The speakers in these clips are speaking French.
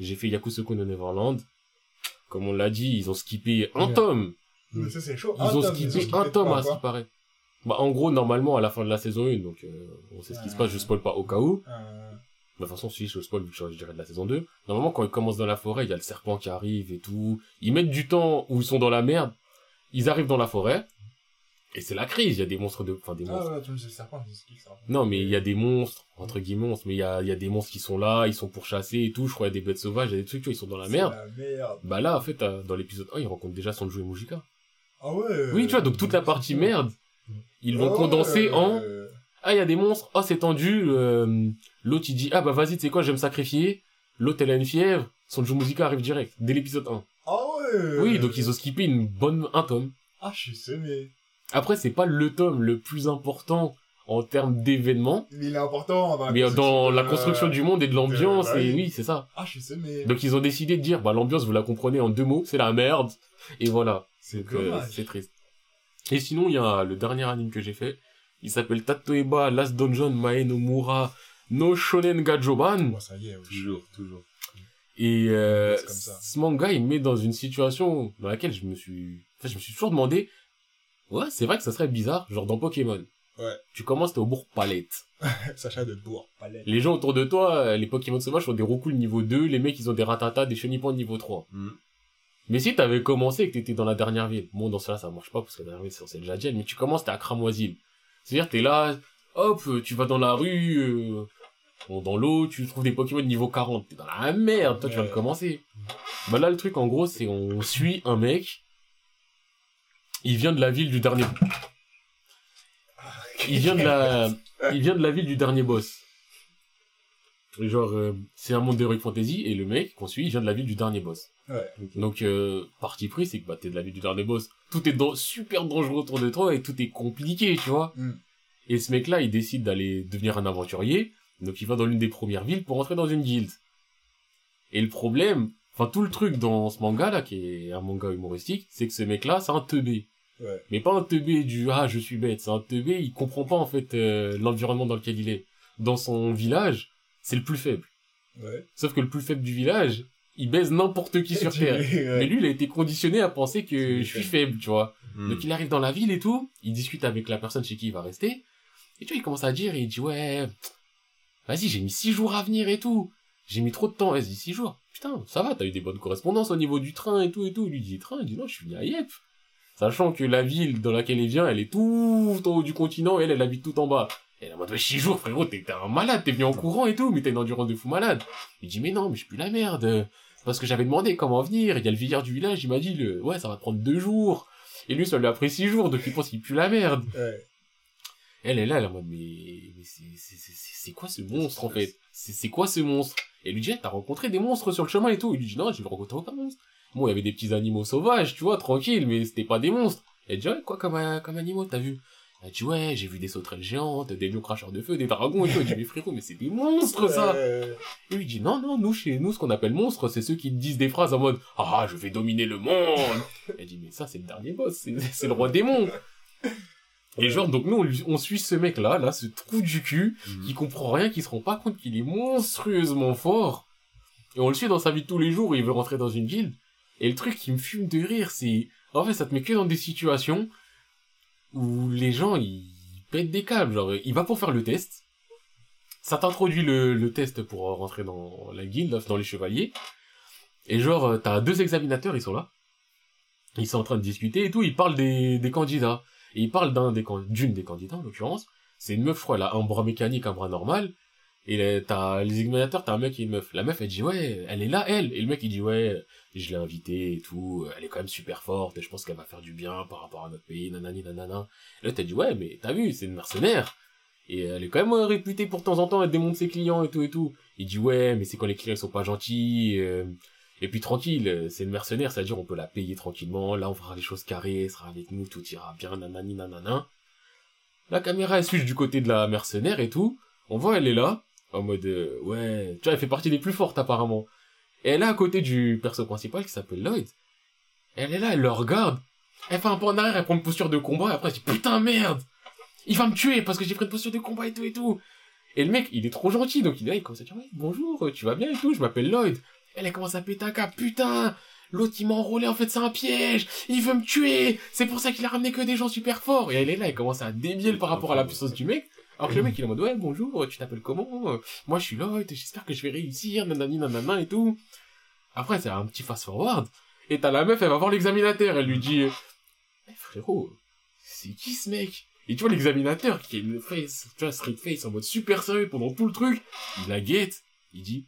J'ai fait Yakusoku no Neverland. Comme on l'a dit, ils ont skippé un Ouais. tome. Mais ça, c'est chaud. Ils Un ont tome, skippé skippé un tome à ce qui paraît. Bah, en gros, normalement, à la fin de la saison 1, donc, euh, on sait ce qui se passe, je spoil pas au cas où. Euh, De toute façon, si je spoil, vu que je dirais de la saison 2. Normalement, quand ils commencent dans la forêt, il y a le serpent qui arrive et tout. Ils mettent du temps où ils sont dans la merde. Ils arrivent dans la forêt. Et c'est la crise. Il y a des monstres de, enfin, des monstres. Ah ouais, tu me dis le serpent, je dis qui le serpent Non, mais il y a des monstres, entre guillemets monstres, mais il y a, il y a des monstres qui sont là, ils sont pourchassés et tout. Je crois qu'il y a des bêtes sauvages, il y a des trucs, tu vois, ils sont dans la merde. La merde. Bah là, en fait, euh, dans l'épisode 1, ils rencontrent déjà Sanju et Mujika. Ah ouais. Oui, tu vois, donc toute la partie merde, ils l'ont condensé en, Euh, ah, il y a des monstres, oh, c'est tendu, euh, l'autre, il dit, ah, bah, vas-y, tu sais quoi, je vais me sacrifier. L'autre, elle a une fièvre, Sanju Mujika arrive direct, dès l'épisode 1. Ah ouais. Oui, donc ils ont skippé une bonne, un tome. Ah, je suis semé. Après, c'est pas le tome le plus important en termes d'événements, Mais il est important dans la mais dans la euh, construction du monde et de l'ambiance, bah et oui. oui, c'est ça. Ah, je suis semé. Donc ils ont décidé de dire, bah l'ambiance, vous la comprenez en deux mots, c'est la merde. Et voilà. C'est euh, c'est triste. Et sinon, il y a le dernier anime que j'ai fait. Il s'appelle Tatoeba Last Dungeon Mae no Mura no Shonen Gajoban. Moi, ça y est, ouais. Toujours, toujours. Et euh, ce manga, il me met dans une situation dans laquelle je me suis... Enfin, je me suis toujours demandé, ouais, c'est vrai que ça serait bizarre, genre dans Pokémon. Ouais. Tu commences, t'es au bourg Palette. Sacha de Bourg, palais. Les gens autour de toi, euh, les Pokémon sauvages ont des Roku niveau 2, les mecs ils ont des Ratata, des Chenipan niveau 3. Mm. Mais si t'avais commencé et que t'étais dans la dernière ville, bon dans cela ça marche pas parce que la dernière ville c'est censé Jadiel, mais tu commences t'es à Cramoisil. C'est-à-dire t'es là, hop, tu vas dans la rue, euh, bon, dans l'eau, tu trouves des Pokémon niveau 40, t'es dans la merde, toi tu de Ouais. commencer. Bah là le truc en gros c'est on suit un mec, il vient de la ville du dernier, il vient de la, il vient de la ville du dernier boss. Genre, euh, c'est un monde d'Heroic Fantasy, et le mec qu'on suit, il vient de la ville du dernier boss. Ouais. Donc, euh, parti pris, c'est que bah, t'es de la ville du dernier boss. Tout est super dangereux autour de toi, et tout est compliqué, tu vois. Mm. Et ce mec-là, il décide d'aller devenir un aventurier, donc il va dans l'une des premières villes pour entrer dans une guilde. Et le problème, enfin tout le truc dans ce manga-là, qui est un manga humoristique, c'est que ce mec-là, c'est un teubé. Ouais. Mais pas un teubé du ah je suis bête, c'est un teubé, il comprend pas en fait euh, l'environnement dans lequel il est. Dans son village, c'est le plus faible. Ouais. Sauf que le plus faible du village, il baise n'importe qui sur terre. Ouais. Mais lui, il a été conditionné à penser que je suis faible, tu vois. Mm. Donc il arrive dans la ville et tout, il discute avec la personne chez qui il va rester, et tu vois, il commence à dire, et il dit, ouais, vas-y, j'ai mis six jours à venir et tout. J'ai mis trop de temps, vas-y, six jours. Putain, ça va, t'as eu des bonnes correspondances au niveau du train et tout et tout. Lui dit, train, il dit, non, je suis venu à Yep. Sachant que la ville dans laquelle il vient, elle est tout en haut du continent, et elle, elle habite tout en bas. Et elle est en mode, ouais, six jours, frérot, t'es un malade, t'es venu en courant et tout, mais t'as une endurance de fou malade. Il dit, mais non, mais je suis plus la merde. Parce que j'avais demandé comment venir, il y a le vieillard du village, il m'a dit, le, ouais, ça va prendre deux jours. Et lui, ça lui a pris six jours, donc il pense qu'il pue la merde. Ouais. Elle est là, elle est en mode, mais, mais c'est, quoi ce monstre, en fait? C'est, quoi ce monstre? Et lui dit, t'as rencontré des monstres sur le chemin et tout. Il lui dit, non, j'ai rencontré aucun monstre. Bon, il y avait des petits animaux sauvages, tu vois, tranquille, mais c'était pas des monstres. Elle dit, ouais, quoi comme, euh, comme animaux, t'as vu? Elle dit, ouais, j'ai vu des sauterelles géantes, des lions cracheurs de feu, des dragons et tout. Elle dit, mais frérot, mais c'est des monstres, ça! Euh, Et lui dit non, non, nous, chez nous, ce qu'on appelle monstre, c'est ceux qui disent des phrases en mode Ah, je vais dominer le monde Elle dit mais ça, c'est le dernier boss, c'est c'est le roi démon Et genre, donc nous, on, suit ce mec-là, là, ce trou du cul, Mm. qui comprend rien, qui se rend pas compte qu'il est monstrueusement fort. Et on le suit dans sa vie de tous les jours, il veut rentrer dans une guilde. Et le truc qui me fume de rire, c'est... En fait, ça te met que dans des situations où les gens, ils pètent des câbles. Genre, il va pour faire le test. Ça t'introduit le, test pour rentrer dans la guilde, dans les chevaliers. Et genre, euh, t'as deux examinateurs, ils sont là. Ils sont en train de discuter et tout, ils parlent des, candidats. Et ils parlent d'un des, d'une des candidats, en l'occurrence. C'est une meuf, je crois, elle a un bras mécanique, un bras normal. Et t'as les examinateurs, t'as un mec et une meuf. La meuf, elle dit, ouais, elle est là, elle. Et le mec, il dit, ouais, je l'ai invitée et tout. Elle est quand même super forte et je pense qu'elle va faire du bien par rapport à notre pays, nanani, nanana. Et là, t'as dit, ouais, mais t'as vu, c'est une mercenaire. Et elle est quand même réputée pour de temps en temps, elle démonte ses clients et tout et tout. Il dit, ouais, mais c'est quand les clients ils sont pas gentils. euh, et puis tranquille, c'est une mercenaire, c'est-à-dire on peut la payer tranquillement. Là, on fera les choses carrées, elle sera avec nous, tout ira bien, nanani, nanana. La caméra, elle switch du côté de la mercenaire et tout. On voit, elle est là, en mode, euh, ouais, tu vois, elle fait partie des plus fortes apparemment. Et elle est à côté du perso principal qui s'appelle Lloyd. Elle est là, elle le regarde. Elle fait un pas en arrière, elle prend une posture de combat, et après elle dit, putain, merde! Il va me tuer parce que j'ai pris une posture de combat et tout et tout. Et le mec, il est trop gentil, donc il est là, il commence à dire, ouais, bonjour, tu vas bien et tout, je m'appelle Lloyd. Elle, elle commence à péter un câble. Putain! L'autre, il m'a enrôlé, en fait, c'est un piège! Il veut me tuer! C'est pour ça qu'il a ramené que des gens super forts! Et elle est là, elle commence à débier par rapport à la puissance du mec. Alors que le mec, il est en mode, ouais, bonjour, tu t'appelles comment? Euh, Moi, je suis Lloyd, j'espère que je vais réussir, nanani, nanana, et tout. Après, c'est un petit fast-forward. Et t'as la meuf, elle va voir l'examinateur, elle lui dit, euh, Eh, frérot, c'est qui ce mec? Et tu vois l'examinateur qui est une face, tu vois, street face en mode super sérieux pendant tout le truc, il la guette, il dit,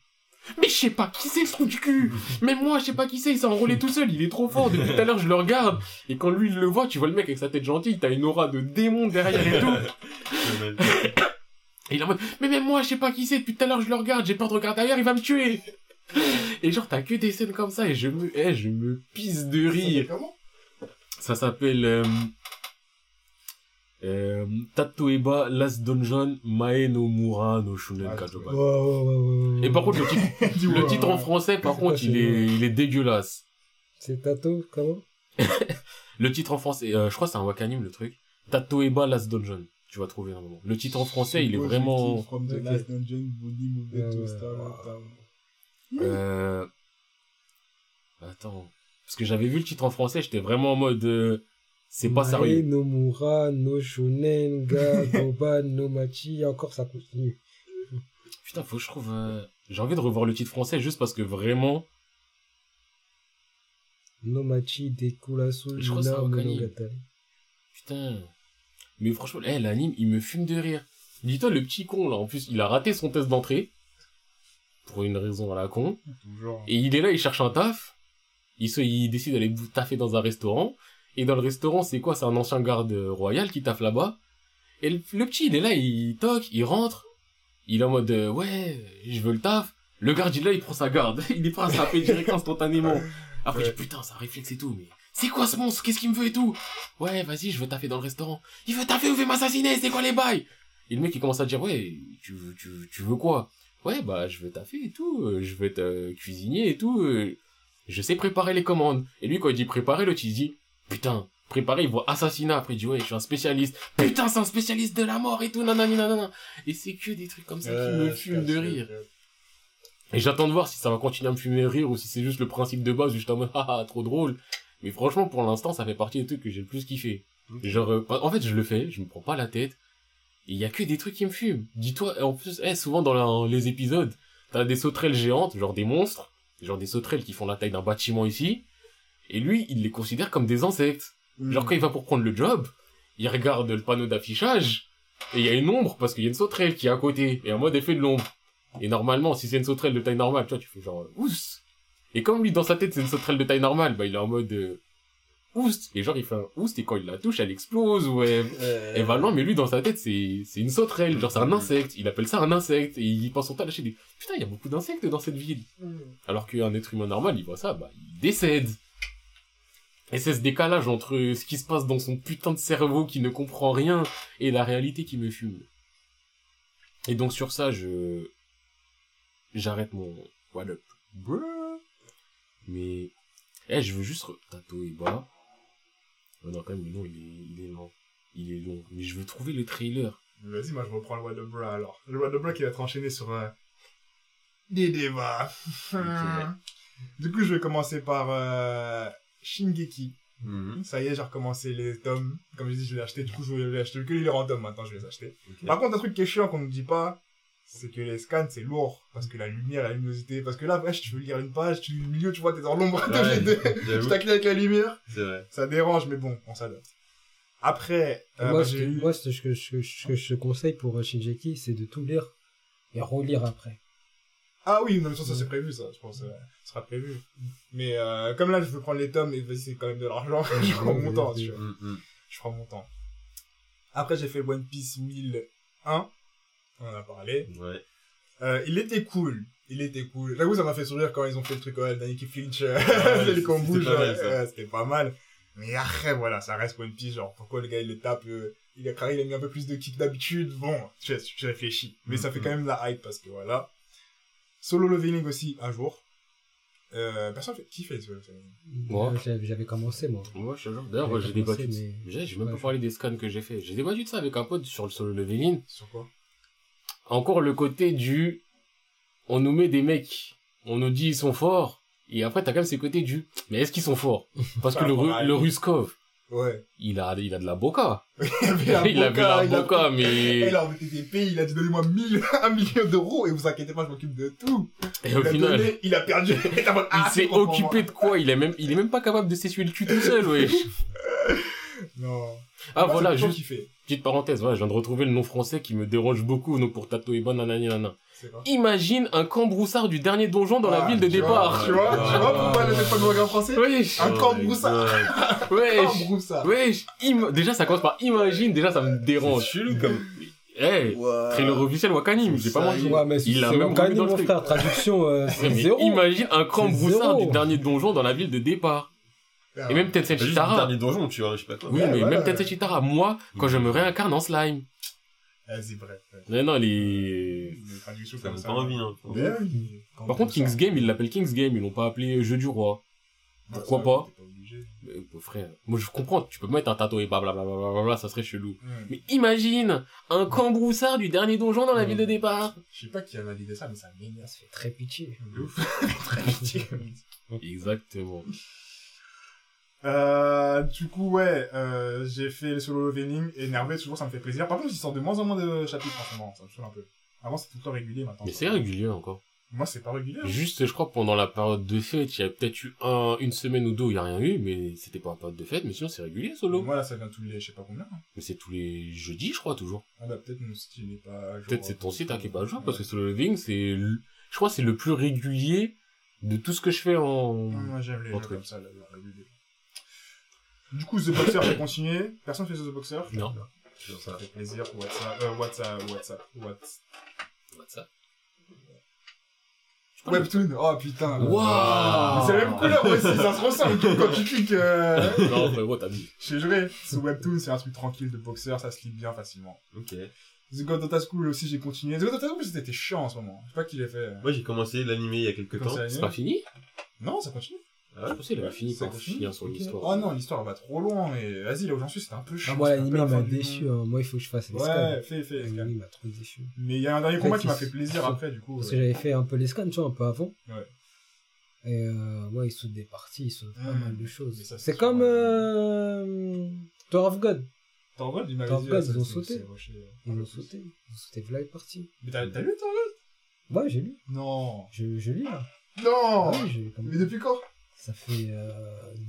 mais je sais pas qui c'est ce trou du cul Même moi, je sais pas qui c'est, il s'est enrôlé tout seul, il est trop fort, depuis tout à l'heure je le regarde. Et quand lui, il le voit, tu vois le mec avec sa tête gentille, t'as une aura de démon derrière et tout. Et il est en mode, mais même moi, je sais pas qui c'est, depuis tout à l'heure je le regarde, j'ai peur de regarder ailleurs, il va me tuer Et genre, t'as que des scènes comme ça, et je me, eh, je me pisse de rire. Comment? Ça s'appelle euh, euh, Tatoeba Last Dungeon Mae no Mura no Shunen Ah, Kajoban. Ouais, ouais, ouais, ouais, ouais. Et par contre, le titre, le titre en français, par contre, il est, il est dégueulasse. C'est Tato, comment? Le titre en français, euh, je crois que c'est un wakanim le truc. Tatoeba Last Dungeon. Tu vas trouver un moment. Le titre en français, il est vraiment, euh, attends. Parce que j'avais vu le titre en français, j'étais vraiment en mode, euh, c'est pas sérieux. no Mura, no Shonen, Ga, Goban, no Machi, encore ça continue. Putain, faut que je trouve, euh, j'ai envie de revoir le titre français juste parce que vraiment, No Machi, Dekurasu. Monogatari. Putain. Mais franchement, eh, l'anime, il me fume de rire. Dis-toi, le petit con, là, en plus, il a raté son test d'entrée. Pour une raison à la con. Toujours. Et il est là, il cherche un taf. Il, se, il décide d'aller taffer dans un restaurant. Et dans le restaurant, c'est quoi? C'est un ancien garde royal qui taffe là-bas. Et le, le petit, il est là, il toque, il rentre. Il est en mode, euh, ouais, je veux le taf. Le garde, il est là, il prend sa garde. il est prêt à s'appeler direct instantanément. Après, je Ouais. dis, putain, un réflexe et tout, mais c'est quoi ce monstre? Qu'est-ce qu'il me veut et tout? Ouais, vas-y, je veux taffer dans le restaurant. Il veut taffer ou veut m'assassiner? C'est quoi les bails? Et le mec, il commence à dire, ouais, tu, veux- tu, veux- tu veux quoi? Ouais, bah, je veux taffer et tout. euh, Je veux être euh, cuisinier et tout. Je sais préparer les commandes. Et lui, quand il dit préparer, l'autre, il se dit, putain, préparer, il voit assassinat. Après, il dit, ouais, je suis un spécialiste. Putain, c'est un spécialiste de la mort et tout, nanani, nanana. Et c'est que des trucs comme ça qui me fument de rire. Et j'attends de voir si ça va continuer à me fumer de rire ou si c'est juste le principe de base, juste en mode, haha, trop drôle. Mais franchement, pour l'instant, ça fait partie des trucs que j'ai le plus kiffé. Genre, euh, en fait, je le fais, je me prends pas la tête. Il y a que des trucs qui me fument. Dis-toi, en plus, eh, souvent dans la- les épisodes, t'as des sauterelles géantes, genre des monstres, genre des sauterelles qui font la taille d'un bâtiment ici. Et lui, il les considère comme des insectes. Genre quand il va pour prendre le job, il regarde le panneau d'affichage, et il y a une ombre, parce qu'il y a une sauterelle qui est à côté, et en mode effet de l'ombre. Et normalement, si c'est une sauterelle de taille normale, tu vois, tu fais genre, euh, ouss. Et comme lui, dans sa tête, c'est une sauterelle de taille normale, bah, il est en mode, euh, oust. Et genre, il fait un oust, et quand il la touche, elle explose, ou elle, elle va loin, mais lui, dans sa tête, c'est, c'est une sauterelle, genre, c'est un insecte. Il appelle ça un insecte, et il passe son temps à lâcher des, putain, il y a beaucoup d'insectes dans cette ville. Alors qu'un être humain normal, il voit ça, bah, il décède. Et c'est ce décalage entre ce qui se passe dans son putain de cerveau qui ne comprend rien et la réalité qui me fume. Et donc sur ça, je... J'arrête mon... What up, bruh. Mais... Eh, je veux juste... re- Tato et bas. Oh non, quand même, non, il est, il est lent. Il est long. Mais je veux trouver le trailer. Vas-y, moi je reprends le What the Bra alors. Le What the Bra qui va être enchaîné sur euh, des débats. Du coup, je vais commencer par euh, Shingeki. Mhm. Ça y est, j'ai recommencé les tomes. Comme je dis, je l'ai acheté. Du coup, je vais les acheter que les randoms maintenant, je vais les acheter. Par contre, un truc qui est chiant qu'on ne dit pas, c'est que les scans, c'est lourd. Parce que la lumière, la luminosité. Parce que là, wesh, tu veux lire une page, tu lis le milieu, tu vois, t'es dans l'ombre. Ouais, tu j'avoue, t'accliques avec la lumière. c'est vrai. Ça dérange, mais bon, on s'adapte. Après, euh, moi, bah, ce eu... moi, ce que, je- ce que je te conseille pour euh, Shinjeki, c'est de tout lire et relire après. Ah oui, non, mais ça, ça Mm. c'est prévu, ça, je pense. euh, ça sera prévu. Mais euh, comme là, je veux prendre les tomes, et vas-y, c'est quand même de l'argent. je prends mon temps, tu vois. Mhm, mhm. Je prends mon temps. Après, j'ai fait One Piece 1001. On en a parlé. Ouais. Euh, il était cool. Il était cool. J'avoue, ça m'a fait sourire quand ils ont fait le truc, ouais, Daniki Flinch, euh, qu'on c'était pas mal, ouais, ça. ouais, c'était pas mal. Mais après, voilà, ça reste One Piece, genre, pourquoi le gars, il le tape, euh, il a carré, il a mis un peu plus de kick d'habitude, bon, tu, tu réfléchis. Mais ça fait quand même la hype, parce que voilà. Solo leveling aussi, un jour. Euh, personne fait, qui fait solo leveling? Moi. J'avais j'avais commencé, moi. Moi, je jure. D'ailleurs, J'avais j'ai commencé, débattu de... mais- J'ai j'ai même Ouais, pas parlé des scans que j'ai fait. J'ai débattu de ça avec un pote sur le solo leveling. Sur quoi? encore le côté du on nous met des mecs on nous dit ils sont forts. Et après, t'as quand même ces côtés du, mais est-ce qu'ils sont forts? Parce que le, le. Ruskov, Ouais. il a, il a de la boca. Il avait la il boca, la il a- boca, mais, là, on était des pays, il a dit donnez-moi 1000, un million d'euros et vous inquiétez pas, je m'occupe de tout. et Il au a final, donné, il a perdu. Il ah, s'est occupé de quoi? Il est même, il est même pas capable de s'essuyer le cul tout seul, wesh. Non. Ah, Moi, voilà, juste, petite parenthèse, voilà, je viens de retrouver le nom français qui me dérange beaucoup, donc pour Tato et Bon, C'est Imagine un camp broussard du dernier donjon dans la Ah, ville de tu vois, départ. Tu vois, tu vois pourquoi le téléphone de en français Wesh, Un camp my broussard. God. Un wesh, broussard. wesh. Im- Déjà, ça commence par imagine, déjà, ça me C'est dérange. chelou comme. Eh, trailer officiel Wakanim, j'ai pas menti. Ouais, mais Il a c'est même Wakani, remis dans le mon truc. frère. Traduction, euh, c'est zéro. Imagine un camp C'est broussard zéro. du dernier donjon dans la ville de départ. Ah, Et même Tensei Juste le dernier donjon, tu vois, je sais pas quoi. Oui, Ouais, mais voilà. même Tensei Chitara, moi, quand je me réincarne en slime. Vas-y, bref. ouais. Non, non, les... Des traductions Ça comme ça. pas envie, hein. Oui. Par contre. King's Game, ils l'appellent King's Game, ils l'ont pas appelé Jeu du Roi. pourquoi Ouais, pas. Mais, frère, moi je comprends, tu peux mettre un tatou et blablabla, ça serait chelou. Mais imagine un camp broussard du dernier donjon dans la ville de départ. Je sais pas qui a validé ça, mais ça m'énerve. Ça fait très pitié. De ouf. Très pitié. Exactement. Euh, du coup, ouais, euh, j'ai fait le solo leveling, énervé, toujours, ça me fait plaisir. Par contre, il sort de moins en moins de chapitres en ce moment, ça me saoule un peu. Avant, c'était tout le temps régulier, maintenant. Mais c'est régulier encore. Moi, c'est pas régulier. hein. Juste, je crois, pendant la période de fête, il y a peut-être eu un, une semaine ou deux où il y a rien eu, mais c'était pas la période de fête, mais sinon c'est régulier solo. Moi, là, ça vient tous les, je sais pas combien. Mais c'est tous les jeudis, je crois, toujours. Ah, bah, peut-être mon site, il est pas. Peut-être c'est ton site hein, qui est pas à jour, parce que solo living, c'est, le- je crois, c'est le plus régulier de tout ce que je fais en... Moi, j'aime les jeux comme ça, là, régulier. Du coup, The Boxer, j'ai continué. Personne fait The Boxer. Non. Sur Ça ça. fait plaisir. WhatsApp, euh, WhatsApp, WhatsApp, WhatsApp. WhatsApp. Webtoon, oh putain. Waouh c'est la même couleur aussi, ça se ressemble quand tu cliques. Euh... Non, frérot, t'as dit. J'ai joué. Ce Webtoon, c'est un truc tranquille de boxeur, ça se lit bien facilement. Ok. The God of School aussi, j'ai continué. The God of School, c'était chiant en ce moment. Je sais pas qui l'a fait. Moi, j'ai commencé l'animé il y a quelques temps. C'est pas fini? Non, ça continue. Je pensais qu'il avait fini Ça par finir son histoire. Oh non, l'histoire va trop loin, mais vas-y, là où j'en suis, c'était un peu chiant. Ah, moi, l'anime la m'a déçu. hein. Moi, il faut que je fasse les Ouais, scans. fais, fais. L'anime m'a trop déçu. Mais il y a un dernier combat qui m'a fait plaisir après, du coup. Parce euh, que j'avais fait un peu les scans, tu vois, un peu avant. Ouais. Et euh, ouais, ils sautent des parties, ils sautent pas Mmh. mal de choses. C'est comme euh... Tower of God. T'en vois, il m'avait Tower dit, of God, ah, ils ont c'est- sauté. euh, Ils ont sauté. Ils ont sauté de la partie. Mais t'as lu, Tower of Ouais, j'ai lu. God Non. Je, je lis là. Non Ah oui, j'ai comme- Mais depuis quand? Ça fait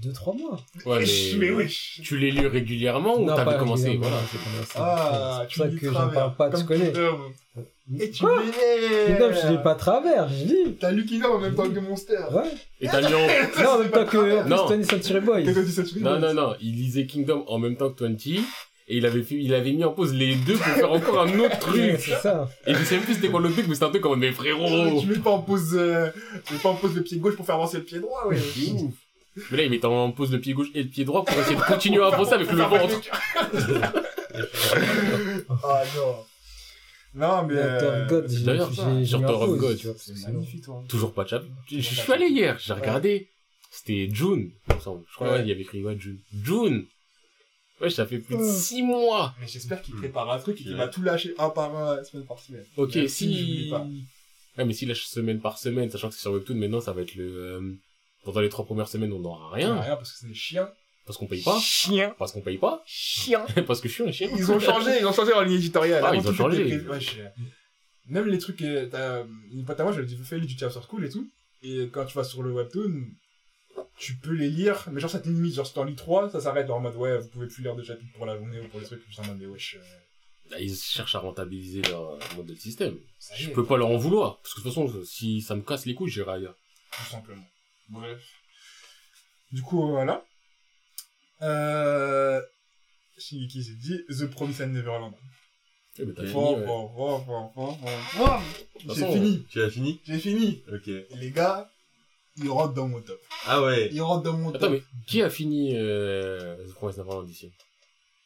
2-3 mois. Ouais, mais... mais wesh Tu les lis régulièrement ou t'avais pas commencé, voilà. j'ai commencé. Ah, c'est ça lis que j'en travers, parle pas, tu connais. Kingdom. Et tu Quoi Kingdom, je lis pas à travers, je lis. T'as lu Kingdom en même temps que Monster Ouais. Et t'as lu en... Non, en même temps que Non. Tony Century Boy. Qu'est-ce que tu sais, tu Non, non, non, il lisait Kingdom en même temps que 20, et il avait fait, il avait mis en pause les deux pour faire encore un autre truc. C'est ça. Et je sais même plus c'était quoi le truc, mais c'était un truc comme, mais frérot! Tu mets pas en pause, euh, tu mets pas en pause le pied gauche pour faire avancer le pied droit, ouais. Mais là, il mettait en pause le pied gauche et le pied droit pour essayer de continuer à avancer avec le ventre. Ah non. Non, mais. Euh, God, d'ailleurs en Tower God. C'est magnifique, toi. Toujours pas de chapitre. Je suis allé hier, j'ai regardé. C'était June, il me semble. Je crois, ouais, il y avait écrit, ouais, June. June! Ouais, ça fait plus de Oh. 6 mois! Mais j'espère qu'il prépare un truc et qu'il Ouais. va tout lâcher un par un, semaine par semaine. Ok, Même si... j'oublie pas. Ouais, mais si lâche semaine par semaine, sachant que c'est sur Webtoon, maintenant, ça va être le... euh, Pendant les trois premières semaines, on n'aura rien. Rien parce que c'est des chiens. Parce qu'on paye pas. Chien. Parce qu'on paye pas. Chien. parce que je suis un chien. Ils ont changé, ils ont changé en ligne éditoriale. Ah, Avant, ils ont changé. Ouais, je- Même les trucs, euh, t'as, une pote à moi, je lui ai fait du Chapter School et tout. Et quand tu vas sur le webtoon, tu peux les lire, mais genre ça te limite, genre si t'en lis 3, ça s'arrête en mode ouais, vous pouvez plus lire de chapitres pour la journée ou pour les trucs, suis en mode mais wesh, euh, Là, Ils cherchent à rentabiliser leur modèle système. ça Je est, peux pas leur en vouloir. Parce que de toute façon, si ça me casse les couilles, j'irai ailleurs. tout simplement. Bref. Du coup, voilà. Euh... Shingeki s'est dit The Promised Neverland. Eh ben, J'ai fini, Tu as fini j'ai fini. Ok. Les gars, ils rentrent dans mon top. Ah ouais. Ils rentrent dans mon Attends, top. mais qui a fini euh, The Promised Neverland ici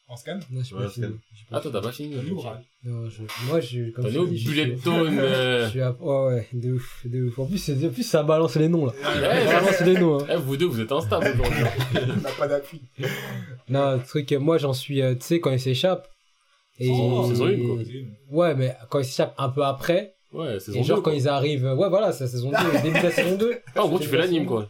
En scan? Non, j'ai Ouais, pas fini. Ah, toi, t'as pas fini T'as Non, je... Moi, je... comme T'en je dit, je bullet suis- tone. euh, Je suis à... Ouais, ouais, de ouf, de ouf. En plus, c'est- en plus ça balance les noms, là. Ouais, Ça balance les noms, hein. Eh, vous deux, vous êtes instables aujourd'hui. On n'a pas d'appui. Non, le truc, euh, moi, j'en suis, euh, tu sais, quand il s'échappe. Et... Oh, saison une, quoi. Ouais, mais quand il s'échappe un peu après, Ouais, saison Et genre, 2, quand quoi. ils arrivent, ouais, voilà, c'est la saison 2, le début de la saison 2. Ah, en gros, tu fais l'anime, quoi.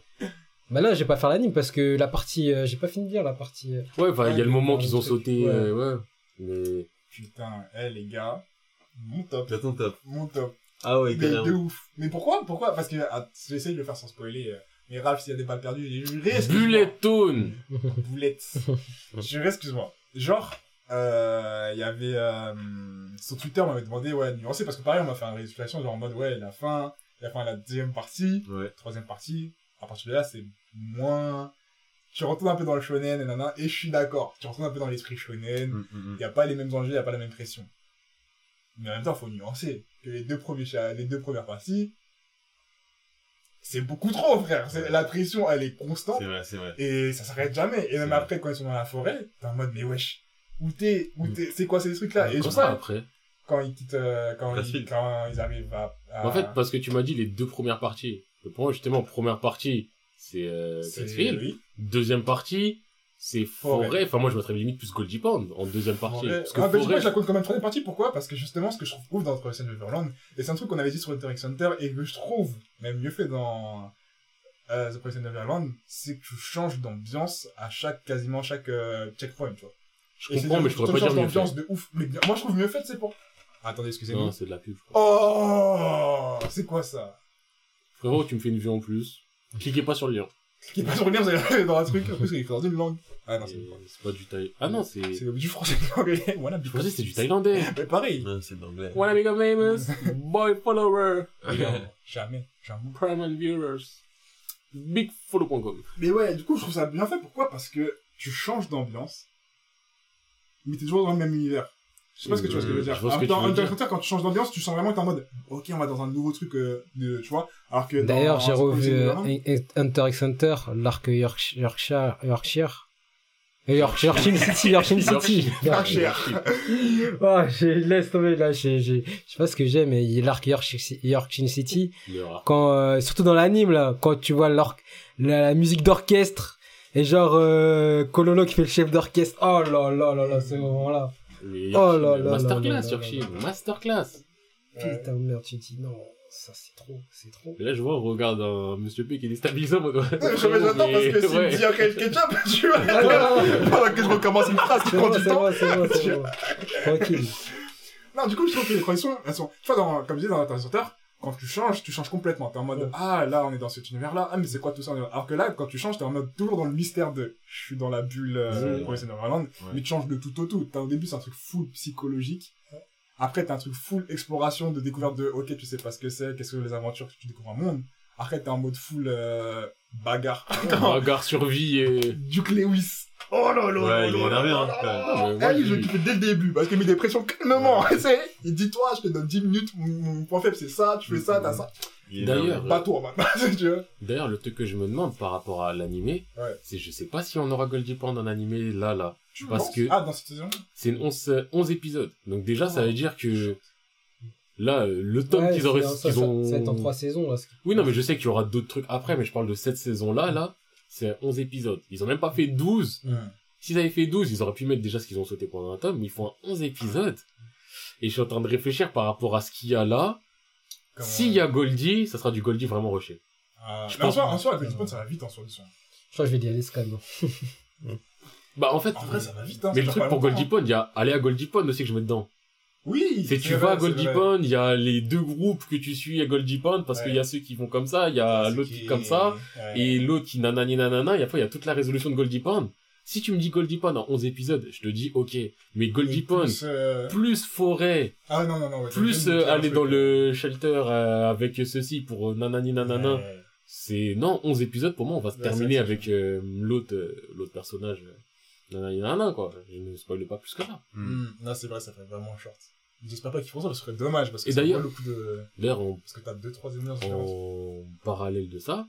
Bah là, j'ai pas faire l'anime parce que la partie, euh, j'ai pas fini de dire la partie. euh, Ouais, enfin, il y a le moment Ouais, qu'ils ont sauté, ouais. euh, ouais. Mais, Putain, eh les gars, mon top, J'attends top. mon top. Ah ouais, Mais de carrément. ouf. Mais pourquoi Pourquoi? Parce que ah, j'essaye de le faire sans spoiler. euh, Mais Ralph, s'il y a des balles perdues, je reste. Bullet Tone! Boulette. je excuse-moi. Genre, euh, il y avait euh, sur Twitter, on m'avait demandé ouais nuancer parce que pareil, on m'a fait une résolution genre en mode ouais la fin, la fin de la deuxième partie, Ouais. troisième partie. À partir de là, c'est moins. Tu retournes un peu dans le shonen et nanana, et je suis d'accord. Tu retournes un peu dans l'esprit shonen. Mm, mm, mm. Il n'y a pas les mêmes enjeux, il n'y a pas la même pression. Mais en même temps, il faut nuancer. Que les deux, premiers, les deux premières parties, c'est beaucoup trop, frère. La pression, elle est constante. C'est vrai, c'est vrai. Et ça s'arrête jamais. Et même vrai. après, quand ils sont dans la forêt, t'es en mode, mais wesh, où t'es, où t'es, c'est quoi ces trucs-là? Et Comme sur ça, après. quand ils quittent, euh, quand, ils, quand ils arrivent à, à- En fait, parce que tu m'as dit les deux premières parties. Pour moi, justement, première partie, c'est euh, c'est, Grassfield. oui, Deuxième partie, c'est Forêt. Forêt. Enfin, moi, je mettrais limite plus Goldie Pond en deuxième partie. Forêt. Parce que Ah, ben, Forêt, moi, je la compte comme une troisième partie. Pourquoi? Parce que justement, ce que je trouve ouf dans Horizon Neverland, et c'est un truc qu'on avait dit sur Hunter x Hunter, et que je trouve même mieux fait dans euh, The Horizon Neverland, c'est que tu changes d'ambiance à chaque, quasiment chaque euh, checkpoint, tu vois. Je c'est comprends, mais je pourrais pas dire mieux fait. de ouf. Mais bien- moi, je trouve mieux fait, c'est pour. Attendez, excusez-moi. Non, c'est de la pub, je crois. Oh, c'est quoi ça? Frérot, tu me fais une vue en plus. Cliquez pas sur le lien. Est pas sur le lien, vous allez aller dans un truc, en plus, il est écrit dans une langue. Ah non, c'est C'est pas du thaï. Ah non, c'est. c'est du français de l'anglais. Voilà, pensais que c'était du thaïlandais. Mais pareil. Non, c'est de l'anglais. Wanna become famous? Boy follower. Jamais, jamais. Prime and viewers. Bigfollow.com. Mais ouais, du coup, je trouve ça bien fait. Pourquoi? Parce que tu changes d'ambiance, mais t'es toujours dans le même univers. Je sais pas ce que tu vois ce que je veux Euh, dire. je que veux Hunter Hunter, quand tu changes d'ambiance, tu sens vraiment que t'es en mode, ok, on va dans un nouveau truc, euh, de, tu vois. Alors que dans- D'ailleurs, j'ai dans revu euh, Hunter x Hunter, l'arc York- Yorkshire, Yorkshire. Euh, York- Yorkshire City, Yorkshire City. Yorkshire. Oh, je laisse tomber là, j'ai, j'ai, je sais pas ce que j'ai, mais l'arc Yorkshire, Yorkshire City. Quand, euh, surtout dans l'anime là, quand tu vois l'orc, la, la musique d'orchestre, et genre, euh, Kololo qui fait le chef d'orchestre. Oh là là là là, ce moment-là. Mais Oh là là là Masterclass, Yorkshire. Masterclass. Putain, merde, tu te dis non, ça c'est trop, c'est trop. Et là, je vois, on regarde un Monsieur P qui est déstabilisé en mode. ouais, j'attends parce que s'il ouais. me dit après le ketchup, tu vois. Pendant que je recommence une phrase qui C'est prend bon, du c'est temps. bon, c'est bon, c'est bon. Tranquille. Non, du coup, je trouve que les transitions, elles sont, tu vois, dans, comme je disais dans Hunter quand tu changes, tu changes complètement. T'es en mode, Ouais. ah, là, on est dans cet univers-là. Ah, mais c'est quoi tout ça? Alors que là, quand tu changes, t'es en mode, toujours dans le mystère de, je suis dans la bulle, euh, Ouais. Horizon Neverland. Mais tu changes de tout au tout. T'as, au début, c'est un truc full psychologique. Après, t'as un truc full exploration de découverte de, ok, tu sais pas ce que c'est, qu'est-ce que les aventures, que tu découvres un monde. Après, t'es en mode full, euh, bagarre. Bagarre, survie et. Duke Lewis. Oh là là. Ouais, il est énervé, hein, quand même. Ouais, mais moi, je dès le début, parce qu'il met des pressions calmement, tu sais. Il dit, toi, je te donne 10 minutes, mon, point faible, c'est ça, tu fais ça, t'as ça. Il est D'ailleurs. Pas toi, maintenant. D'ailleurs, le truc que je me demande par rapport à l'animé, Ouais. c'est je sais pas si on aura Goldie Pond en animé là, là. Tu Parce penses? que- Ah, dans cette saison? C'est une 11, euh, 11 épisodes. Donc déjà, ça veut dire que là, euh, le tome Ouais, qu'ils auraient, c'est- ça, ça- ont. ça va être en trois saisons là. Oui, non, mais je sais qu'il y aura d'autres trucs après, mais je parle de cette saison-là, là. C'est 11 épisodes. Ils ont même pas fait 12. Hmm. S'ils avaient fait 12, ils auraient pu mettre déjà ce qu'ils ont sauté pendant un tome, mais ils font un 11 épisodes. Et je suis en train de réfléchir par rapport à ce qu'il y a là. S'il y a Goldie, ça sera du Goldie vraiment rushé. Ah, je mais en pense- soi, en soi, avec Goldie Pond, ça va vite en soi. Je crois que je vais dire l'escalade. Bah, en fait, En vrai, ça va vite, hein. mais le truc pour Goldie hein. Pond, il y a aller à Goldie Pond aussi que je mets dedans. Oui. C'est tu vas à Goldie. Pond, il y a les deux groupes que tu suis à Goldie Pond parce Ouais. qu'il y a ceux qui vont comme ça, il y a l'autre qui- qui comme ça, Ouais. et l'autre qui nanani nanana, et après il y a toute la résolution de Goldie Pond. Si tu me dis Goldie Pond en 11 épisodes, je te dis ok, mais Goldie Pond, plus, euh, plus forêt, Ah, non, non, non, ouais. plus euh, aller dans truc. le shelter euh, avec ceci pour euh, nanani nanana, c'est non 11 épisodes pour moi on va se Ouais, terminer avec euh, l'autre euh, l'autre personnage euh, nanani nanana quoi. Je ne spoil pas plus que ça. Hmm. Hmm. Non, c'est vrai, ça fait vraiment short. J'espère pas qu'ils feront ça, parce que ce serait dommage, parce que Et ça d'ailleurs- vaut le coup de... D'ailleurs on Parce que t'as deux, trois émissions différentes. en parallèle de ça,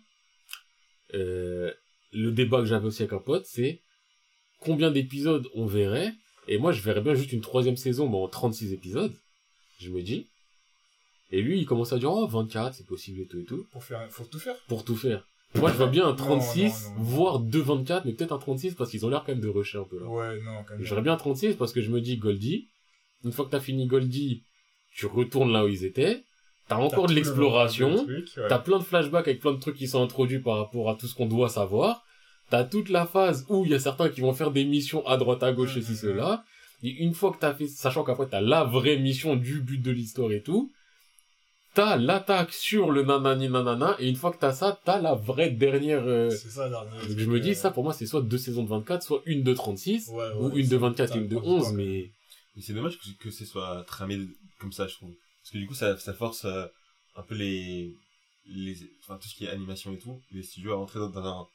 euh, le débat que j'avais aussi avec un pote, c'est combien d'épisodes on verrait, et moi je verrais bien juste une troisième saison, mais en 36 épisodes, je me dis, et lui il commence à dire, oh 24, c'est possible et tout et tout, Pour faire, faut tout faire. pour tout faire. Moi je vois bien un Non, 36, non, non. voire deux 24, mais peut-être un 36 parce qu'ils ont l'air quand même de rusher un peu là. Ouais, non, quand même. J'aurais bien un 36 parce que je me dis Goldie, une fois que t'as fini Goldie, tu retournes là où ils étaient, t'as encore de le l'exploration, ouais. T'as plein de flashbacks avec plein de trucs qui sont introduits par rapport à tout ce qu'on doit savoir. T'as toute la phase où il y a certains qui vont faire des missions à droite à gauche et cela. Et une fois que t'as fait, sachant qu'après t'as la vraie mission du but de l'histoire et tout, t'as l'attaque sur le nanani nanana, et une fois que t'as ça, t'as la vraie dernière, euh, C'est ça, dernier donc truc, je me dis, euh, ça pour moi c'est soit deux saisons de 24, soit une de 36, ouais, ouais, ou une de c'est- 24 ça et une de prend du 11, temps. mais Mais c'est dommage que, que ce soit tramé comme ça, je trouve. Parce que du coup, ça, ça force euh, un peu les, les, enfin, tout ce qui est animation et tout, les studios à rentrer dans, dans un,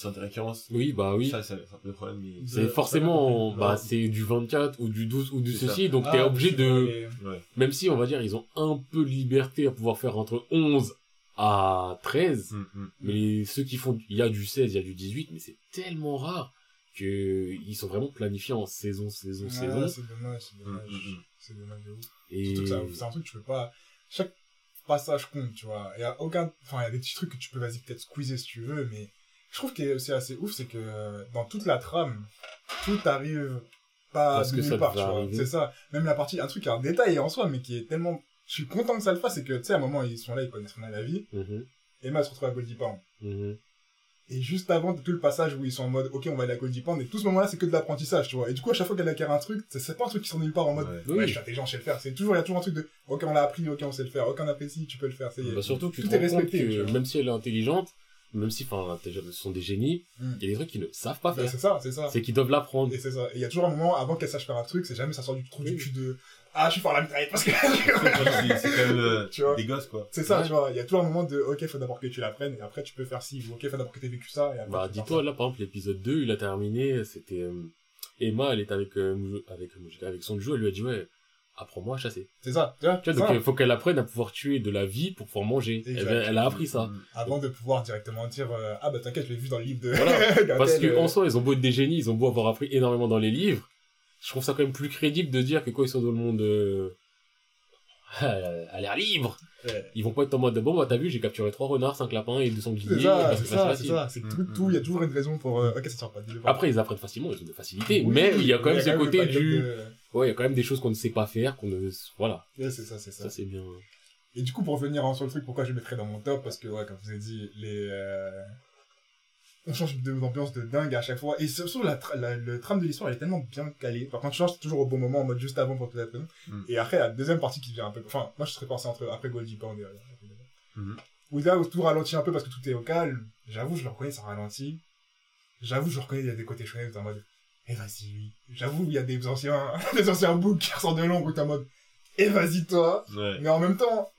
sorte de récurrence. oui, bah oui. Ça, c'est c'est un peu le problème. mais- C'est de- forcément, de- bah, c'est du 24 ou du 12 ou du ceci, ça. donc Ah, t'es obligé de, vois, les- Ouais. même si on va dire ils ont un peu de liberté à pouvoir faire entre 11 à 13 Mm, mm. mais ceux qui font il y a du 16 il y a du 18 mais c'est tellement rare que ils sont vraiment planifiés en saison saison Ouais, saison c'est dommage, c'est dommage. Mm, mm, mm. C'est dommage de ouf. et Surtout que ça- c'est un truc que tu peux pas. Chaque passage compte, tu vois. Il y a aucun. Enfin, il y a des petits trucs que tu peux, vas-y, peut-être squeezer si tu veux, mais je trouve que c'est assez ouf, c'est que euh, dans toute la trame, tout arrive pas Parce de que nulle ça part, tu vois. C'est ça. Même la partie, un truc, un détail en soi, mais qui est tellement. Je suis content que ça le fasse, c'est que, tu sais, à un moment, ils sont là, ils connaissent rien à la vie. Mhm, Emma se retrouve à Goldie Pound. mhm. Et juste avant tout le passage où ils sont en mode, ok, on va aller à Goldie Pound, et tout ce moment-là, c'est que de l'apprentissage, tu vois. Et du coup, à chaque fois qu'elle acquiert un truc, c'est- pas un truc qui sort nulle part en mode, Ouais. ouais, je suis intelligent, je sais le faire. C'est toujours, il y a toujours un truc de, ok, on l'a appris, ok, on sait le faire, ok, on apprécie, tu peux le faire, c'est, Bah, surtout que tu tout te est respecté, tu que même si elle est intelligente même si enfin ce sont des génies Mm. il y a des trucs qu'ils ne savent pas Bah, faire c'est ça, c'est ça. c'est qu'ils doivent l'apprendre Et c'est ça. Et il y a toujours un moment avant qu'elle sache faire un truc, c'est jamais ça sort du trou du cul de, ah, je suis fort à la mitraillette parce que, c'est c'est quand même euh, Tu vois. des gosses, quoi. c'est ça, Ouais. tu vois. Il y a toujours un moment de, ok, faut d'abord que tu l'apprennes, et après tu peux faire ci, ou ok, faut d'abord que t'aies vécu ça, et après. Bah, dis-toi, là, par exemple, l'épisode 2, il a terminé, c'était, euh, Emma, elle est avec, euh, avec, Mujo- avec son jeu, elle lui a dit, ouais, apprends-moi à chasser. C'est ça, tu vois. Tu vois, donc, il faut qu'elle apprenne à pouvoir tuer de la vie pour pouvoir manger. Elle, a appris ça. Mm. Avant de pouvoir directement dire, euh, ah, bah, t'inquiète, je l'ai vu dans le livre de, Voilà. Parce que, euh, en soi, ils ont beau être des génies, ils ont beau avoir appris énormément dans les livres. Je trouve ça quand même plus crédible de dire que quand ils sont dans le monde, euh, à l'air libre, ouais. ils vont pas être en mode, bon, bah, t'as vu, j'ai capturé trois renards, cinq lapins et deux sangliers. C'est ça, parce c'est ça, c'est ça. C'est tout, Mm, tout, mm. il y a toujours une raison pour, euh, ok, ça sort pas. Après, ils apprennent facilement, ils ont de facilité, Oui, mais il y a quand même ce côté du, de- ouais, il y a quand même des choses qu'on ne sait pas faire, qu'on ne, voilà. Ouais, c'est ça, c'est ça. Ça, c'est bien. Et du coup, pour revenir hein, sur le truc, pourquoi je le mettrais dans mon top Parce que, ouais, comme je vous ai dit, les. euh, On change de- d'ambiance de dingue à chaque fois. Et surtout, la, tra- la- le trame de l'histoire, elle est tellement bien calée. Par contre, tu changes toujours au bon moment, en mode juste avant pour peut-être. Mm. Et après, la deuxième partie qui vient un peu. Enfin, moi, je serais passé entre après Goldie Pound et. euh, Mhm. Où là, où tout ralentit un peu parce que tout est au calme. J'avoue, je le reconnais, ça ralentit. J'avoue, je reconnais, il y a des côtés chouettes en mode. Eh, vas-y, lui. J'avoue, il y a des anciens, des anciens boucs qui ressortent de l'ombre où t'es en mode. Eh, vas-y, toi. Ouais. Mais en même temps,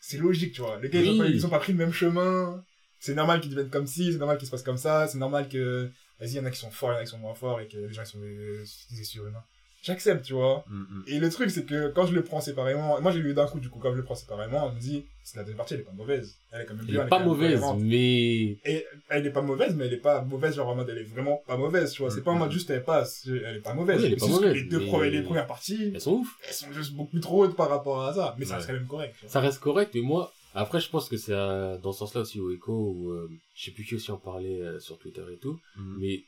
c'est logique, tu vois. Les gars, ils, Oui. ont pas, ils ont pas pris le même chemin. C'est normal qu'ils deviennent comme ci, c'est normal qu'ils se passent comme ça, c'est normal que, vas-y, il y en a qui sont forts, il y en a qui sont moins forts, et que les gens, ils sont des, des surhumains. J'accepte, tu vois. Mm, mm. Et le truc, c'est que quand je le prends séparément, moi j'ai lu d'un coup, du coup, quand je le prends séparément, on me dit, c'est la deuxième partie, elle est pas mauvaise. Elle est quand même Elle bien. est elle pas quand même mauvaise, mais Et elle est pas mauvaise, mais elle est pas mauvaise, genre en mode, elle est vraiment pas mauvaise, tu vois. C'est pas en mode juste, elle passe, elle est pas mauvaise. Oui, elle est pas mauvaise, Les deux mais- premières- les premières parties, elles sont ouf. elles sont juste beaucoup trop hautes par rapport à ça. Mais ça reste quand même correct. Ça reste correct, mais moi, après, je pense que c'est euh, dans ce sens-là aussi au Echo, où euh, je sais plus qui aussi en parlait euh, sur Twitter et tout, Mm. mais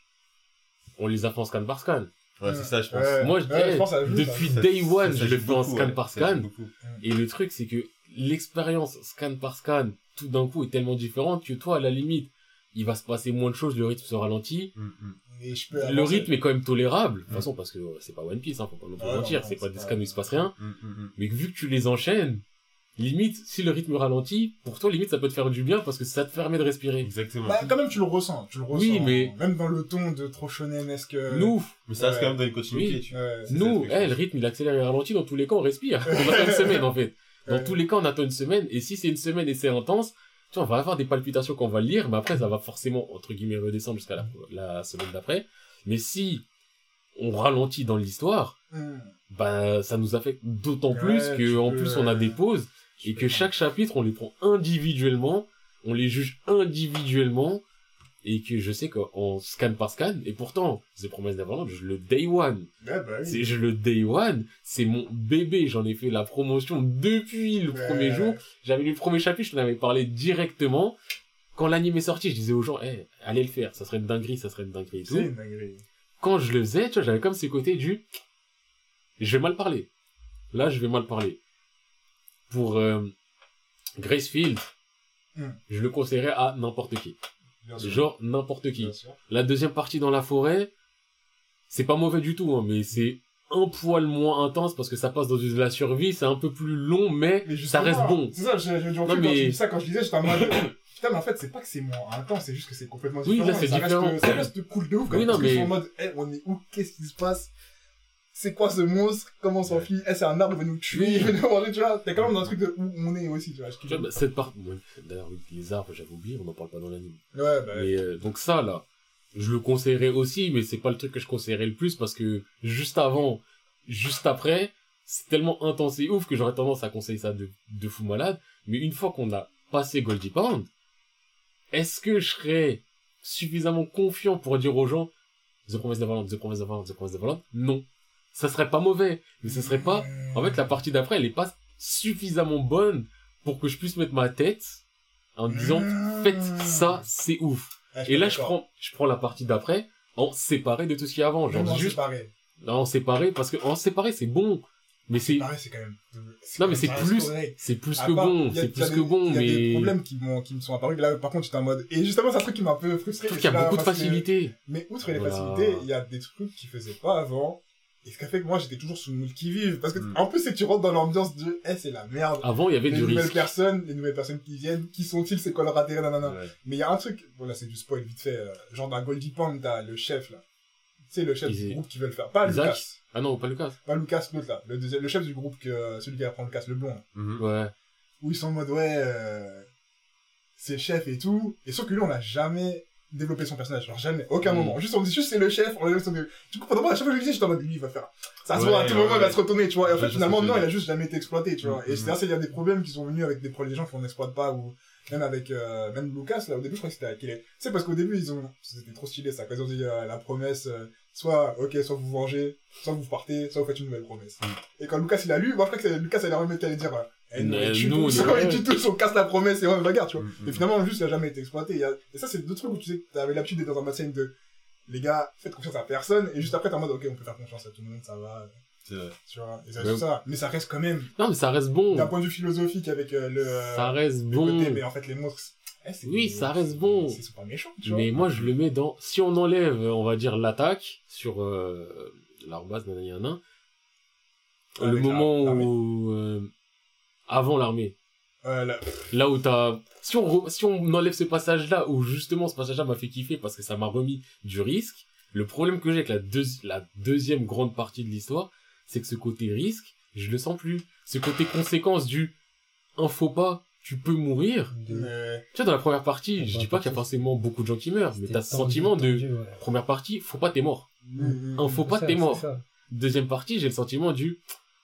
on les a fait en scan par scan. Ouais, c'est ça, je pense. Ouais. Moi, je Ouais, pense joue, depuis ça. day one, Ça je le fais en scan ouais. par scan. beaucoup. Et le truc, c'est que l'expérience scan par scan, tout d'un coup, est tellement différente que toi, à la limite, il va se passer moins de choses, le rythme se ralentit. Mm, mm. Et je peux Le avancer. rythme est quand même tolérable. De toute façon, parce que c'est pas One Piece, hein, faut pas Ah, mentir, c'est pas des scans où il se passe rien. Mm, mm, mm. Mais vu que tu les enchaînes, limite, si le rythme ralentit, pour toi, limite, ça peut te faire du bien parce que ça te permet de respirer. Exactement. Bah, quand même, tu le ressens. Tu le ressens. Oui, mais- Même dans le ton de trop shonen-esque. Nous, Mais ça reste Ouais. quand même dans une continuité, Oui. tu Ouais. C'est ça, nous, eh, le rythme, il accélère et ralentit, dans tous les cas, on respire. On attend une semaine, en fait. Dans Ouais. tous les cas, on attend une semaine, et si c'est une semaine et c'est intense, tu vois, on va avoir des palpitations quand on va lire, mais après, ça va forcément, entre guillemets, redescendre jusqu'à la, la semaine d'après. Mais si on ralentit dans l'histoire, Hmm. bah, ça nous affecte d'autant Ouais, plus que, en peux, plus, on a des pauses, et que chaque chapitre, on les prend individuellement, on les juge individuellement, et que je sais qu'en scan par scan, et pourtant, The Promise Neverland, je le day one. Ouais, bah oui. C'est, je le day one, c'est mon bébé, j'en ai fait la promotion depuis le Ouais. premier jour. J'avais lu le premier chapitre, je t'en avais parlé directement. Quand l'anime est sorti, je disais aux gens, eh, allez le faire, ça serait une dinguerie, ça serait une dinguerie. C'est une dinguerie. Quand je le faisais, tu vois, j'avais comme ce côté du, je vais mal parler. Là, je vais mal parler. Pour euh, Gracefield, Hmm. je le conseillerais à n'importe qui. Bien. Genre n'importe qui. La deuxième partie dans la forêt, c'est pas mauvais du tout, hein, mais c'est un poil moins intense parce que ça passe dans de la survie, c'est un peu plus long, mais, Mais ça reste bon. C'est ça, j'ai quand mais- tu dis ça, quand je disais, j'étais en mode, putain, mais en fait, c'est pas que c'est moins intense, c'est juste que c'est complètement Oui, différent. là, c'est différent. Reste, ça reste cool de ouf, quand Oui, non, parce mais- en mode, eh, on est où, qu'est-ce qui se passe? C'est quoi ce monstre? Comment on s'enfuit? Eh, c'est un arbre, il va nous tuer, il va nous manger, tu vois. T'es quand même dans un truc de où on est aussi, tu vois. tu bah, cette part, ouais, d'ailleurs, les arbres, j'avais oublié, on n'en parle pas dans l'anime. Ouais, bah, Mais euh, donc ça là, je le conseillerais aussi, mais c'est pas le truc que je conseillerais le plus parce que juste avant, juste après, c'est tellement intense et ouf que j'aurais tendance à conseiller ça de, de fou malade. Mais une fois qu'on a passé Goldie Pound, est-ce que je serais suffisamment confiant pour dire aux gens The Promise Neverland, The Promise Neverland, The Promise Neverland? Non. Ça serait pas mauvais, mais ce serait pas... En fait, la partie d'après, elle est pas suffisamment bonne pour que je puisse mettre ma tête en disant faites ça, c'est ouf. Suis Et là, je prends, je prends la partie d'après en séparé de tout ce qu'il y a avant. Genre en juste séparé. en séparé parce que en séparé c'est bon, mais c'est c'est quand même. non mais c'est plus c'est plus que bon, il c'est il plus que bon, Il y a des mais problèmes qui, m'ont- qui me sont apparus. Là, par contre, j'étais en mode. Et justement, c'est un truc qui m'a un peu frustré. qu'il y a beaucoup de facilité. Mais outre les facilités, il y a des trucs qu'ils faisaient pas avant. Et ce qui a fait que moi, j'étais toujours sous le moule qui vive. Parce que, Mm. en plus, c'est que tu rentres dans l'ambiance de, eh, c'est la merde. Avant il y avait les du nouvelles risque. personnes, les nouvelles personnes qui viennent, qui sont-ils, c'est quoi leur intérêt, nanana. Ouais. Mais il y a un truc, voilà, c'est du spoil vite fait, euh, genre dans Goldie Pond, t'as le chef, là. Tu sais, le chef Ils- du groupe qui veut le faire. Pas Lucas. Ah non, pas Lucas. Pas Lucas, l'autre, là. Le, deuxième, le chef du groupe, que, celui qui va prendre le casse, le blond. là. Mhm. Ouais. Où ils sont en mode, ouais, euh, c'est chef et tout. Et sauf que lui, on n'a jamais développé son personnage. Genre, jamais. Aucun Mm. moment. Juste, on dit juste, c'est le chef, on a son... Du coup, pendant moi, à chaque fois que je le disais, j'étais en mode, lui, il va faire. Ça se Ouais, voit, à tout ouais, moment, il va se retourner, tu vois. Et en fait, finalement, non, il a juste jamais été exploité, tu vois. Mm, Et mm, c'est assez, il y a des problèmes qui sont venus avec des, des gens qu'on n'exploite pas ou, même avec, euh, même Lucas, là, au début, je crois que c'était avec est. C'est parce qu'au début, ils ont, c'était trop stylé, ça. Quand ils ont dit, euh, la promesse, euh, soit, ok, soit vous vengez, soit vous partez, soit vous faites une nouvelle promesse. Mm. Et quand Lucas, il a lu, moi, je crois que Lucas, il a remis, allait dire, euh, eh, nous, Euh, tue nous, tous, on est- tous, on casse la promesse et on regarde, tu vois. Mm, Et mm. finalement, juste, il a jamais été exploité. A- Et ça, c'est deux trucs où tu sais que t'avais l'habitude d'être dans un bassin de, les gars, faites confiance à personne, et juste après, t'es en mode, ok, on peut faire confiance à tout le monde, ça va, C'est tu vois. Et ça, tout ça. Mais ça reste quand même, Non mais ça reste bon. d'un point de vue philosophique avec euh, le, euh, Ça reste le bon. côté, mais en fait, les monstres, eh, c'est Oui, des- ça reste bon. Sont pas méchants, tu vois. Mais moi, je le mets dans... Si on enlève, on va dire, l'attaque sur euh, l'arbase, nanana, le moment où... avant l'armée. Euh, là, Là où t'as... Si on, re- si on enlève ce passage-là, où justement ce passage-là m'a fait kiffer parce que ça m'a remis du risque, le problème que j'ai avec la, deuxi- la deuxième grande partie de l'histoire, c'est que ce côté risque, je le sens plus. Ce côté conséquence du un faux pas, tu peux mourir. mais- Tu vois, dans la première partie, La je dis pas qu'il y a forcément beaucoup de gens qui meurent, mais t'as ce tendu, sentiment de ouais. première partie, faut pas t'es mort. Mm, Un faux pas, t'es mort. ça. Deuxième partie, j'ai le sentiment du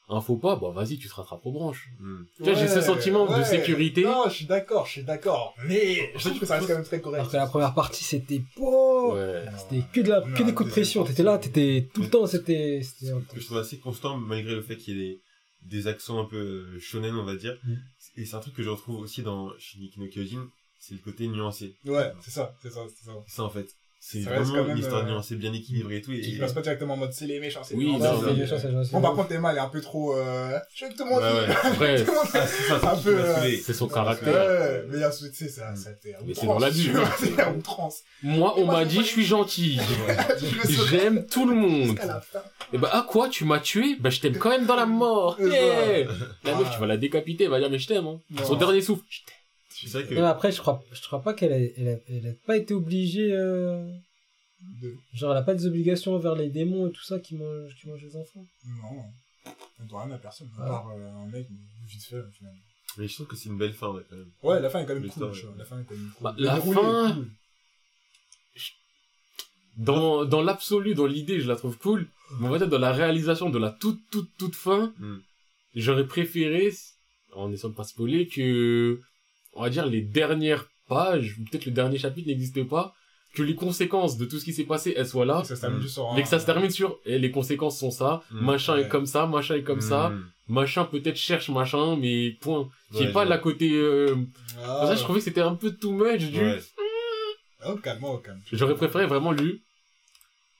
un faux pas, bon vas-y, tu te rattrapes aux branches. Mm. Tu vois, j'ai ce Ouais, sentiment de ouais. sécurité. Non, je suis d'accord, je suis d'accord. Mais je trouve que ça reste quand même très correct. Que la première partie, c'était Ouais. C'était que de la, Non, que des coups de pression. T'étais là, t'étais tout le temps, c'était, c'était. que je trouve assez constant malgré le fait qu'il y ait des, des accents un peu shonen on va dire Mm. et c'est un truc que je retrouve aussi dans Shingeki no Kyojin c'est le côté nuancé Ouais, c'est ça, c'est ça, c'est ça. c'est ça en fait c'est vraiment une histoire euh, nuancée bien équilibrée et tout et, Tu passes pas directement en mode c'est les méchants, c'est Oui, les non, méchants, non, c'est- mais- méchant, ça, j'en sais Bon, par contre, Emma, elle est un peu trop. Euh... Je veux que tout le monde. Après, c'est Un peu, son caractère. Ouais, mais il y a ce, tu sais, ça, ça t'es à Mais c'est dans la tu Bible. vois, C'est à outrance. Moi, on m'a dit, je suis gentil. J'aime tout le monde. Et bah, ah quoi, tu m'as tué? Bah, je t'aime quand même dans la mort. Ça. La meuf, tu vas la décapiter, elle va dire, mais je t'aime, hein. Son dernier souffle. Je t'aime. C'est vrai que Non, après, je crois, je crois pas qu'elle a, elle a, elle a pas été obligée, euh... De- genre, elle a pas des obligations envers les démons et tout ça qui mangent, qui mangent les enfants. Non. Elle doit rien à personne. À Ouais. part euh, un mec, mais vite fait, finalement. mais je trouve que c'est une belle fin ouais, quand même Ouais, la fin est quand même cool. ouais. La fin est quand même cool. Bah, la fin- cool. Dans, dans l'absolu, dans l'idée, je la trouve cool. Mais on va dire, dans la réalisation de la toute, toute, toute fin, Mm. j'aurais préféré, en essayant de pas spoiler, que, on va dire, les dernières pages, ou peut-être le dernier chapitre n'existe pas, que les conséquences de tout ce qui s'est passé, elles soient là, Ça se termine Mm. juste sur un- mais que ça se termine sur, et les conséquences sont ça, Mm. machin Ouais. est comme ça, machin est comme ça, Mm. machin peut-être cherche machin, mais point. Qui est Ouais, pas la côté, euh, Ah, ça, je trouvais que c'était un peu too much du, Ouais. Au calme, au calme. j'aurais préféré vraiment lu,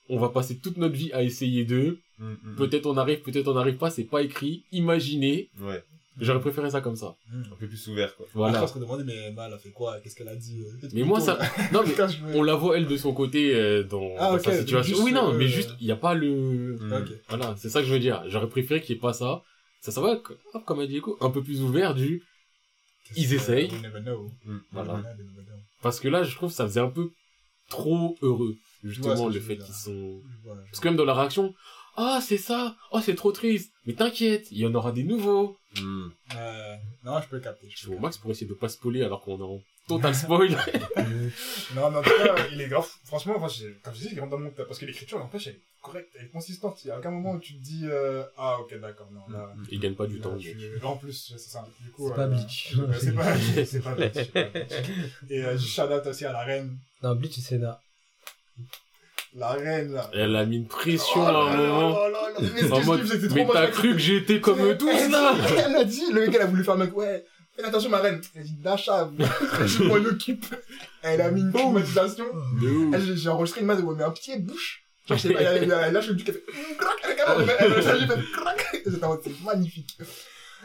on va passer toute notre vie à essayer d'eux, Mm, mm, Peut-être on arrive, peut-être on n'arrive pas, c'est pas écrit. Imaginez, ouais J'aurais préféré ça comme ça. Un peu plus ouvert, quoi. Voilà. Après, on se demandait, mais Emma, elle a fait quoi? Qu'est-ce qu'elle a dit? Euh, Mais moi, ça, non, mais on la voit elle de son côté euh, dans, Ah, dans sa situation. juste, oui, non, euh, mais juste, il y a pas le, Mm. Ok. voilà, c'est ça que je veux dire. J'aurais préféré qu'il y ait pas ça. Ça, ça va, hop, comme a dit Eko, un peu plus ouvert du, Ils essayent. We never know. Mm. Voilà. We never know. parce que là, je trouve que ça faisait un peu trop heureux, justement, le fait qu'ils sont, Voilà. parce que même dans la réaction, ah, c'est ça, oh, c'est trop triste, mais t'inquiète, il y en aura des nouveaux. Mm. Ah. Euh, non, je peux capter. Je au max pour essayer de pas spoiler alors qu'on est en total spoil. Non, mais en tout cas, il est grave. Franchement, enfin, comme je dis, il rentre dans mon tas. Parce que l'écriture, n'empêche, elle est correcte, elle est consistante. Il y a aucun moment où tu te dis, euh, ah, ok, d'accord, non, là. Il gagne pas du là, temps. En plus, c'est ça. Du coup, C'est pas euh, Bleach. C'est pas, c'est pas Bleach. c'est pas Bleach. Et euh, je shout aussi à la reine. Non, Bleach, c'est là. La reine, là. Elle a mis une pression Oh à là un là moment. là là là. Mais c'était mais t'as cru que j'étais comme eux tous là Elle a dit, le mec, elle a voulu faire le mec, ouais, fais attention, ma reine. Elle a dit, Dasha, je m'en occupe. Elle a mis une climatisation. De j'ai enregistré une main où elle met un pied bouche. Genre, je sais pas, elle, lâche le duc, elle fait, crac, elle, elle, elle, fait, crac. C'est magnifique.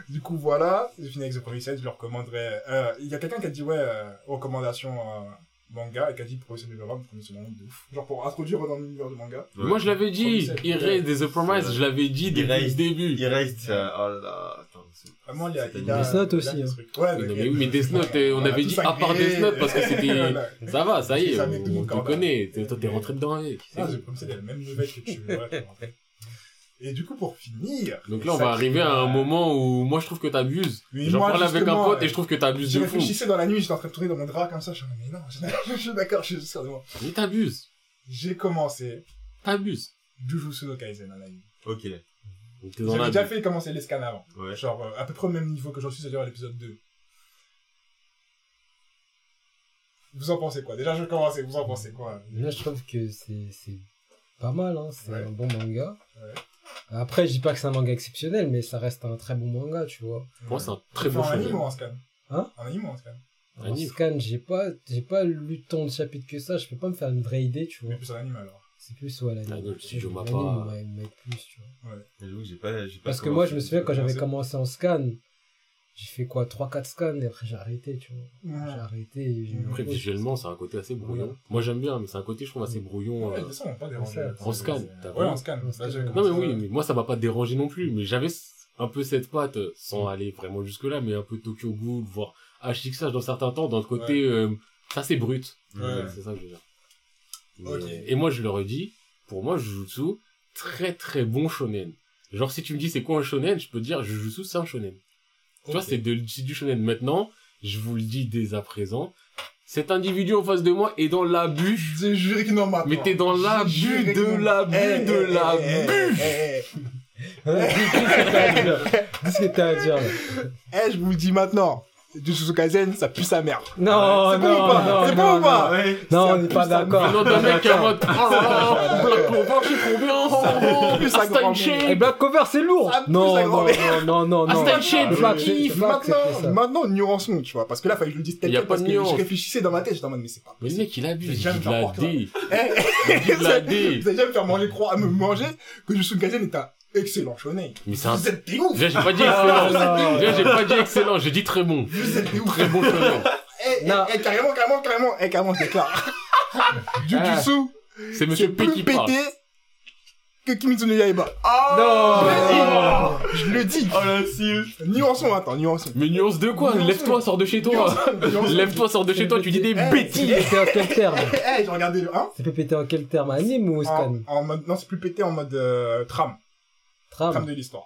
Du coup, voilà. J'ai fini avec The Promised, je le recommanderais. Euh, il y a quelqu'un qui a dit, ouais, euh, recommandation, euh, manga, et Promised Neverland, Promised Neverland, de ouf. Genre, pour introduire dans l'univers du manga. Moi je l'avais dit, Promised. Erase des The Promise, je l'avais dit depuis le début. Il reste, ça, oh là là, attends, c'est- Vraiment, il y a, c'est il y a, Death Note il y a aussi, des hein. Ouais, non, mais- mais oui, mais Death Note, euh, on Voilà, avait dit à part. Death Note parce que c'était, ça va, ça y est, on, mais tout le monde on te connaît. toi t'es rentré dedans avec. Ah, a la même nouvelle que tu rentré. Et du coup, pour finir. Donc là on va arriver à un moment où moi je trouve que t'abuses. J'en parle avec un pote et je trouve que t'abuses Je de fou. réfléchissais dans la nuit, j'étais en train de tourner dans mon drap comme ça, je me mais non, je, je suis d'accord, je suis sûr de moi. Mais t'abuses. J'ai commencé T'abuses. Jujutsu no Kaisen en anime. Ok, Donc, T'es dans J'avais la déjà fait commencer les scans avant. ouais. Genre, euh, à peu près au même niveau que j'en suis, c'est-à-dire à l'épisode 2. Vous en pensez quoi? Déjà, je vais commencer, vous en pensez quoi? Moi, je trouve que c'est pas mal, hein. c'est Ouais. un bon manga. Ouais. Après, je dis pas que c'est un manga exceptionnel, mais ça reste un très bon manga, tu vois. Pour moi c'est un très bon fais en anime ou en scan? Hein? En anime ou en scan? En Anime. scan, j'ai pas, j'ai pas lu tant de chapitres que ça, je peux pas me faire une vraie idée, tu vois. Mais plus en anime alors. C'est plus, ouais, l'anime. Studio mais plus, tu vois. J'avoue j'ai pas, j'ai pas Parce que moi, je me souviens quand j'avais commencé en scan, j'ai fait quoi, 3-4 scans et après j'ai arrêté, tu vois. J'ai arrêté et Après visuellement c'est un côté assez brouillon. Moi j'aime bien mais c'est un côté je trouve assez brouillon. Ouais, euh. de ça, pas déranger. Attends, en scan, Ouais, vu en scan. Non, mais oui, euh, mais moi ça m'a pas dérangé non plus, mais j'avais un peu cette patte euh, sans aller vraiment jusque là, mais un peu Tokyo Ghoul, voire HXH dans certains temps, dans le côté euh, ça c'est brut. Ouais. C'est ça que je veux dire. Mais- Ok. Et moi je leur ai dit, pour moi Jujutsu, très très bon shonen. Genre si tu me dis c'est quoi un shonen, je peux te dire Jujutsu c'est un shonen. Tu vois, c'est de- c'est du shonen. Maintenant, je vous le dis dès à présent, cet individu en face de moi est dans l'abus. J'ai juré que non, maintenant. Mais t'es dans l'abus de non. l'abus Eh, de eh, l'abus. eh, eh, eh, Dis ce que t'as à dire. Eh, Eh, je vous le dis maintenant. Jujutsu Kaisen, ça pue sa mère. Non, C'est non, bon ou pas non, C'est non, bon ou non. pas. Non, on n'est pas d'accord. D'un mec qui est en mode, oh là là, Black Clover, je suis pue sa grand-mère. Shape. Et Black Cover, c'est lourd. Non, non, non, non, non, Je je je Maintenant, maintenant, nuançons, tu vois. Parce que là, fallait que je le dise tel Y a quel, pas parce de que nuance. je réfléchissais dans ma tête, j'étais en mode, mais c'est pas Mais le possible. mec, il abuse, il dit la fait croire D. Eh, Il dit la D. Vous allez jamais me faire manger, croire, à me manger, que Jujutsu Kaisen est un excellent shonen. Mais c'est un... Vous êtes des ouf! J'ai pas dit Ah, excellent. j'ai pas dit excellent, j'ai dit très bon. Vous êtes des ouf! Très bon shonen. Eh, eh, Non. eh, carrément, carrément, carrément, eh, carrément, je déclare. Jujutsu, C'est c'est Monsieur P plus qui pété parle. Que Kimetsu no Yaiba. Non. Je le dis! Oh l'insulte. Nuançons, attends, nuançons. Mais nuance de quoi. Lève-toi, sors de chez toi. Lève-toi, sors de chez toi, tu dis des Eh, bêtises. C'est pété en quel terme Eh, j'ai regardé le 1. C'est peut péter en quel terme Anime ou scan En, en mode, non, c'est plus pété en mode euh, trame. Trame Trame de l'histoire.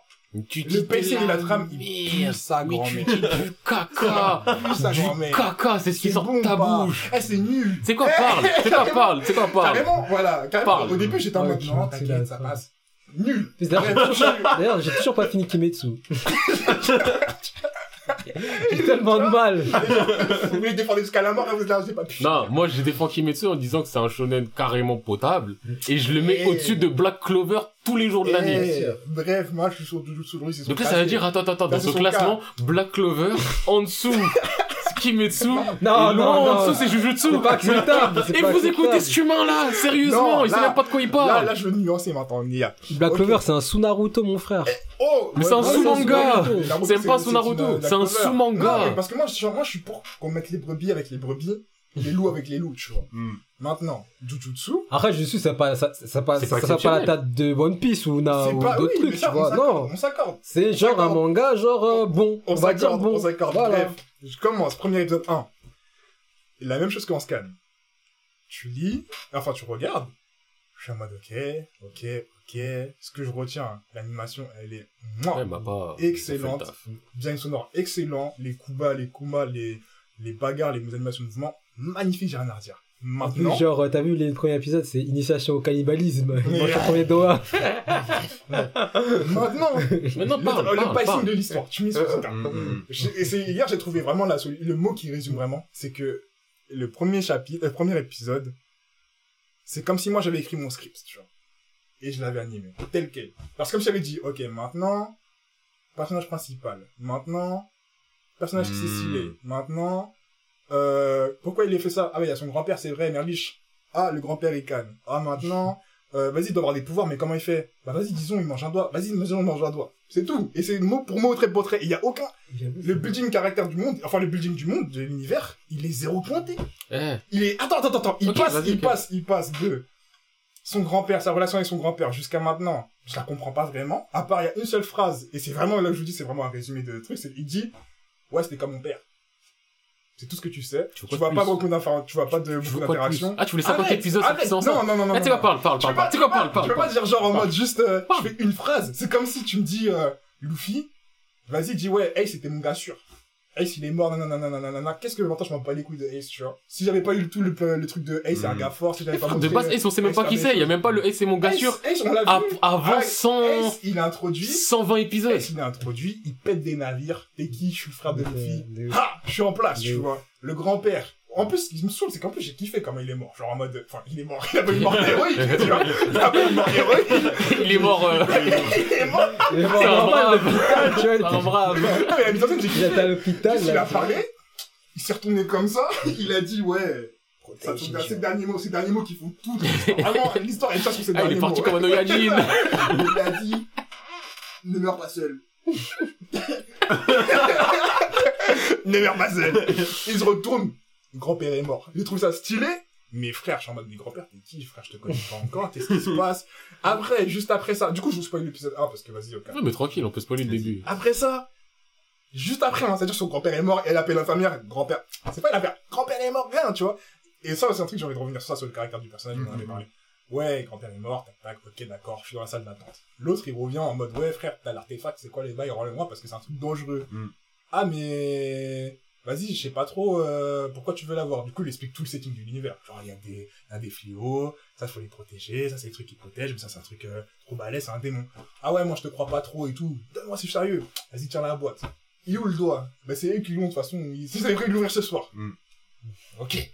Tu Le PC de la trame, il pue merde. sa Mais tu grand-mère. du caca. Du caca, c'est ce qui sort de ta bouche. Eh, c'est nul. C'est quoi parle? C'est quoi parle? C'est quoi parle? Carrément, voilà. Carrément. Parle. Au début, j'étais en mode, non, t'inquiète, la ça passe. Nul. D'ailleurs, j'ai toujours, d'ailleurs, j'ai toujours pas fini Kimetsu. j'ai tellement de mal. Vous voulez défendre jusqu'à la mort, là, vous êtes là, j'ai pas pu. Non, moi je défends Kimetsu en disant que c'est un shonen carrément potable et je le mets Eh. au-dessus de Black Clover tous les jours de l'année. Eh, Bref, moi, je suis sur Jujutsu son Donc là, ça veut dire, attends, attends, attends, dans ce son classement, Black Clover en dessous. Kimetsu. Non, et non, non. en dessous, c'est Jujutsu. C'est pas acceptable. Et pas vous écoutez cet humain-là, sérieusement, Non, il sait là- même pas de quoi il Là, parle. là, je veux nuancer maintenant. Il y a. Black. Clover, c'est un sous-Naruto, mon frère. Oh Mais c'est un sous-manga. C'est même pas un sous-Naruto, c'est un sous-manga. Parce que moi, moi, je suis pour qu'on mette les brebis avec les brebis, les loups avec les loups, tu vois. Hmm. Maintenant, Jujutsu, Après, je suis, ça pas, ça, ça pas, ça, pas ça, pas la tête de One Piece ou, na, c'est ou pas, oui, d'autres trucs, ça, tu on vois. Non. on s'accorde. C'est genre un manga, genre, euh, bon. On, On va dire s'accorde, bon. on s'accorde. Voilà. Bref, je commence, premier épisode 1. La même chose qu'en scan. Tu lis, enfin, tu regardes. Je suis en mode, ok, ok, ok. Ce que je retiens, l'animation, elle est, mouah, Ouais, bah, pas. excellente. design sonore excellent, les Kuba, les Kuma, les, les bagarres, les animations de mouvement, magnifique, j'ai rien à redire. En plus, Maintenant, genre, t'as vu les premiers épisodes, c'est initiation au cannibalisme. Il mange premier doigt. maintenant, Maintenant, le, parle, le parle, pacing parle. de l'histoire, tu m'expliques ça. Hmm, hmm. J'ai- et Hier, j'ai trouvé vraiment la le mot qui résume vraiment, c'est que le premier chapitre, le premier épisode, c'est comme si moi j'avais écrit mon script, tu vois. Et je l'avais animé, tel quel. Parce que comme si j'avais dit, ok, maintenant, personnage principal. Maintenant, personnage qui s'est stylé. Maintenant, euh, pourquoi il a fait ça? Ah ouais, il y a son grand-père, c'est vrai, Merlich. Ah, le grand-père, il canne. Ah, maintenant, euh, vas-y, il doit avoir des pouvoirs, mais comment il fait? Bah vas-y, disons, il mange un doigt. Vas-y, disons, il mange un doigt. C'est tout. Et c'est mot pour mot, trait pour trait. Il y a aucun... Le building caractère du monde, enfin le building du monde, de l'univers, il est zéro pointé. Eh, Il est... Attends, attends, attends, il passe, il ok. passe, il passe de son grand-père, sa relation avec son grand-père jusqu'à maintenant. Je la comprends pas vraiment. À part, il y a une seule phrase, et c'est vraiment, là où je vous dis, c'est vraiment un résumé de truc, c'est, il dit, ouais, c'était comme mon père. C'est tout ce que tu sais. Tu Tu, vois pas beaucoup d'infos, tu vois pas de beaucoup d'interactions. Ah, tu voulais 50 Arrête, épisodes arrête. sans ça Non, non, non, non. Eh, tu vas non. parle, parle, parle. tu vas parle, parle. tu peux pas dire genre en mode juste, euh, je fais une phrase. C'est comme si tu me dis, euh, Luffy, vas-y, dis ouais, Ace c'était mon gars sûr. Ace il est mort, nanana, nanana, nanana. Qu'est-ce que maintenant je m'en bats les couilles de Ace, tu vois? Si j'avais pas eu le tout le, le truc de Ace, c'est un Mm. gars fort, si j'avais pas De base, Ace, on sait même pas qui c'est. Il y a même pas le Ace, c'est mon gars Ace, sûr. Ace, on l'a Av- vu. Avant Ah, 100, Ace, il a introduit. 120 épisodes. Ace, il a introduit, il pète des navires. T'es qui? Je suis le frère de Luffy. Ha! Je suis en place, tu vois. Le grand-père. En plus, ce qui me saoule, c'est qu'en plus, j'ai kiffé comment il est mort. Genre en mode, enfin, il est mort. Il a pas une mort héroïque, tu vois. Il a pas une mort héroïque. Il est mort. euh, Il est mort. Il est mort C'est un à brave. tu vois. C'est un brave. Ah, mais la mise en scène, j'ai Il kiffé. à l'hôpital, Qu'est-ce qu'il là. a parlé Il s'est retourné comme ça, il a dit ouais. Ça, c'est ces derniers mots, ces derniers mots qui font tout. l'histoire. Vraiment, l'histoire est sur ces Ah, derniers il est parti mots. comme un Oyajin. Il a dit ne meurs pas seul. ne meurs pas seul. Il se retourne. Grand-père est mort. Je trouve ça stylé. Mais frère, je suis en mode, mais grand-père, t'es qui, frère, je te connais pas encore, qu'est-ce qui se passe? Après, juste après ça, du coup, je vous spoil l'épisode 1 parce que vas-y, ok. Ouais, mais tranquille, on peut spoiler le début. Après ça, juste après, hein, c'est-à-dire son grand-père est mort, elle appelle l'infirmière, grand-père. C'est pas l'infirmière, grand-père est mort, bien, tu vois. Et ça, c'est un truc, j'ai envie de revenir sur ça, sur le caractère du personnage, on en avait Mhm. parlé. Ouais, grand-père est mort, tac, tac, ok, d'accord, je suis dans la salle d'attente. L'autre, il revient en mode, ouais, frère, t'as l'artefact, c'est quoi les bails, rends-le-moi parce que c'est un truc dangereux. Mhm. Ah, mais, vas-y, je sais pas trop, euh, pourquoi tu veux l'avoir. Du coup, il explique tout le setting de l'univers. Genre, il y a des, il y a des fléaux, ça, faut les protéger, ça, c'est les trucs qui protègent, mais ça, c'est un truc, euh, trop balèze, c'est un démon. Ah ouais, moi, je te crois pas trop et tout. Donne-moi, c'est sérieux. Vas-y, tiens la boîte. Il où le doigt? Bah, c'est eux qui l'ont, de toute façon. Ils avaient prévu de l'ouvrir ce soir. Mm. Ok.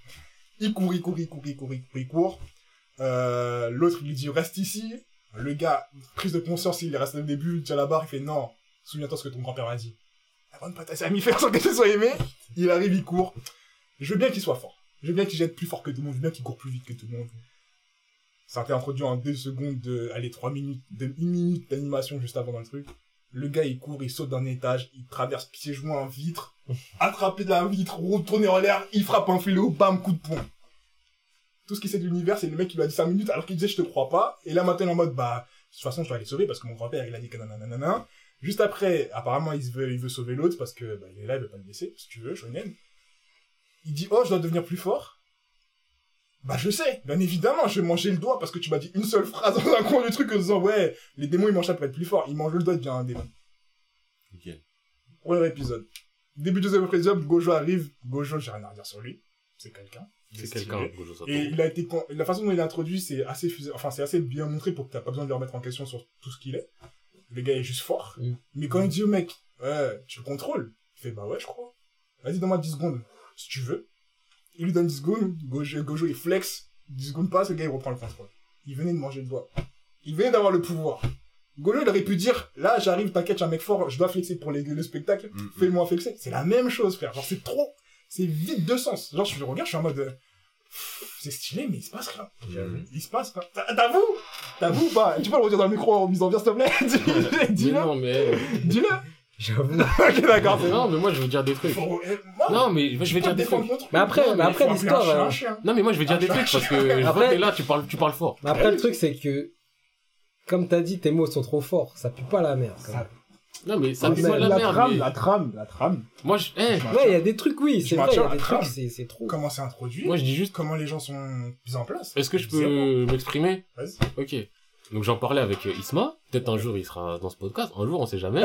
Il court, il court, il court, il court, il court, il court. Euh, l'autre, il lui dit, reste ici. Le gars, prise de conscience, il est resté au début, il tient la barre, il fait, non, souviens-toi ce que ton grand-père m'a dit. Bonne c'est à faire sans que tu sois aimé. Il arrive, il court. Je veux bien qu'il soit fort. Je veux bien qu'il jette plus fort que tout le monde. Je veux bien qu'il court plus vite que tout le monde. Ça a été introduit en deux secondes de, allez, trois minutes, de une minute d'animation juste avant dans le truc. Le gars, il court, il saute d'un étage, il traverse pieds joints en vitre, attraper de la vitre, retourner en l'air, il frappe un fléau, bam, coup de poing. Tout ce qui sait de l'univers, c'est le mec qui lui a dit 5 minutes alors qu'il disait je te crois pas. Et là, maintenant, en mode, bah, de toute façon, je dois aller sauver parce que mon grand-père, il a dit que nanana. Juste après, apparemment, il veut, il veut sauver l'autre parce que, bah, il est là, il veut pas le laisser, si tu veux, shonen. Il dit, oh, je dois devenir plus fort. Bah, je sais, bien évidemment, je vais manger le doigt parce que tu m'as dit une seule phrase dans un coin du truc en disant, ouais, les démons, ils mangent ça pour être plus fort. Il mange le doigt, il devient un démon. Ok. Premier épisode. Début du deuxième épisode, Gojo arrive. Gojo, j'ai rien à dire sur lui. C'est quelqu'un. C'est quelqu'un, Gojo. Et il a été, con- la façon dont il est introduit, c'est assez fusé, enfin, c'est assez bien montré pour que t'as pas besoin de le remettre en question sur tout ce qu'il est. Le gars est juste fort. Mm. Mais quand il dit au mec, ouais, tu le contrôles, il fait, bah ouais, je crois. Vas-y, donne-moi 10 secondes, si tu veux. Il lui donne 10 secondes, Gojo, Gojo il flex, 10 secondes passent, le gars il reprend le contrôle. Il venait de manger le doigt. Il venait d'avoir le pouvoir. Gojo, il aurait pu dire, là, j'arrive, t'inquiète, j'ai un mec fort, je dois flexer pour les, le spectacle, Mm, mm. fais-moi flexer. C'est la même chose, frère. Genre, c'est trop, c'est vide de sens. Genre, je regarde, je suis en mode, euh, c'est stylé, mais il se passe rien. Il se passe rien. T'avoues? T'avoues ou pas? Tu peux le redire dans le micro en disant bien, s'il te plaît? Dis- Mais Dis-le. non, mais... Dis-le. J'avoue. Ok, d'accord. c'est Non, mais moi, je veux dire des trucs. Faut- euh, Non, mais moi, je vais dire des trucs. Mais après, Non, mais après, l'histoire, euh. Non, mais moi, je vais dire des trucs parce que Après- là, tu parles, tu parles fort. Mais après, le truc, c'est que, comme t'as dit, tes mots sont trop forts. Ça pue pas la merde. quand même. Non, mais ça Ah, pue la la merde. trame, mais- la trame, la trame. Moi, je, eh, Ouais, il y a des trucs, oui, Je c'est vrai, y maintiens a des la trucs, trame. c'est c'est trop. Comment c'est introduit? moi, je dis juste, Comment les gens sont mis en place? est-ce que je peux m'exprimer? Vas-y. Ok. Donc j'en parlais avec euh, Isma, peut-être un jour il sera dans ce podcast, un jour on sait jamais.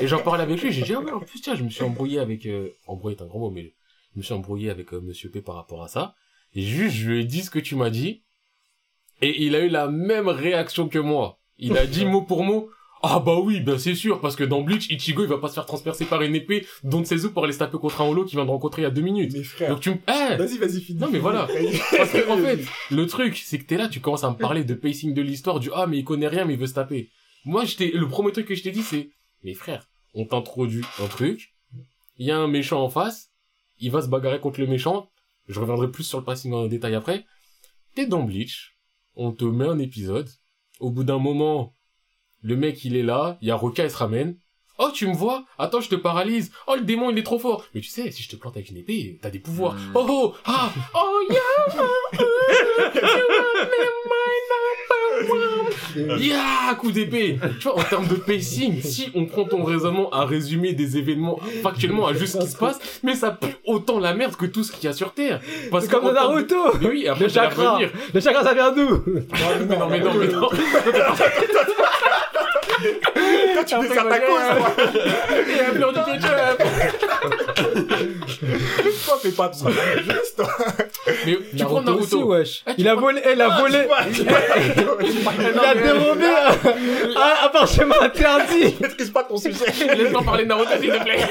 et j'en parlais avec lui, j'ai dit ah ouais en plus tiens je me suis embrouillé avec euh... embrouillé est un grand mot mais je me suis embrouillé avec euh, Monsieur P par rapport à ça. Et juste je lui ai dit ce que tu m'as dit et il a eu la même réaction que moi. Il a dit mot pour mot ah bah oui, ben c'est sûr, parce que dans Bleach, Ichigo il va pas se faire transpercer par une épée dont Seizu pour aller se taper contre un holo qu'il vient de rencontrer il y a deux minutes. Mes frères. Donc tu me... Eh Vas-y, vas-y, finis. Non, mais voilà. Parce que, en fait, le truc, c'est que t'es là, tu commences à me parler de pacing de l'histoire, du ah, mais il connaît rien, mais il veut se taper. Moi, je t'ai, le premier truc que je t'ai dit, c'est, mes frères, on t'introduit un truc, il y a un méchant en face, il va se bagarrer contre le méchant, je reviendrai plus sur le pacing en détail après. T'es dans Bleach, on te met un épisode, au bout d'un moment, le mec, il est là, il y a Roka, il se ramène, Oh, tu me vois? Attends, je te paralyse. Oh, le démon, il est trop fort. Mais tu sais, si je te plante avec une épée, t'as des pouvoirs. Mm. Oh, oh, ah, oh, yeah. Yeah, coup d'épée. Tu vois, en termes de pacing, si on prend ton raisonnement à résumer des événements factuellement à juste ce qui se passe, mais ça pue autant la merde que tout ce qu'il y a sur Terre. Parce C'est comme dans Naruto Mais oui, après, Le chakra. Le chakra, ça vient d'où? Mais non, mais non, mais non. Toi, tu descends ta cause, toi. Il y a un fleur du ketchup. Toi, fais pas tout ça. Juste, toi. Mais tu prends Naruto aussi, wesh. Ah, Il a volé, il a volé, il a dérobé un, un appartement interdit maîtrises pas ton sujet. Laisse-moi parler de Naruto, s'il te plaît.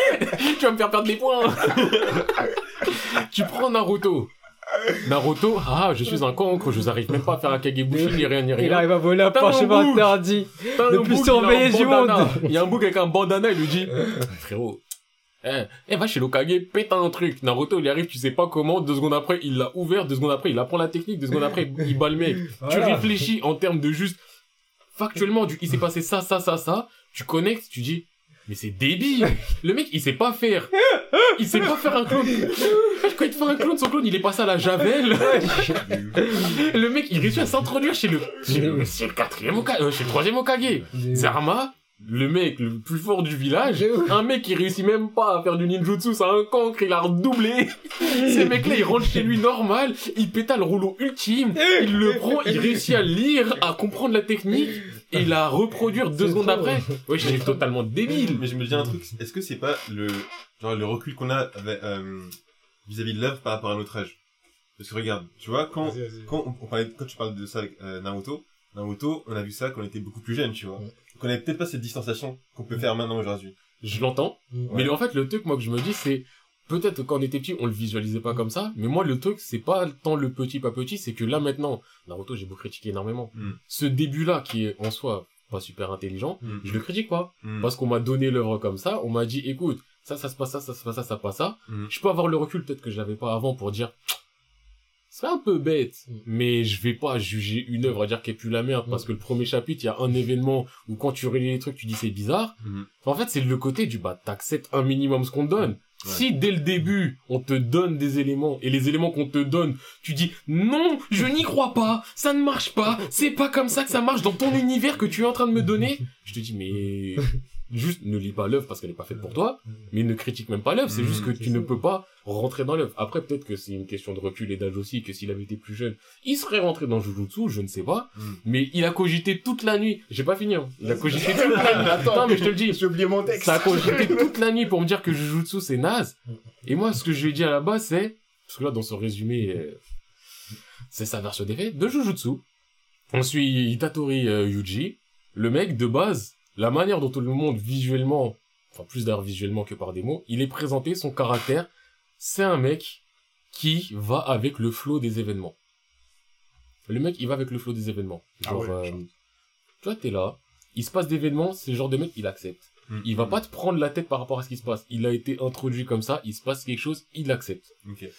tu vas me faire perdre des points. tu prends Naruto. Naruto, ah, je suis un cancre, je vous arrive même pas à faire un Kagebushi, ni rien, ni Il rien. arrive à voler un parchemin interdit le plus surveillé il du monde. Il y a un bouc avec un bandana, il lui dit, frérot, eh, eh, va chez l'Okage, pète un truc. Naruto, il arrive, tu sais pas comment, deux secondes après, il l'a ouvert, deux secondes après, il apprend la technique, deux secondes après, il bat le mec. Tu réfléchis en termes de juste, factuellement, du, il s'est passé ça, ça, ça, ça, tu connectes, tu dis, mais c'est débile. Le mec, il sait pas faire. Il sait pas faire un clone. Quand il te fait un clone, son clone, il est passé à la javel. Le mec, il réussit à s'introduire chez le, chez le, chez le quatrième Okage, euh, chez le troisième Okage. Zarma, le mec le plus fort du village, un mec qui réussit même pas à faire du ninjutsu, c'est un cancre, il a redoublé. Ces mecs-là, ils rentrent chez lui normal, il péta le rouleau ultime, il le prend, il réussit à lire, à comprendre la technique, et il a reproduire deux secondes trop. après. Ouais, j'ai totalement débile. Mais je me dis un truc, est-ce que c'est pas le, genre, le recul qu'on a avec, euh, vis-à-vis de l'œuvre par rapport à notre âge? Parce que regarde, tu vois, quand, quand, on, on parlait, quand tu parles de ça avec euh, Naruto, Naruto, on a vu ça quand on était beaucoup plus jeune, tu vois. Ouais. Donc on avait peut-être pas cette distanciation qu'on peut faire maintenant aujourd'hui. Je l'entends, mais en fait, le truc, moi, que je me dis, c'est, peut-être quand on était petit, on le visualisait pas comme ça, mais moi, le truc, c'est pas tant le petit, pas petit, c'est que là, maintenant, Naruto, j'ai beau critiquer énormément. Mm. Ce début-là, qui est, en soi, pas super intelligent, Mm. je le critique pas. Mm. Parce qu'on m'a donné l'œuvre comme ça, on m'a dit, écoute, ça, ça se passe ça, ça se passe ça, ça passe ça. Mm. Je peux avoir le recul, peut-être que j'avais pas avant pour dire, c'est un peu bête, Mm. mais je vais pas juger une œuvre à dire qu'elle pue la merde, parce que le premier chapitre, il y a un événement où quand tu relis les trucs, tu dis c'est bizarre. Mm. En fait, c'est le côté du bah, t'acceptes un minimum ce qu'on te donne. Ouais. Si dès le début, on te donne des éléments, et les éléments qu'on te donne, tu dis non, je n'y crois pas, ça ne marche pas, c'est pas comme ça que ça marche dans ton univers que tu es en train de me donner, je te dis mais juste ne lis pas l'œuvre parce qu'elle est pas faite pour toi, mais ne critique même pas l'œuvre, c'est juste que c'est tu ne peux pas rentrer dans l'œuvre. Après, peut-être que c'est une question de recul et d'âge aussi, que s'il avait été plus jeune, il serait rentré dans Jujutsu, je ne sais pas, Mm. mais il a cogité toute la nuit, j'ai pas fini, hein. il a cogité toute la nuit, attends, mais je te le dis, J'ai oublié mon texte. ça a cogité toute la nuit pour me dire que Jujutsu c'est naze. Et moi, ce que je lui ai dit à la base, c'est, parce que là, dans son résumé, euh, c'est sa version des faits, de Jujutsu. On suit Itatori euh, Yuji. Le mec, de base, la manière dont tout le monde visuellement, enfin plus d'ailleurs visuellement que par des mots, il est présenté, son caractère, c'est un mec qui va avec le flot des événements. Le mec, il va avec le flot des événements. Ah Genre, ouais, euh, genre. toi, t'es là, il se passe d'événements, c'est le genre de mec, il accepte. Mm. Il va pas te prendre la tête par rapport à ce qui se passe. Il a été introduit comme ça, il se passe quelque chose, il accepte.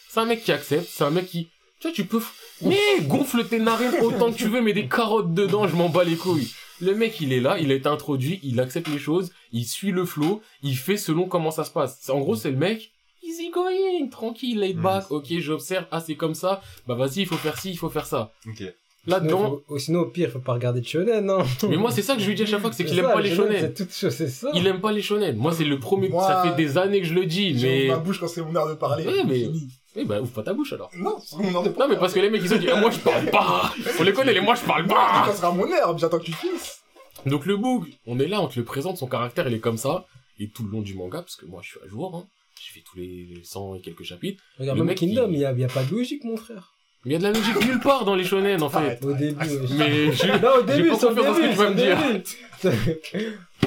C'est un mec qui accepte, c'est un mec qui... Tu vois, tu peux... Mais gonfle tes narines autant que tu veux, mets des carottes dedans, je m'en bats les couilles. Le mec, il est là, il a été introduit, il accepte les choses, il suit le flow, il fait selon comment ça se passe. En gros, c'est le mec, easy going, tranquille, laid back, ok, j'observe, ah c'est comme ça, bah vas-y, il faut faire ci, il faut faire ça. Ok. Là-dedans, Sinon, au pire, faut pas regarder de shonen, non mais moi c'est ça que je lui dis à chaque fois, c'est qu'il aime pas les shonen. C'est toute chose, c'est ça. Il aime pas les shonen. Moi c'est le premier, Moi, ça fait des années que je le dis, J'ai mais... ma bouche quand c'est mon heure de parler. Ouais, mais-. Eh bah ouvre pas ta bouche alors. Non, c'est mon heure de Non parler. mais parce que les mecs ils ont dit, ah, moi je parle pas On les connaît les moi je parle pas ça sera mon heure, j'attends que tu finisses. Donc le Boog, on est là, on te le présente, son caractère il est comme ça, et tout le long du manga, parce que moi je suis à jour, hein, je fais tous les 100 et quelques chapitres, Regarde, le même mec, Kingdom, il- y a, il y a pas de logique, mon frère. Mais il y a de la logique nulle part dans les shonen en fait. Au début, wesh. Mais je... Non, au début, c'est au en ce que début, tu vas me début.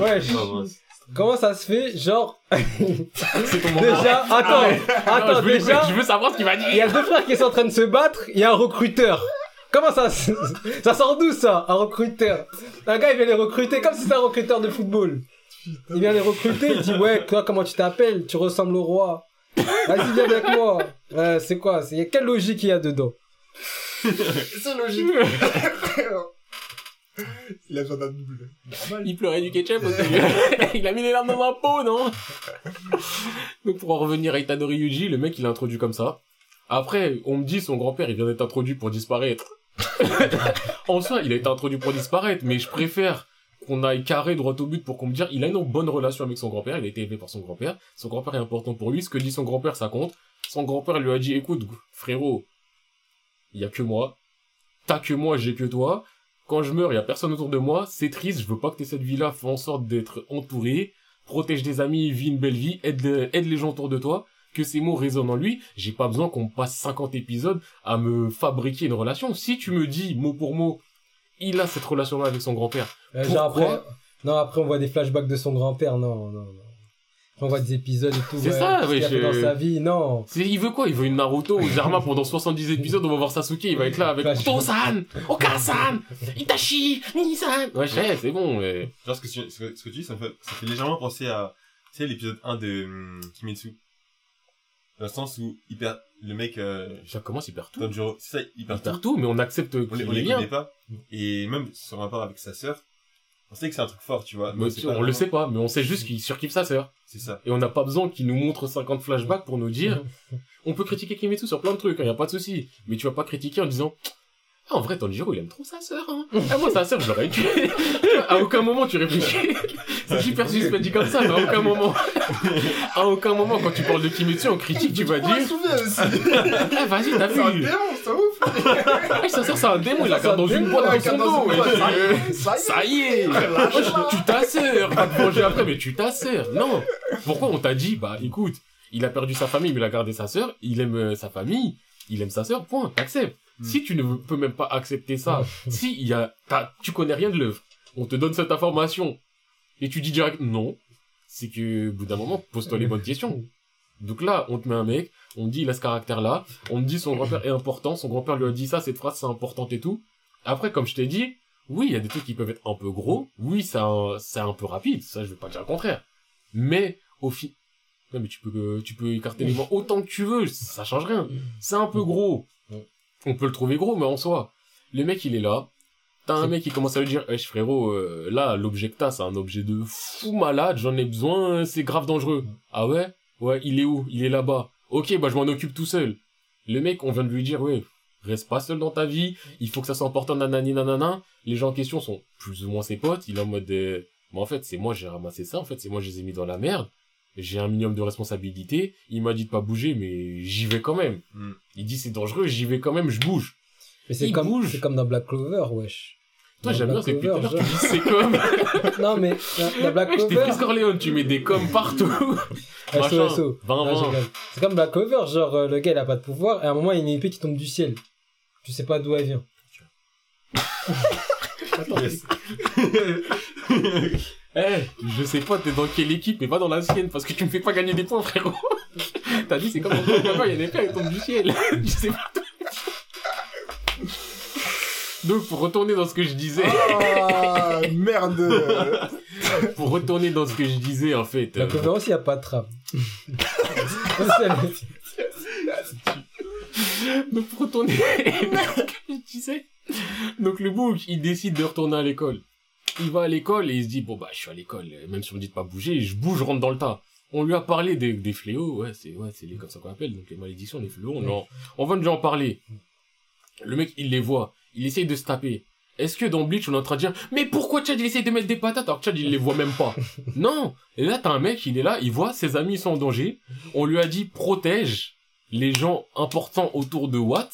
Wesh. Ah, mince. Comment ça se fait, genre, c'est ton moment. déjà, attends, Ah ouais. attends, Non, je, veux, déjà, je veux savoir ce qu'il va il y dire a deux frères qui sont en train de se battre, il y a un recruteur. Comment ça, se- ça sort d'où ça, un recruteur? Un gars, il vient les recruter comme si c'était un recruteur de football. Il vient les recruter, il dit, ouais, toi, comment tu t'appelles? Tu ressembles au roi. Vas-y, viens avec moi. Euh, c'est quoi? C'est quelle logique il y a dedans? C'est logique. Il a besoin d'un double. Normal. Il pleurait du ketchup aussi. il a mis les larmes dans ma peau, non Donc pour en revenir à Itadori Yuji, le mec il est introduit comme ça. Après, on me dit son grand-père il vient d'être introduit pour disparaître. en soi, il a été introduit pour disparaître, mais je préfère qu'on aille carré droit au but pour qu'on me dise il a une bonne relation avec son grand-père, il a été élevé par son grand-père, son grand-père est important pour lui, ce que dit son grand-père ça compte. Son grand-père lui a dit écoute frérot, il y a que moi, t'as que moi, j'ai que toi, quand je meurs, il y a personne autour de moi, c'est triste, je veux pas que t'aies cette vie-là, fais en sorte d'être entouré, protège des amis, vis une belle vie, aide, le- aide les gens autour de toi, que ces mots résonnent en lui, j'ai pas besoin qu'on passe 50 épisodes à me fabriquer une relation. Si tu me dis, mot pour mot, il a cette relation-là avec son grand-père, Euh, genre Pourquoi après, non, après on voit des flashbacks de son grand-père, non, non, non. On voit des épisodes et tout. C'est ouais, ça, wesh, fait dans sa vie, non. il veut quoi? Il veut une Naruto ou Zerma pendant 70 épisodes, on va voir Sasuke, il va être là avec Flash- Tosan, Okasan, Itachi, Nisan. Ouais, je sais, c'est bon, mais... Genre, ce que, tu, ce, que, ce que tu dis, ça me fait, ça fait légèrement penser à, tu sais, l'épisode 1 de hum, Kimetsu. Dans le sens où il perd, le mec, euh, Ça commence, il perd tout. Tanjiro, c'est ça, il Il perd perd tout. tout, mais on accepte On on les connaît pas. Et même son rapport avec sa sœur, on sait que c'est un truc fort, tu vois. Mais on le sait pas, mais on sait juste qu'il surkiffe sa sœur. C'est ça. Et on n'a pas besoin qu'il nous montre 50 flashbacks pour nous dire, on peut critiquer Kimetsu sur plein de trucs, hein, y a pas de souci. Mais tu vas pas critiquer en disant, ah, en vrai, Tanjiro, il aime trop sa sœur, hein. Ah, moi, sa sœur, je l'aurais tué. à aucun moment, tu réfléchis. c'est super suspect dit comme ça, mais à aucun moment. à aucun moment, quand tu parles de Kimetsu en critique, tu vas dire, aussi. eh, vas-y, t'as C'est un vu. démon, c'est ouf. Eh, sa sœur, c'est un démon, il la garde dans une boîte Il dans a son dos. Ça y est, Lâche-la. Tu ta sœur Va te venger après, mais tu ta sœur Non Pourquoi on t'a dit, bah écoute, il a perdu sa famille, mais il a gardé sa sœur, il aime euh, sa famille, il aime sa sœur, point, t'acceptes. Hmm. Si tu ne veux- peux même pas accepter ça, si il y a, tu connais rien de l'œuvre, on te donne cette information, et tu dis direct non, c'est que, au bout d'un moment, pose-toi les bonnes questions. Donc là, on te met un mec, on te dit, il a ce caractère-là, on te dit, son grand-père est important, son grand-père lui a dit ça, cette phrase, c'est importante et tout. Après, comme je t'ai dit, oui, il y a des trucs qui peuvent être un peu gros, oui, c'est un, peu rapide, ça, je vais pas dire le contraire. Mais, au fi... Non, mais tu peux, tu peux écarter les mains autant que tu veux, ça change rien. C'est un peu gros. On peut le trouver gros, mais en soi, le mec, il est là. T'as un mec qui commence à lui dire, wesh frérot, euh, là, t'as, c'est un objet de fou malade, j'en ai besoin, c'est grave dangereux. Ah ouais? Ouais, il est où? Il est là-bas. Ok, bah je m'en occupe tout seul. Le mec, on vient de lui dire, ouais, reste pas seul dans ta vie, il faut que ça soit important, nanani, nanana. Les gens en question sont plus ou moins ses potes, il est en mode, euh, mais en fait, c'est moi, j'ai ramassé ça, en fait, c'est moi, je les ai mis dans la merde. J'ai un minimum de responsabilité, il m'a dit de pas bouger, mais j'y vais quand même. Hmm. Il dit c'est dangereux, j'y vais quand même, je bouge. Mais c'est Il comme, bouge. c'est comme dans Black Clover, wesh. Toi, j'aime bien, Black c'est que tu dis c'est comme. Non, mais, dans, dans Black Clover. Chris Corleone, tu mets des coms partout. SO, Machin. SO. 20, Non, je 20. rigole. C'est comme Black Clover, genre, euh, le gars, il a pas de pouvoir, et à un moment, il y a une épée qui tombe du ciel. Tu sais pas d'où elle vient. Yes. Eh, je sais pas, t'es dans quelle équipe, mais pas dans la sienne, parce que tu me fais pas gagner des points, frérot. T'as dit, c'est comme dans le il y a une épée, elle tombe du ciel. je sais pas. Donc, pour retourner dans ce que je disais, Ah, merde. pour retourner dans ce que je disais, en fait. La euh, conférence, il n'y a pas de tram. Donc pour retourner vers ce que je disais. Donc le bouc, il décide de retourner à l'école. Il va à l'école et il se dit bon bah je suis à l'école, même si on me dit de pas bouger, je bouge, je rentre dans le tas. On lui a parlé des, des fléaux, ouais c'est ouais c'est les comme ça qu'on appelle, donc les malédictions, les fléaux. On, en- on va déjà en parler. Le mec il les voit, il essaye de se taper. Est-ce que dans Bleach on est en train de dire mais pourquoi Chad il essaye de mettre des patates alors que Chad il les voit même pas? Non. Et là t'as un mec il est là, il voit ses amis sont en danger. On lui a dit protège les gens importants autour de Watt,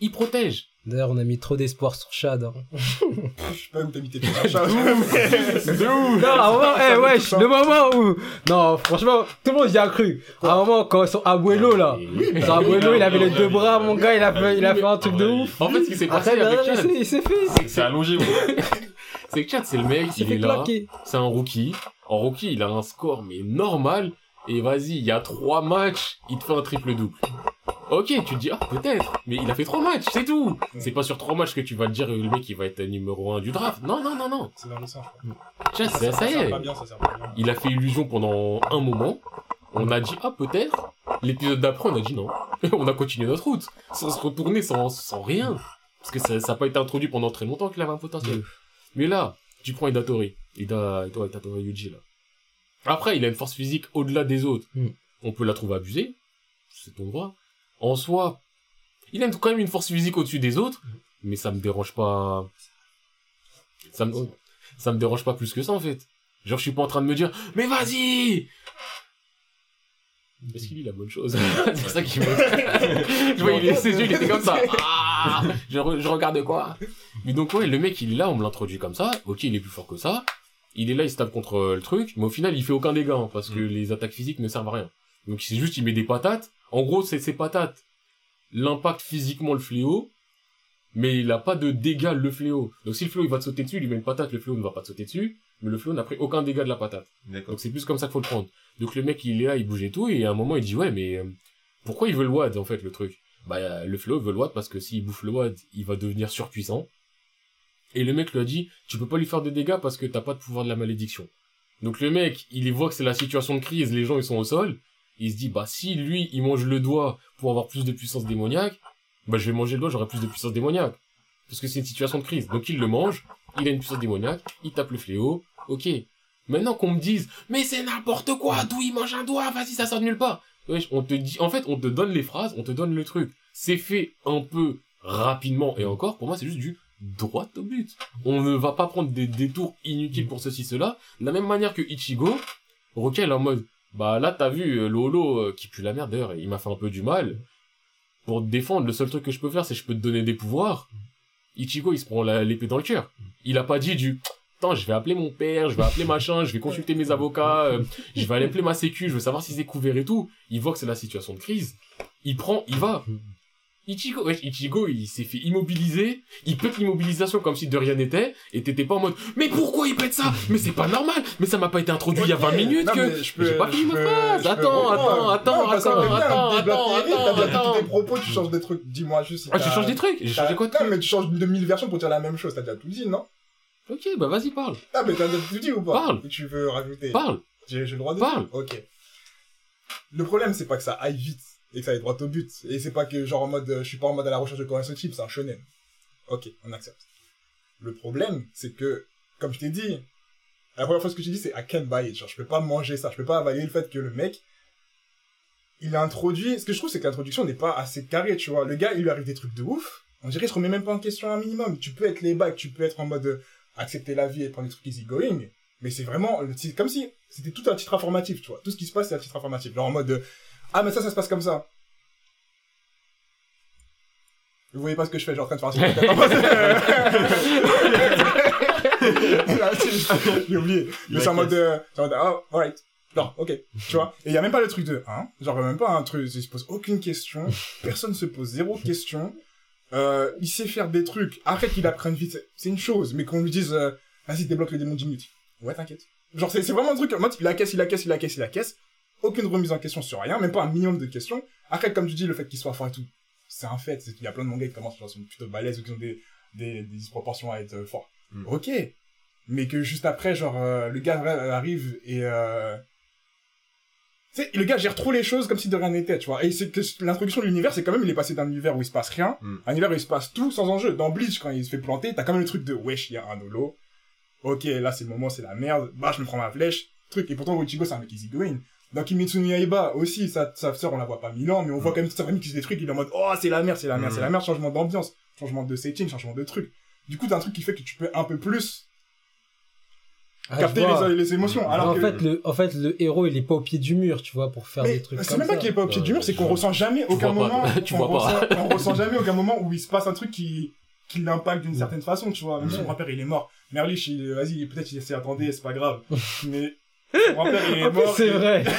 il protège. D'ailleurs, on a mis trop d'espoir sur Chad. hein. Je sais pas où t'as mis tes pieds. Non, à un moment, eh, wesh, le moment où... Non, franchement, tout le monde y a cru. À un moment, quand son abuelo, là, son abuelo, il avait les deux bras, mon gars, il a fait, il a fait un truc de ouf. En fait, ce qui s'est passé avec il Chad, s'est- il s'est fait, C'est allongé, moi. c'est que Chad, c'est le mec, il s'est il fait est là, c'est un rookie. En rookie, il a un score, mais normal. Et vas-y, il y a trois matchs, il te fait un triple-double. Ok, tu te dis, ah, peut-être. Mais il a fait trois matchs, c'est tout. C'est pas sur trois matchs que tu vas te dire, le mec, il va être numéro un du draft. Non, non, non, non. C'est dans le. Chad, ça, ça y est. pas bien, ça sert pas bien. Il a fait illusion pendant un moment. On a dit, ah, peut-être. L'épisode d'après, on a dit non. on a continué notre route. Sans se retourner, sans, sans rien. Parce que ça, ça a pas été introduit pendant très longtemps qu'il avait un potentiel. Mais là, tu prends Idatori. Ida, toi, Idatori Yuji, là. Après, il a une force physique au-delà des autres. Mm. On peut la trouver abusée. C'est ton droit. En soi, il a quand même une force physique au-dessus des autres. Mais ça me dérange pas. Ça me, ça me dérange pas plus que ça, en fait. Genre, je suis pas en train de me dire, mais vas-y! Est-ce qu'il lit la bonne chose? c'est ça qui me... je vois, il est, ses yeux, il était comme ça. Ah je, re- je regarde quoi? Mais donc, ouais, le mec, il est là, on me l'introduit comme ça. Ok, il est plus fort que ça. Il est là, il se tape contre euh, le truc. Mais au final, il fait aucun dégât, hein, parce que les attaques physiques ne servent à rien. Donc, c'est juste, il met des patates. En gros, c'est ses patates. L'impact physiquement le fléau. Mais il a pas de dégâts le fléau. Donc, si le fléau, il va te sauter dessus, il lui met une patate, le fléau ne va pas te sauter dessus. Mais le fléau n'a pris aucun dégât de la patate. Donc c'est plus comme ça qu'il faut le prendre. Donc le mec il est là, il bouge et tout, et à un moment il dit ouais mais euh, pourquoi il veut le WAD en fait le truc? Bah le flow veut le WAD parce que s'il bouffe le WAD, il va devenir surpuissant. Et le mec lui a dit tu peux pas lui faire de dégâts parce que t'as pas de pouvoir de la malédiction. Donc le mec il voit que c'est la situation de crise, les gens ils sont au sol, il se dit bah si lui il mange le doigt pour avoir plus de puissance démoniaque, bah je vais manger le doigt j'aurai plus de puissance démoniaque. Parce que c'est une situation de crise. Donc il le mange, il a une puissance démoniaque, il tape le fléau, ok. Maintenant qu'on me dise, mais c'est n'importe quoi, d'où il mange un doigt, vas-y, ça sort de nulle part. Wesh, on te dit, en fait, on te donne les phrases, on te donne le truc. C'est fait un peu rapidement, et encore, pour moi, c'est juste du droit au but. On ne va pas prendre des détours inutiles pour ceci, cela. De la même manière que Ichigo, est en mode, bah là, t'as vu, euh, Lolo, euh, qui pue la merde, d'ailleurs, il m'a fait un peu du mal. Pour te défendre, le seul truc que je peux faire, c'est je peux te donner des pouvoirs. Ichigo, il se prend l'épée dans le cœur. Il a pas dit du, Attends, je vais appeler mon père, je vais appeler machin, je vais consulter mes avocats, euh, je vais aller appeler ma sécu, je veux savoir si c'est couvert et tout. Il voit que c'est la situation de crise. Il prend, il va. Ichigo, ouais, Ichigo, il s'est fait immobiliser, il pète l'immobilisation comme si de rien n'était, et t'étais pas en mode, mais pourquoi il pète ça? Mais c'est pas normal, mais ça m'a pas été introduit il y a 20 minutes Non, que, je peux- j'ai pas je fini ma phrase, je attends, attends, attends, attends, attends, attends, attends, attends. tes propos, tu changes des trucs. Dis-moi juste. si Ah, j'ai t'as- changé des trucs, j'ai changé quoi Non, mais tu changes de mille versions pour dire la même chose. T'as déjà tout dit, non? Ok, bah vas-y, parle, Ah, mais t'as déjà tout dit ou pas? Parle. Et tu veux rajouter? Parle, J'ai j'ai le droit de Parle. Ok. Le problème, c'est pas que ça aille vite et que ça aille droit au but. Et c'est pas que, genre, en mode, euh, je suis pas en mode à la recherche de cohérence type, c'est un shonen. Ok, on accepte. Le problème, c'est que, comme je t'ai dit, la première fois ce que j'ai dit, c'est I can't buy it. Genre, je peux pas manger ça. Je peux pas avaler le fait que le mec, il a introduit, ce que je trouve, c'est que l'introduction n'est pas assez carrée, tu vois. Le gars, il lui arrive des trucs de ouf. On dirait qu'il se remet même pas en question un minimum. Tu peux être les bacs, tu peux être en mode, euh, accepter la vie et prendre des trucs easy going. Mais c'est vraiment, comme si c'était tout un titre informatif, tu vois. Tout ce qui se passe, c'est un titre informatif. Genre en mode, euh, ah, mais ça, ça se passe comme ça. Vous voyez pas ce que je fais, genre en train de faire un J'ai oublié. Mais c'est en mode, euh, c'est en mode, ah, alright. Non, ok. Tu vois? Et il y a même pas le truc de, hein? Genre, même pas un truc, il se pose aucune question. Personne se pose zéro question. Euh, il sait faire des trucs. Arrête qu'il apprenne vite. C'est une chose. Mais qu'on lui dise, euh, vas-y, débloque le démon 10 minutes. Ouais, t'inquiète. Genre, c'est c'est vraiment un truc, en mode, il la caisse, il la caisse, il la caisse, il la caisse. Aucune remise en question sur rien, même pas un minimum de questions. Après, comme tu dis, le fait qu'il soit fort et tout, c'est un fait. C'est qu'il y a plein de mangas qui commencent, genre, sont plutôt balèzes ou qui ont des, des, des disproportions à être fort. Mm. Ok. Mais que juste après, genre, euh, le gars euh, arrive et... Euh... Tu sais, le gars gère trop les choses comme si de rien n'était, tu vois. Et c'est que l'introduction de l'univers, c'est quand même, il est passé d'un univers où il se passe rien, Mm. un univers où il se passe tout sans enjeu. Dans Bleach, quand il se fait planter, t'as quand même le truc de, wesh, il y a un holo. Ok, là, c'est le moment, c'est la merde. Bah, je me prends ma flèche. Truc. Et pourtant, Ichigo, c'est un mec easygoing. Dans Kimetsu no Yaiba, aussi, sa, sa sœur, on la voit pas mille ans, mais on voit quand même toute sa famille qui se des trucs, il est en mode, oh, c'est la merde, c'est la merde, Mm. c'est la merde, changement d'ambiance, changement de setting, changement de truc. Du coup, t'as un truc qui fait que tu peux un peu plus Ah, capter les, les émotions. Alors en que... fait, le, en fait, le héros, il est pas au pied du mur, tu vois, pour faire mais des trucs c'est même pas qu'il est pas au pied du mur, c'est qu'on ressent jamais aucun moment, Tu on, vois pas. ressent, on ressent jamais aucun moment où il se passe un truc qui, qui l'impacte d'une certaine façon, tu vois. Même si son grand-père, il est mort. Merlich, vas-y, peut-être il s'est attendé, c'est pas grave. Mais, son grand-père, il est En plus, mort. c'est et- vrai.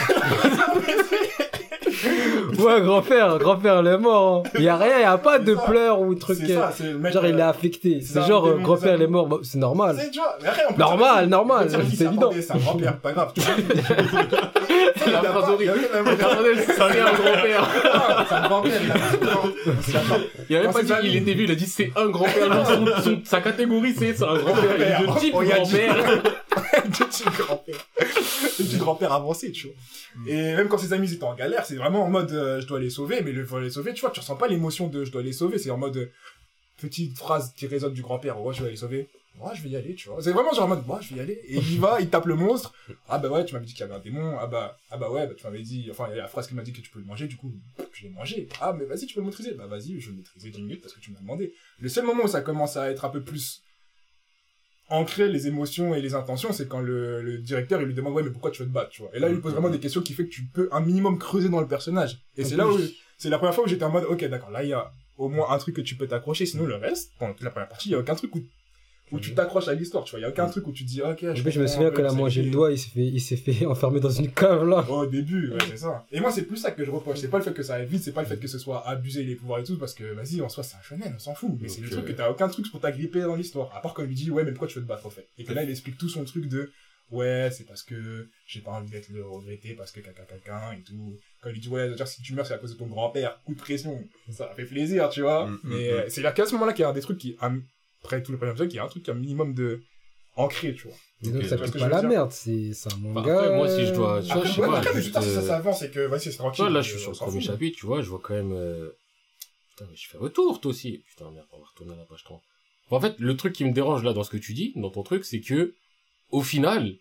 ouais, grand-père, grand-père, il est mort. hein. Il y a rien, il y a pas de ça. pleurs ou truc. C'est euh, ça, c'est le mec. Genre, il est euh, affecté. c'est C'est un genre, euh, grand-père, est mort. Bah, c'est normal. tu vois, mais Normal, dire- normal, c'est évident. C'est un grand-père, pas grave, tu vois. C'est la phrase horrible. c'est un grand-père. C'est un grand-père, il a même pas dit qu'il était vu, il a dit c'est un grand-père. Sa catégorie, c'est un grand-père. Il est de type y a dit. grand-père. du grand-père. du grand-père avancé, tu vois. Et même quand ses amis étaient en galère, c'est vraiment en mode euh, je dois les sauver, mais le faut les sauver, tu vois, tu ressens pas l'émotion de je dois les sauver, c'est en mode euh, petite phrase qui résonne du grand-père, ouais, je vais les sauver. Ouais, je vais y aller, tu vois. C'est vraiment genre en mode, ouais, je vais y aller. Et il y va, il tape le monstre. Ah bah ouais, tu m'avais dit qu'il y avait un démon. Ah bah, ah bah ouais, bah, tu m'avais dit, enfin, il y a la phrase qui m'a dit que tu peux le manger, du coup, je l'ai mangé. Ah, mais vas-y, tu peux le maîtriser. Bah vas-y, je vais le maîtriser 10 minutes parce que tu m'as demandé. Le seul moment où ça commence à être un peu plus ancré les émotions et les intentions, c'est quand le, le directeur il lui demande ouais mais pourquoi tu veux te battre, tu vois. Et là il lui pose vraiment des questions qui fait que tu peux un minimum creuser dans le personnage. Et c'est là où c'est la première fois où j'étais en mode ok d'accord là il y a au moins un truc que tu peux t'accrocher, sinon le reste pendant toute la première partie il y a aucun truc où où tu t'accroches à l'histoire, tu vois. Il y a aucun truc où tu te dis ok. Plus, je me souviens a ouais, mangé c'est- le doigt, il s'est fait, il s'est fait enfermer dans une cave, là. au début, ouais, c'est ça. Et moi, c'est plus ça que je reproche. C'est pas le fait que ça aille vite, c'est pas le fait que ce soit abusé les pouvoirs et tout, parce que, vas-y, en soi, c'est un shonen, on s'en fout. Mais c'est le Donc, truc euh, que t'as aucun truc pour t'agripper dans l'histoire. À part quand il lui dit, ouais, mais pourquoi tu veux te battre, en fait? Et que là, il explique tout son truc de, ouais, c'est parce que j'ai pas envie d'être le regretté parce que caca quelqu'un et tout. Quand il lui dit, ouais, dire si tu meurs, c'est à cause de ton grand-père, coup de pression. Ça fait plaisir, tu vois. Mm, mais mm, euh, c'est là qu'à ce moment-là qu'il y a des trucs qui, après tout le premier épisode, qu'il y a un truc qui a un minimum de, ancré, tu vois. Et donc, Ok, ça je vois ce fait que pas la merde, c'est, un Bah, manga. après, moi, si je dois- tu vois, Après, je sais ouais, pas, après, mais juste, putain, si ça euh, s'avance et que, vas-y, c'est tranquille. là, je euh, suis sur le premier chapitre, tu vois, je vois quand même... euh, Putain, mais je fais retour, toi aussi. Putain, merde, on va retourner à la page 30. En fait, le truc qui me dérange, là, dans ce que tu dis, dans ton truc, c'est que, au final,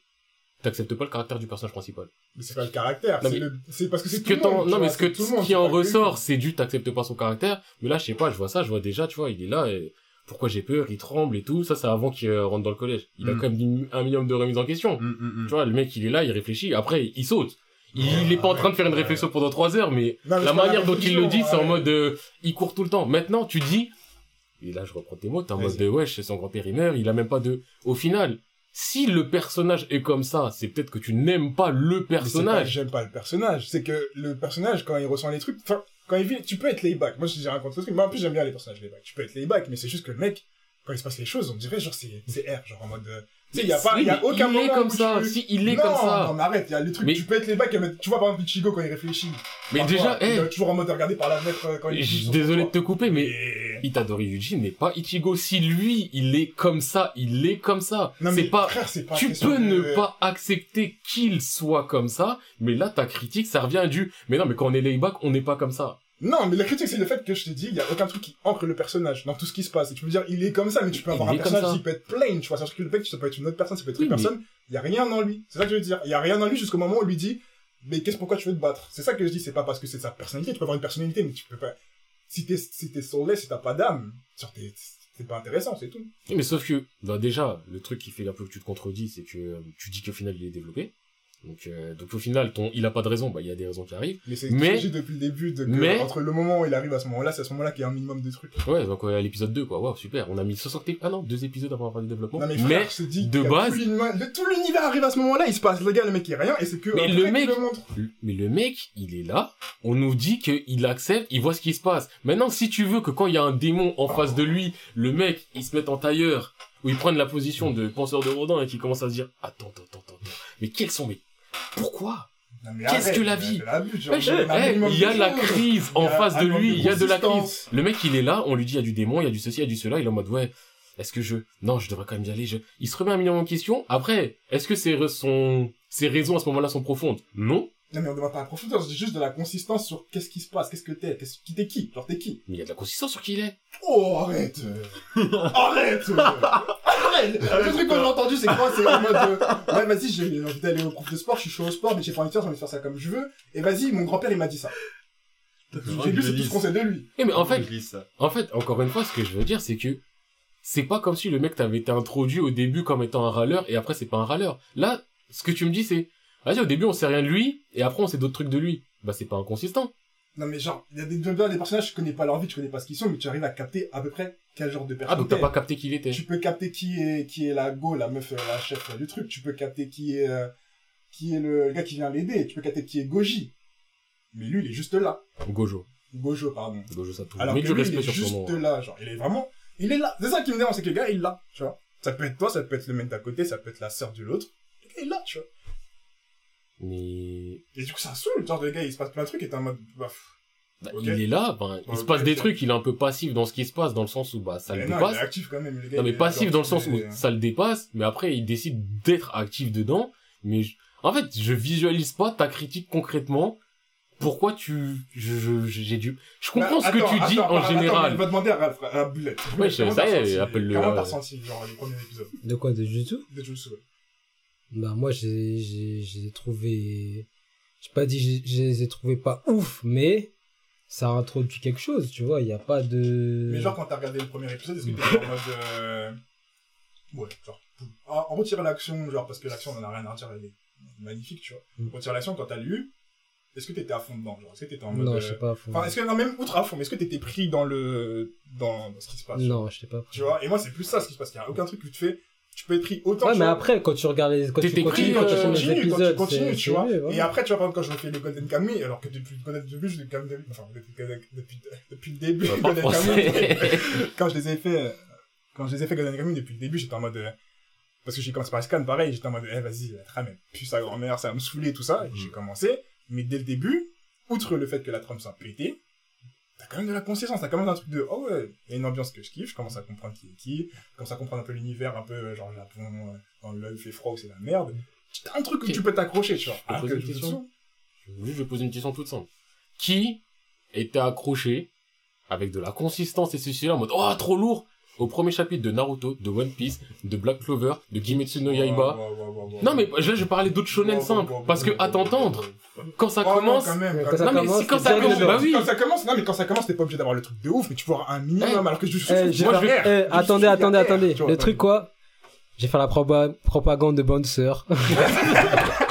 t'acceptes pas le caractère du personnage principal. Mais c'est pas le caractère, Non, c'est mais- le- c'est parce que c'est Ce tout le monde. non, mais ce que, tout ce monde, qui en ressort, c'est du t'acceptes pas son caractère. Mais là, je sais pas, je vois ça, je vois déjà, tu vois, il est là, et pourquoi j'ai peur, il tremble et tout. Ça, c'est avant qu'il euh, rentre dans le collège. Il a Mm. quand même un minimum de remise en question. Mm, mm. Tu vois, le mec, il est là, il réfléchit. Après, il saute. Il, il est pas en train de faire une Ouais. réflexion pendant trois heures, mais Non, mais la c'est manière dont il le dit, c'est en mode, euh, il court tout le temps. Maintenant, tu dis, et là, je reprends tes mots, t'es en mode de, wesh, son grand-père, il meurt, il a même pas de, au final, si le personnage est comme ça, c'est peut-être que tu n'aimes pas le c'est personnage. J'aime pas le personnage. C'est que le personnage, quand il ressent les trucs, enfin, quand il vit, tu peux être layback. Moi, j'ai rien contre le truc, mais en plus, j'aime bien les personnages layback. Tu peux être layback, mais c'est juste que le mec, quand il se passe les choses, on dirait, genre, c'est, c'est R, genre, en mode, euh, tu sais, il y a pas, il y a aucun il moment est comme où ça. tu- Si, il est non, comme ça. Non, mais arrête, il y a les trucs, Mais- tu peux être layback, et mettre- tu vois, par exemple, Ichigo, quand il réfléchit. Mais déjà, il eh, est toujours en mode de regarder par la fenêtre euh, quand il désolé de te couper, mais Itadori Yuji n'est pas Ichigo. Si lui, il est comme ça, il est comme ça. Non, mais C'est pas, frère, c'est pas tu peux de- ne pas accepter qu'il soit comme ça, mais là, ta critique, ça revient du, mais non, mais quand on est layback, on n'est pas comme ça. Non, mais la critique, c'est le fait que je te dis, il y a aucun truc qui ancre le personnage dans tout ce qui se passe. Et tu peux dire, il est comme ça, mais tu peux Il avoir un personnage ça. qui peut être plain, tu vois. Que le mec, ça peut être une autre personne, ça peut être une mais- personne. Il y a rien dans lui. C'est ça que je veux dire. Il y a rien dans lui jusqu'au moment où on lui dit, mais qu'est-ce pourquoi tu veux te battre? C'est ça que je dis, c'est pas parce que c'est sa personnalité. Tu peux avoir une personnalité, mais tu peux pas, si t'es, si t'es si t'as pas d'âme, c'est pas intéressant, c'est tout. Mais sauf que, bah déjà, le truc qui fait un peu que tu te contredis, c'est que euh, tu dis qu'au final, il est développé. Donc, euh, donc au final, ton, il a pas de raison, bah il y a des raisons qui arrivent. Mais c'est Mais- depuis le début de que, mais- entre le moment où il arrive à ce moment-là, c'est à ce moment-là qu'il y a un minimum de trucs. Ouais, donc euh, à l'épisode 2, quoi. Waouh, super. On a mis 60 ép- ah non, deux épisodes avant fin du développement. Non, mais, mais frère, je dis, de a base- tout l'univers- le- tout l'univers arrive à ce moment-là, il se passe, le gars, le mec, il est rien, et c'est que, Mais le mec- le montre. Mais le mec, il est là, on nous dit qu'il accepte, il voit ce qui se passe. Maintenant, si tu veux que quand il y a un démon en face de lui, le mec, il se mette en tailleur, ou il prenne la position de penseur de Rodin et qu'il commence à se dire, attends, attends, attends, attends, mais quels sont mes... Pourquoi Qu'est-ce que la vie il y a eh, la crise en face de lui, il y a de la crise. Le mec, il est là, on lui dit, il y a du démon, il y a du ceci, il y a du cela, il est en mode, ouais, est-ce que je, non, je devrais quand même y aller, je... il se remet un minimum en question. Après, est-ce que ses, son... ses raisons à ce moment-là sont profondes? Non. Non, mais on demande pas la profondeur, je dis juste de la consistance sur qu'est-ce qui se passe, qu'est-ce que t'es, qu'est-ce qui t'es qui, genre t'es qui. Mais il y a de la consistance sur qui il est. Oh, arrête. Arrête. Arrête Le truc que j'ai entendu, c'est quoi C'est en mode, euh, ouais, vas-y, j'ai envie d'aller au prof de sport, je suis chaud au sport, mais j'ai pas envie de faire, j'ai envie de faire ça comme je veux. Et vas-y, mon grand-père, il m'a dit ça. J'ai lu, c'est tout ce qu'on sait de lui. Eh, mais en fait. En fait, encore une fois, ce que je veux dire, c'est que c'est pas comme si le mec t'avait été introduit au début comme étant un râleur et après c'est pas un râleur. Là, ce que tu me dis, c'est, vas-y, au début on sait rien de lui et après on sait d'autres trucs de lui. Bah c'est pas inconsistant. Non, mais genre, il y a des, des personnages, tu connais pas leur vie, tu connais pas ce qu'ils sont, mais tu arrives à capter à peu près quel genre de Ah personne donc t'as pas capté qui il était. Tu peux capter qui est, qui est la go, la meuf, euh, la chef euh, du truc. Tu peux capter qui est, euh, qui est le gars qui vient l'aider. Tu peux capter qui est Goji. Mais lui, il est juste là. Gojo. Gojo, pardon. Gojo ça tout. Alors Mais que du lui, il est juste nom. là, genre, il est vraiment, il est là. C'est ça qui me dérange, c'est que le gars, il est là, tu vois. Ça peut être toi, ça peut être le mec d'à côté, ça peut être la sœur de l'autre. Le gars, il est là, tu vois. Mais Et du coup, ça saoule, genre, le gars, il se passe plein de trucs et t'es en mode, bah, bah, il est là, ben, il se passe des trucs, il est un peu passif dans ce qui se passe dans le sens où bah ça le il dépasse. est actif quand même, le gars. Non mais il est passif dans le sens où ça le dépasse, mais après il décide d'être actif dedans. Mais je- en fait, je visualise pas ta critique concrètement. Pourquoi tu, je, j'ai dû, je comprends Bah, ce que attends, tu dis attends, en général. Il va demander à, à, à Bullet. Ouais, ça y est, appelle-le, Comment t'as ressenti, genre, les premiers épisodes De quoi, de Jutsu de Jutsu ouais. Bah, moi, j'ai, j'ai, j'ai trouvé, j'ai pas dit, je les ai trouvés pas ouf, mais ça a introduit quelque chose, tu vois, il y a pas de... Mais genre, quand t'as regardé le premier épisode, est-ce que t'étais en mode. Euh... Ouais, genre. En, en retire l'action, genre, parce que l'action, on en a rien à dire, elle est magnifique, tu vois. Mm. Retire l'action, quand t'as lu, est-ce que t'étais à fond dedans Genre, est-ce que t'étais en mode. non, euh, je sais pas. faut- Enfin, est-ce que, non, même outre à fond, mais est-ce que t'étais pris dans le. dans, dans ce qui se passe Non, je sais pas. Tu vois, et moi, c'est plus ça ce qui se passe. Il y a aucun truc que tu fais. Tu peux être pris autant Ouais, tu mais vois. après, quand tu regardes les, quand tu continues, pris, quand tu euh, les continues, quand tu continues, tu vois. Et après, tu vois, par exemple, quand je fais le Golden Kamuy, alors que depuis le Golden début, je le Golden Kamuy, enfin, depuis, depuis, depuis le début, Golden Kamuy, quand je les ai fait, euh, quand je les ai fait Golden Kamuy depuis le début, j'étais en mode, euh, parce que j'ai commencé par Scan, pareil, j'étais en mode, eh, vas-y, la trame, elle pue sa grand-mère, ça va me saouler, tout ça, et j'ai commencé, mais dès le début, outre le fait que la trame soit pétée, t'as quand même de la consistance, t'as quand même un truc de, oh ouais, il y a une ambiance que je kiffe, je commence à comprendre qui est qui, je commence à comprendre un peu l'univers, un peu, euh, genre, Japon, euh, dans l'œil fait froid, où c'est la merde. T'as un truc où tu peux t'accrocher, tu vois. peux Alors poser que une question je vais poser une question toute simple. Qui était accroché avec de la consistance et ceci là en mode oh trop lourd au premier chapitre de Naruto, de One Piece, de Black Clover, de Kimetsu no Yaiba. Ouais, ouais, ouais, ouais, ouais. Non mais là je parlais d'autres shonen simples parce que à t'entendre quand ça Oh, non, commence quand ça Non, mais commence, si quand ça commence, bah oui. Quand ça commence, non, mais quand ça commence, t'es pas obligé d'avoir le truc de ouf, mais tu avoir un minimum, Eh. alors que je suis Eh, Moi, fait- je vais- eh, Juste attendez, attendez, attendez. vois, Le truc quoi? J'ai fait la propagande de bonne sœur.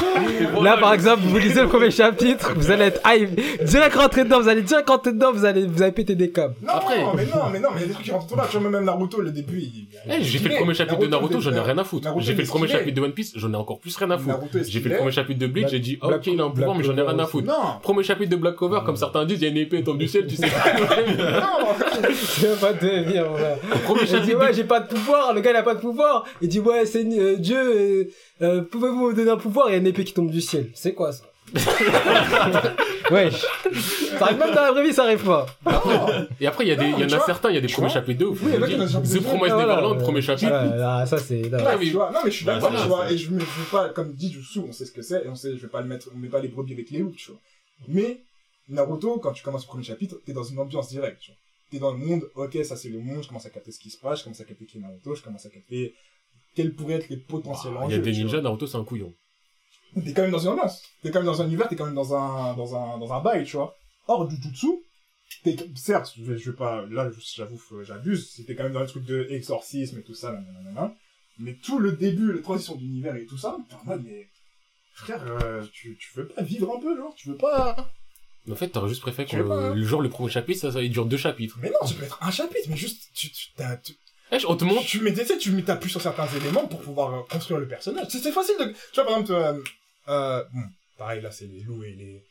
Là, par exemple, vous lisez le premier chapitre, vous allez être hype. Direct rentrer dedans, vous allez direct rentrer dedans, vous allez, vous allez péter des câbles. Non, Après- mais non, mais non, mais il y a des trucs qui rentrent tout là. Tu vois, même Naruto, le début, il. Eh, j'ai fait le premier chapitre de Naruto, j'en ai rien à foutre. J'ai fait le premier chapitre de One Piece, j'en ai encore plus rien à foutre. J'ai fait le premier chapitre de Bleach, j'ai dit ok il a un pouvoir mais j'en ai rien à foutre. Non, Premier chapitre de Black Cover, comme certains disent, il y a une épée tombée du ciel, tu sais pas. non, C'est pas de. Premier Il dit chapitre ouais j'ai pas de pouvoir, le gars il a pas de pouvoir. Il dit ouais c'est euh, Dieu, euh, euh, pouvez-vous me donner un pouvoir? Il y a qui tombe du ciel. C'est quoi ça Wesh. Ça arrive même dans la vraie vie, ça arrive pas. Et après, il y a des, il y en a certains, il y a des premiers chapitres de ouf. Oui, il y a dis. des chapitres de The ouf. Promised Ah, voilà, Neverland, premier chapitre. Là, ça c'est. là. Ouais, mais- tu vois, non, mais je suis d'accord, Voilà, tu vois, et je me, je veux pas, comme dit Jutsu, on sait ce que c'est, et on sait, je vais pas le mettre, on met pas les brebis avec les loups, tu vois. Mais, Naruto, quand tu commences le premier chapitre, t'es dans une ambiance directe, tu vois. T'es dans le monde, ok, ça c'est le monde, je commence à capter ce qui se passe, je commence à capter qui est Naruto, je commence à capter quels pourraient être les potentiels Ah, Il y a enjeux, des tu vois. ninjas, Naruto, c'est un couillon. T'es quand même dans une ambiance. T'es quand même dans un univers, t'es quand même dans un, dans un, dans un bail, tu vois. Or, Jujutsu, t'es, certes, je vais, je vais pas, là, j'avoue, j'abuse, c'était quand même dans le truc de exorcisme et tout ça, nanana, mais tout le début, la transition d'univers et tout ça, t'es en mode, mais, frère, euh, tu, tu veux pas vivre un peu, genre, tu veux pas, En fait, t'aurais juste préféré que pas, hein. le, le genre, le premier chapitre, ça, ça, il dure deux chapitres. mais non, ça peut être un chapitre, mais juste, tu, tu, t'as, tu, Eh, on te montre. tu mets, tu sais, tu mets, t'appuies sur certains éléments pour pouvoir euh, construire le personnage. C'est, c'est facile de, tu vois, par exemple, euh, euh, bon, pareil, là, c'est les loups et les,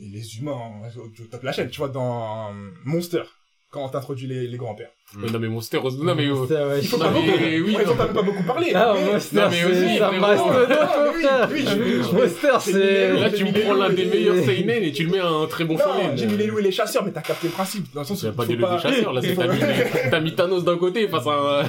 et les humains, hein, au au top de la chaîne, tu vois, dans euh, Monster. quand on t'introduit les, les grands-pères. Mais non, mais Monster, non, mais, euh, Ça, ouais, Il faut pas mais beaucoup. oui, Ouais, non. ils ont pas beaucoup parlé. Ah, mais- Monster, Non, mais aussi, c'est oui, oui, Monster, là, tu me prends l'un des Et- meilleurs seinen et tu le mets à un très bon shonen. j'ai mis les loups et les chasseurs, mais t'as capté le principe. Dans le sens où pas des loups des chasseurs, là, c'est t'as mis, Thanos d'un côté face à un...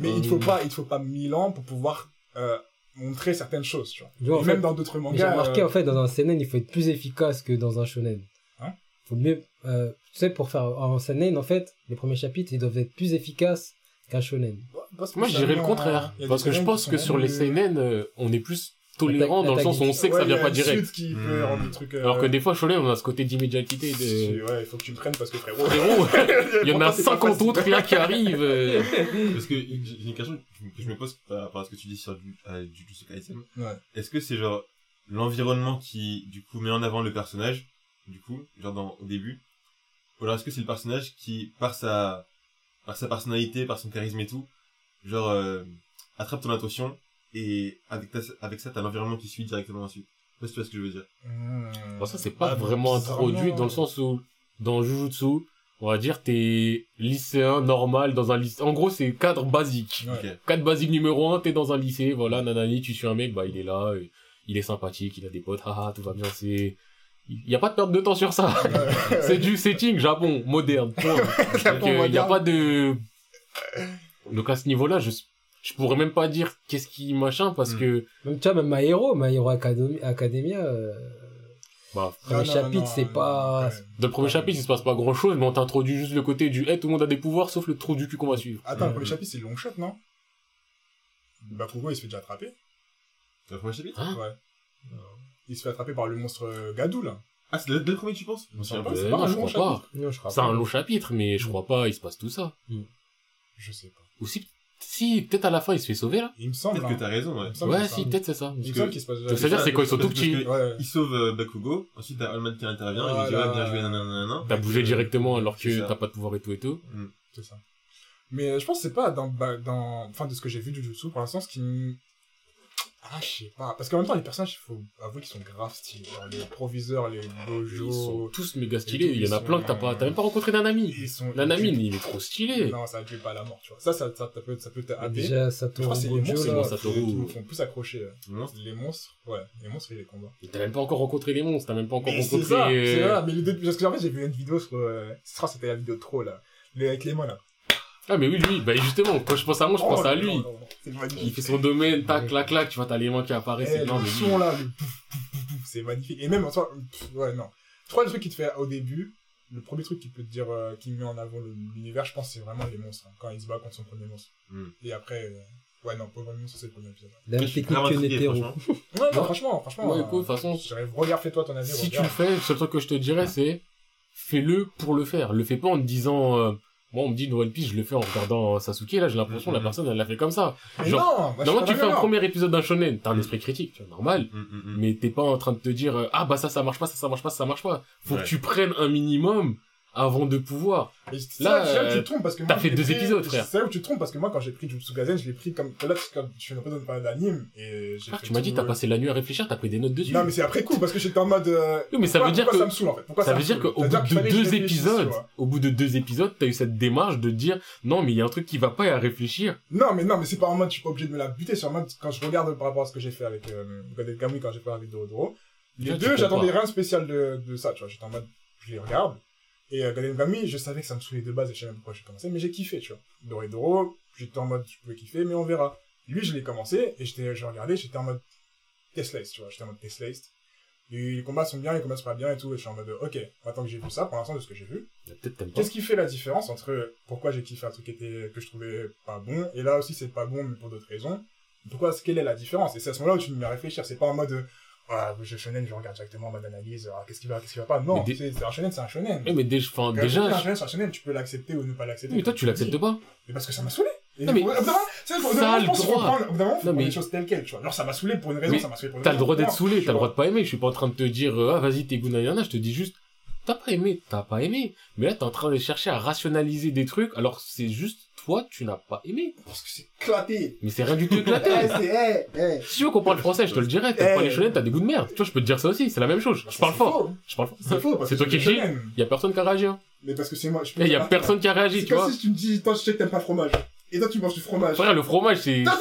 Mais il te faut pas, il te faut pas mille ans pour pouvoir euh, montrer certaines choses, tu vois. Fait, même dans d'autres J'ai mangas. remarqué, euh, en fait, dans un seinen, il faut être plus efficace que dans un shonen. Hein faut mieux, euh, tu sais, pour faire en seinen, en fait, les premiers chapitres, ils doivent être plus efficaces qu'un shonen. parce que Moi, je dirais le contraire. Parce que je pense que sur les seinen, euh, on est plus tolérant dans le sens où on sait que Ouais, ça vient il y a pas direct. qui Hmm. peut rendre le truc. euh, Alors que des fois, shonen, on a ce côté d'immédiateté de... Ouais, il faut que tu me prennes parce que frérot. Frérot, il y en a Pourtant, c'est pas 50 facile. autres là qui arrivent. Parce que j'ai une question que je me pose par rapport à ce que tu dis sur du, Jujutsu Kaisen. Ouais. Est-ce que c'est genre l'environnement qui, du coup, met en avant le personnage, du coup, genre dans, au début? Ou alors est-ce que c'est le personnage qui, par sa, par sa personnalité, par son charisme et tout, genre, euh, attrape ton attention et avec, ta, avec ça, t'as l'environnement qui suit directement ensuite. Je sais pas si tu vois ce que je veux dire. Hmm. Bon, ça, c'est pas Ah, vraiment introduit dans le sens où, dans Jujutsu, on va dire, t'es lycéen normal dans un lycée. En gros, c'est cadre basique. Cadre basique numéro un, t'es dans un lycée, voilà, nanani, tu suis un mec, bah, il est là, euh, il est sympathique, il a des potes, haha, tout va bien, c'est, il y a pas de perte de temps sur ça. c'est du setting Japon, moderne, euh, il y a pas de, donc à ce niveau-là, je, je pourrais même pas dire qu'est-ce qui machin parce Hmm. que, Même, tu vois, même My Hero, My Hero Academy- Academia, euh, bah, premier Non, non, chapitre, non, c'est non, pas... Dans le premier chapitre, il se passe pas grand chose, mais on t'introduit juste le côté du, hey, tout le monde a des pouvoirs, sauf le trou du cul qu'on va suivre. Attends, le Ouais. premier chapitre, c'est le long shot, non? Bakugo, il se fait déjà attraper? C'est le premier chapitre? Hein? Ouais. Il se fait attraper par le monstre euh, Gadou, là. Ah, c'est le, le premier, tu penses? Va, pas. c'est pas non, un je long crois pas. Non, C'est un long chapitre, mais je crois pas, il se passe tout ça. Je sais pas. Ou si, peut-être à la fin, il se fait sauver, là. Il me semble. Peut-être que hein. t'as raison, ouais. Ouais, si, ça. peut-être c'est ça. Il me semble qu'il se passe déjà. C'est-à-dire, c'est quand ils sont tout petits. que- Ouais. Il sauve euh, Bakugo, ensuite t'as Allman qui intervient, il dit ouais, bien joué, nanana. T'as bougé directement alors que t'as pas de pouvoir et tout et tout. C'est ça. Mais euh, je pense que c'est pas dans, bah, dans, enfin, de ce que j'ai vu du Jutsu pour l'instant, ce qui. Ah, je sais pas. Parce qu'en même temps, les personnages, il faut avouer qu'ils sont grave stylés. Genre, les proviseurs, les Ils sont tous méga stylés. tout, Il y en a plein que t'as pas, t'as même pas rencontré Nanami. Ils sont. Nanami, ils- il est trop stylé. Non, ça tue pas à la mort, tu vois. Ça, ça, ça, ça peut, ça peut te happer. Déjà, Je Satoru crois que c'est les monstres, là. qui Satoru. me font plus accrocher. euh. Les monstres, ouais, les monstres et les combats. Et T'as même pas encore rencontré les monstres, t'as même pas encore Mais c'est rencontré. ça, euh, c'est ça. Mais les deux, parce que en fait, j'ai vu une vidéo sur, euh, c'était la vidéo trop, là. Les, avec les mains, là. Ah, mais oui, lui, bah justement, quand je pense à moi, je pense Oh, à non, lui. non, non. Il fait son domaine, tac, clac, clac, tu vois, t'as les mains qui apparaissent. Eh, c'est non, mais son là, le c'est magnifique. Et même en soi, pff, ouais, non. Je crois que le truc qui te fait au début, le premier truc qui peut te dire, euh, qui met en avant l'univers, je pense, c'est vraiment les monstres. hein, quand il se bat contre son premier monstre. Hmm. Et après, euh, ouais, non, premier monstre, c'est le premier épisode. La même technique vraiment que Netero. franchement. Ouais, non, franchement, franchement. Ouais, euh, écoute, de toute façon, je dirais, regarde, fais-toi ton avis. si tu le fais, le seul truc que je te dirais, c'est fais-le pour le faire. Le fais pas en te disant, euh, moi, on me dit une One Piece, je le fais en regardant Sasuke. Là, j'ai l'impression que la Mhm. personne, elle l'a fait comme ça. Genre, non, suis Normalement, tu fais un premier épisode d'un shonen, t'as un esprit critique, tu vois, normal. Mm, mm, mm. Mais t'es pas en train de te dire, euh, ah bah ça, ça marche pas, ça, ça marche pas, ça, marche pas. Faut que tu prennes un minimum avant de pouvoir. C'est Là, là, c'est là où tu te trompes parce que t'as fait deux pris- épisodes, frère. C'est là où tu te trompes parce que moi, quand j'ai pris Jutsu Kaisen, je l'ai pris comme. Là, comme je suis peu dans une période d'anime et j'ai tu m'as dit, t'as passé la nuit à réfléchir, t'as pris des notes dessus. Non, mais c'est après coup parce que j'étais en mode. euh, Oui, mais ça veut dire que- ça me saoule en fait? Pourquoi ça me veut dire qu'au bout de deux épisodes, au bout de deux épisodes, t'as eu cette démarche de dire, non, mais il y a un truc qui va pas et à réfléchir. Non, mais non, mais c'est pas en mode je suis pas obligé de me la buter. C'est en mode quand je regarde par rapport à ce que j'ai fait avec euh, Godel Kamui quand j'ai fait avec Dorodoro. Les deux, j'attendais rien de spécial de, de ça, tu vois. J'étais en mode je les regarde. Et euh, Godel Kamui, je savais que ça me saoulait de base et je sais même pourquoi j'ai commencé, mais j'ai kiffé, tu vois. Dorodoro, j'étais en mode je pouvais kiffer, mais on verra. Lui, je l'ai commencé et j'étais, je regardais, j'étais en mode Tesla, tu vois. J'étais en mode Tesla. Et les combats sont bien, les combats sont pas bien et tout. Et je suis en mode ok, maintenant que j'ai vu ça, pour l'instant de ce que j'ai vu. Qu'est-ce qui fait la différence entre pourquoi j'ai kiffé un truc qui était, que je trouvais pas bon, et là aussi c'est pas bon, mais pour d'autres raisons. Pourquoi, quelle est la différence? Et c'est à ce moment-là où tu me mets à réfléchir. C'est pas en mode, ah, je shonen, je regarde directement en mode analyse, ah, qu'est-ce qui va, qu'est-ce qui va pas. Non, dé- c'est un shonen, c'est un shonen. Eh, mais déjà, enfin, déjà, un shonen, c'est un shonen, tu peux l'accepter ou ne pas l'accepter. mais toi, tu l'acceptes pas. Mais parce que ça m'a saoulé. Et Non, mais ça a je le droit. prendre, au bout d'un moment, faut Non, prendre mais- les choses telles quelles, tu vois. Alors ça m'a saoulé pour une raison, Mais ça m'a saoulé pour une T'as le droit d'être saoulé, t'as le droit de pas aimer. Je suis pas en train de te dire, euh, ah, vas-y, t'es gounayana. Je te dis juste, t'as pas aimé, t'as pas aimé. Mais là, t'es en train de chercher à rationaliser des trucs, alors c'est juste, toi, tu n'as pas aimé. Parce que c'est éclaté. Mais c'est rien du tout éclaté. Eh, c'est, eh, eh. Si tu veux qu'on parle français, je te le dirais. T'aimes Eh. pas les shonen, t'as des goûts de merde. Tu vois, je peux te dire ça aussi, c'est la même chose. Je parle C'est fort. faux. Je parle fort. C'est faux, C'est toi qui shonen. Y a personne qui a réagi. hein. Mais parce que c'est moi, je peux Il y a personne qui a réagi, C'est tu vois. comme si tu me dis, toi, je sais que t'aimes pas le fromage. Et toi, tu manges du fromage. Frère, le fromage, c'est...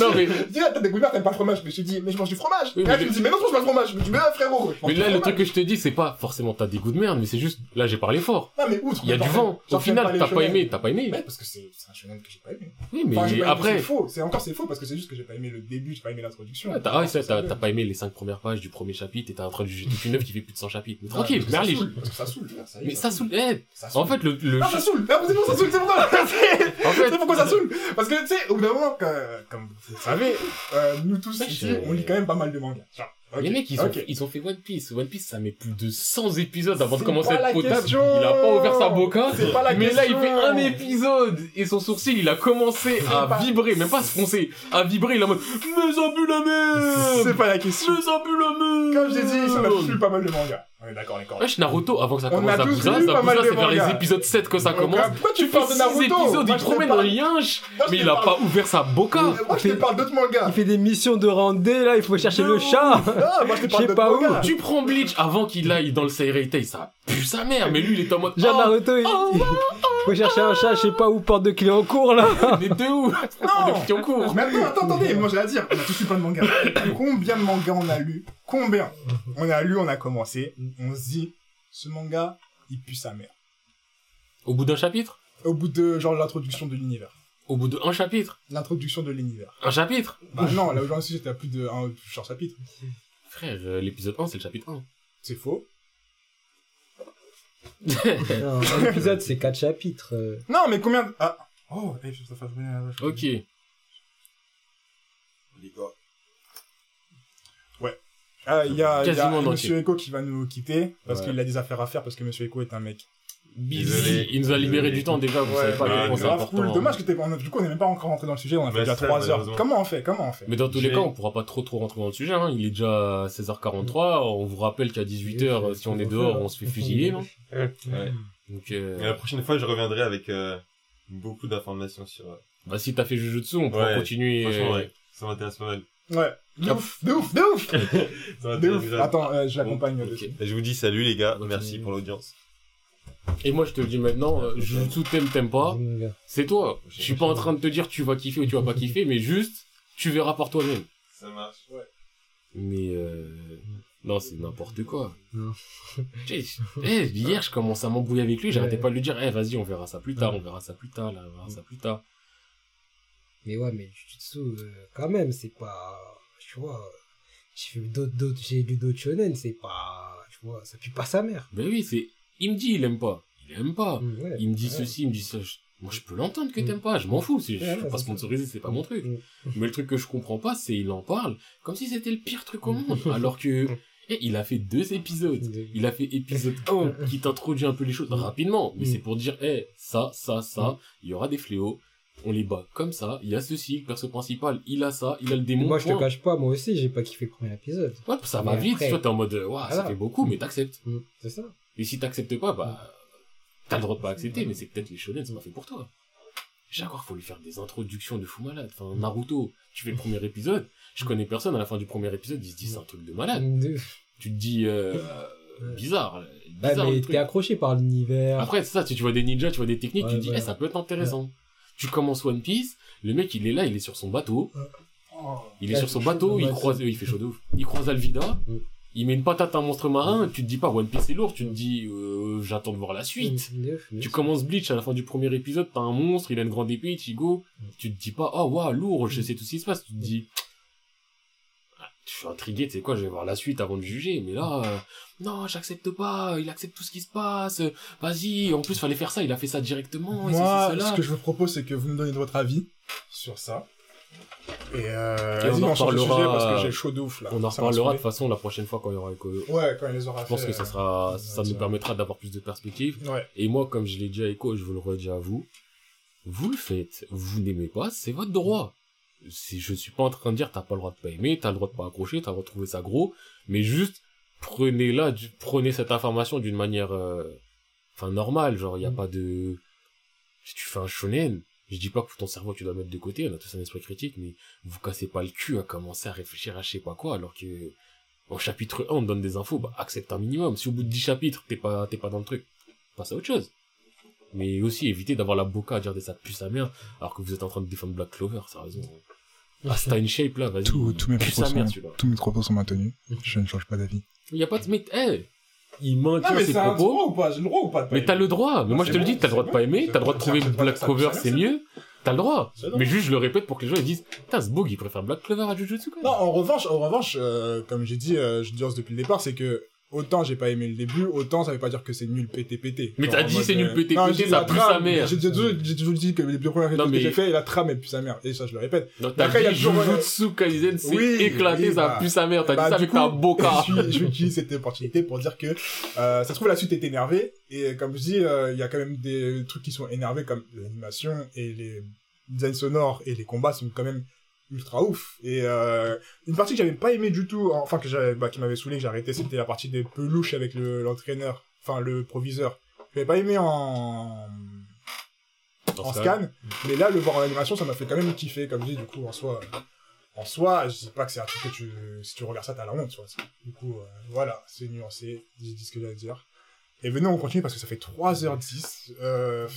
Non, mais... Dis, ah, t'as des goûts t'aimes pas le fromage. Mais je te dis, mais je mange du fromage. Oui, et là, tu me le- dis, mais non, je mange pas le fromage. Je me dis, mais ah, frérot. je Mais là, le fromage. truc que je te dis, c'est pas forcément t'as des goûts de merde, mais c'est juste, là, j'ai parlé fort. Ah, mais outre. Il y a du vent. Au final, t'as pas aimé, t'as pas aimé. Ouais, parce que c'est un shonen que j'ai pas aimé. Oui, mais Enfin, après... C'est faux. C'est encore, c'est faux parce que c'est juste que j'ai pas aimé le début, j'ai pas aimé l'introduction. Ah ouais, ça, t'as, pas aimé les cinq premières pages du premier chapitre et t'as toute une œuvre qui fait plus de 100 chapitres. Mais tranquille, ça saoule, ça saoule, ça Mais ça saoule, eh, Ça saoule. en fait, le, le, Ah, ça saoule! C'est bon, ça c'est en fait, C'est pourquoi ça saoule! Parce que, tu sais, au bout d'un moment, comme vous savez, euh, nous tous ici, je- on lit quand même pas mal de mangas. Genre, ok, les mecs, ils ont, ils ont fait One Piece. One Piece, ça met plus de 100 épisodes avant de C'est commencer à être potable. question. Il a pas ouvert sa boca. C'est pas la Mais là, il fait un épisode et son sourcil, il a commencé à pas- vibrer, même pas à se froncer, à vibrer. Il est en mode, mais ça pue la C'est merde! pas la question. Mais ça pue la merde! Comme j'ai dit, on a tous lu pas mal de mangas. Est d'accord, d'accord. Wesh, Naruto, avant que ça commence à de c'est vers les épisodes 7 que ça commence. Pourquoi tu Tu fais parles de 6 Naruto épisodes, Moi, il promène Moi, je mais il a parle- pas ouvert sa boca. Moi, je te parle d'autres mangas. Il fait des missions de randé, là, il faut chercher le chat. Moi, je te parle sais d'autres pas où. mangas. Tu prends Bleach avant qu'il aille dans le Seireitei, ça pue sa mère, mais lui il est en mode. Genre oh, Naruto, il, oh, il faut chercher un chat, je sais pas où, porte de cours, là. mais de où Non. Depuis en cours. Mais attends, attends, attendez, moi j'ai à dire, on a tous lu plein de mangas. Combien de mangas on a lu? Combien? On a lu, on a commencé, on se dit, ce manga, il pue sa mère. Au bout d'un chapitre? Au bout de, genre, l'introduction de l'univers. Au bout d'un chapitre? L'introduction de l'univers. Un chapitre? Bah non, là où j'en suis, j'étais à plus de un short chapitre. Frère, euh, l'épisode 1, c'est le chapitre 1. C'est faux. Non, un épisode, c'est 4 chapitres. euh. Non, mais combien de... Ah Oh, eh, ça fait bien, ouais, je- ok. Les gars. Ah, il y a, y a Monsieur Echo qui va nous quitter, parce Ouais. qu'il a des affaires à faire, parce que Monsieur Echo est un mec. Busy. Désolé. Il nous a libéré Désolé. du temps déjà, vous savez pas à quel point c'est grave important. cool. Dommage que t'es, du coup, on n'est même pas encore rentré dans le sujet, on a fait Bah, déjà c'est ça, 3 heures. Comment on fait Comment on fait Mais dans tous les cas, on pourra pas trop trop rentrer dans le sujet. Hein. Il est déjà 16h43. On vous rappelle qu'à 18h, si on est dehors, on se fait fusiller. Non Ouais. Donc, euh, Et la prochaine fois, je reviendrai avec euh, beaucoup d'informations sur. euh, bah, si t'as fait Jujutsu, on pourra Ouais, continuer. Franchement, ouais, ça m'intéresse pas mal. Ouais. De ouf, de ouf, de ouf De ouf. Attends, euh, je l'accompagne Je vous dis salut les gars, Continue. merci pour l'audience. Et moi, je te le dis maintenant, euh, Jujutsu t'aimes, t'aimes pas. C'est toi. Je suis pas en train de te dire tu vas kiffer ou tu vas pas kiffer, mais juste, tu verras par toi-même. Ça marche. Mais euh... non, c'est n'importe quoi. Eh, hier, je commence à m'embrouiller avec lui, j'arrêtais Ouais. pas de lui dire, eh, vas-y, on verra ça plus tard, on verra ça plus tard, là, on verra ça plus tard. Mais ouais, mais Jujutsu, euh, quand même, c'est pas. Tu vois. J'ai vu d'autres, d'autres, j'ai lu d'autres shonen, c'est pas. Tu vois, ça pue pas sa mère. Ben oui, c'est, il me dit, il aime pas. Il aime pas. Mm, ouais. Il me dit Ouais. ceci, il me dit ça. Moi, je peux l'entendre que Mm. t'aimes pas, je m'en fous, je suis pas sponsorisé, c'est pas mon truc. Mm. Mais le truc que je comprends pas, c'est il en parle comme si c'était le pire truc au monde. Alors que, eh, il a fait deux épisodes. Il a fait épisode 1 qui t'introduit un peu les choses rapidement, mais c'est pour dire, eh, ça, ça, ça, il y aura des fléaux, on les bat comme ça, il y a ceci, le perso principal, il a ça, il a le démon. Moi, je te cache pas, moi aussi, j'ai pas kiffé le premier épisode. Ouais, ça va Mais vite, après- toi t'es en mode, waouh, ça Voilà. fait beaucoup, mais t'acceptes. C'est ça. Et si t'acceptes pas, bah, t'as le droit de pas accepter, mais c'est peut-être les shonen, c'est pas fait pour toi. Fois, faut lui faire des introductions de fou malade. Enfin, Naruto, tu fais le premier épisode, je connais personne, à la fin du premier épisode, il se dit c'est un truc de malade. De- Tu te dis, euh, bizarre, Bah, bizarre mais truc. t'es accroché par l'univers. Après, c'est ça, si tu vois des ninjas, tu vois des techniques, tu te dis, ouais. eh, ça peut être intéressant. Tu commences One Piece, le mec, il est là, il est sur son bateau, il est sur son bateau, il croise, euh, il fait chaud de ouf. Il croise Alvida. Il met une patate à un monstre marin, tu te dis pas One Piece c'est lourd, tu te dis, euh, j'attends de voir la suite. Mm, Tu commences Bleach à la fin du premier épisode, t'as un monstre, il a une grande épée, Ichigo, tu te dis pas, oh waouh, lourd, je sais tout ce qui se passe, tu te dis, ah, je suis intrigué, tu sais quoi, je vais voir la suite avant de juger, mais là, euh, non, j'accepte pas, il accepte tout ce qui se passe, vas-y, en plus fallait faire ça, il a fait ça directement, et Moi, ceci, cela. ce que je vous propose, c'est que vous nous donnez votre avis sur ça. Et, euh, Et on en reparlera, parce que j'ai chaud de ouf là. On en reparlera de toute façon la prochaine fois quand il y aura Echo. Ouais, quand il les aura Je pense fait, que ça euh, sera, ça nous permettra d'avoir plus de perspectives. Ouais. Et moi, comme je l'ai dit à Echo, je vous le redis à vous, vous le faites. Vous n'aimez pas, c'est votre droit. Si je suis pas en train de dire t'as pas le droit de pas aimer, t'as le droit de pas accrocher, t'as le droit de trouver ça gros, mais juste prenez-la, du- prenez cette information d'une manière, euh, enfin normale, genre il y a Mm. pas de, si tu fais un shonen, je dis pas que ton cerveau tu dois mettre de côté, on a tous un esprit critique, mais vous cassez pas le cul à commencer à réfléchir à je sais pas quoi, alors que Au chapitre 1, on te donne des infos, bah, accepte un minimum. Si au bout de 10 chapitres, t'es pas, t'es pas dans le truc, passe à autre chose. Mais aussi éviter d'avoir la boca à dire des ça pue sa mère, alors que vous êtes en train de défendre Black Clover, ça raison. Ah, c'est une shape là, vas-y. Tous mes propos sont, celui-là. tous mes propos sont maintenus. Je ne change pas d'avis. Il y a pas de, mais, eh, il maintient ses propos. ou pas? Le droit ou pas Mais t'as le droit. Mais moi, je te le dis, t'as le droit de pas aimer, t'as le droit de trouver Black Clover, c'est mieux. T'as le droit. Mais juste, je le répète pour que les gens ils disent, putain, ce bug, il préfère Black Clover à Jujutsu Non, Kaisen. en revanche, en revanche, euh, comme j'ai dit, euh, je dis depuis le départ, c'est que autant j'ai pas aimé le début, autant ça veut pas dire que c'est nul pété pété. Mais t'as dit c'est nul euh, pété pété, ça pue sa mère. J'ai toujours, dit que les deux premières épisodes que j'ai fait, la trame elle pue sa mère. Et ça, je le répète. Donc t'as Après, il y a toujours- Jujutsu Kaisen, c'est éclaté, ça bah, pue sa mère. T'as bah, dit ça du avec ta boca. Je, utilise cette opportunité pour dire que euh, ça se trouve la suite est énervée et comme je dis, euh, il y a quand même des trucs qui sont énervés comme l'animation et les designs sonores et les combats sont quand même ultra ouf. Et euh, une partie que j'avais pas aimé du tout, enfin que j'avais, bah, qui m'avait saoulé, que j'ai arrêté, c'était la partie des peluches avec le l'entraîneur, enfin le proviseur. J'avais pas aimé en en scan, mais là le voir en animation, ça m'a fait quand même kiffer, comme je dis, du coup en soi. euh, en soi, je dis pas que c'est un truc que tu, si tu regardes ça, t'as la honte, tu vois. Du coup, euh, voilà, c'est nuancé, j'ai dit ce que j'avais à dire. Et venez, on continue parce que ça fait 3h10. Euh...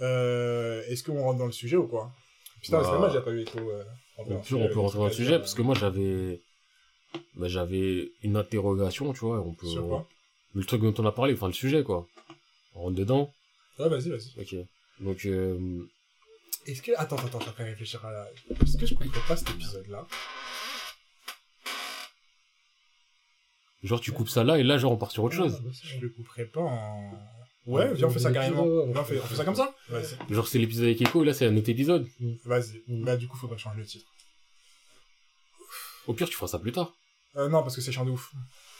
Euh... Est-ce qu'on rentre dans le sujet ou quoi? Putain, Bah, c'est dommage, j'ai pas eu écho. Euh, pire, sujet, on peut rentrer dans le sujet, parce que moi, j'avais, bah, j'avais une interrogation, tu vois, on peut, Sur quoi le truc dont on a parlé, enfin, le sujet, quoi. On rentre dedans. Ouais, vas-y, vas-y. Ok. Donc, euh, Est-ce que. Attends, attends, train de réfléchir à la. Est-ce que je comprends pas cet épisode-là? Genre, tu coupes ça là, et là, genre, on part sur autre chose. Je le couperai pas en. Ouais, viens, on fait ça carrément. Viens, on fait, on fait ça comme ça Vas-y. Genre, c'est l'épisode avec Echo, et là, c'est un autre épisode. Vas-y. Mm. Bah, du coup, faut pas changer le titre. Au pire, tu feras ça plus tard. Euh, non, parce que c'est chiant de ouf.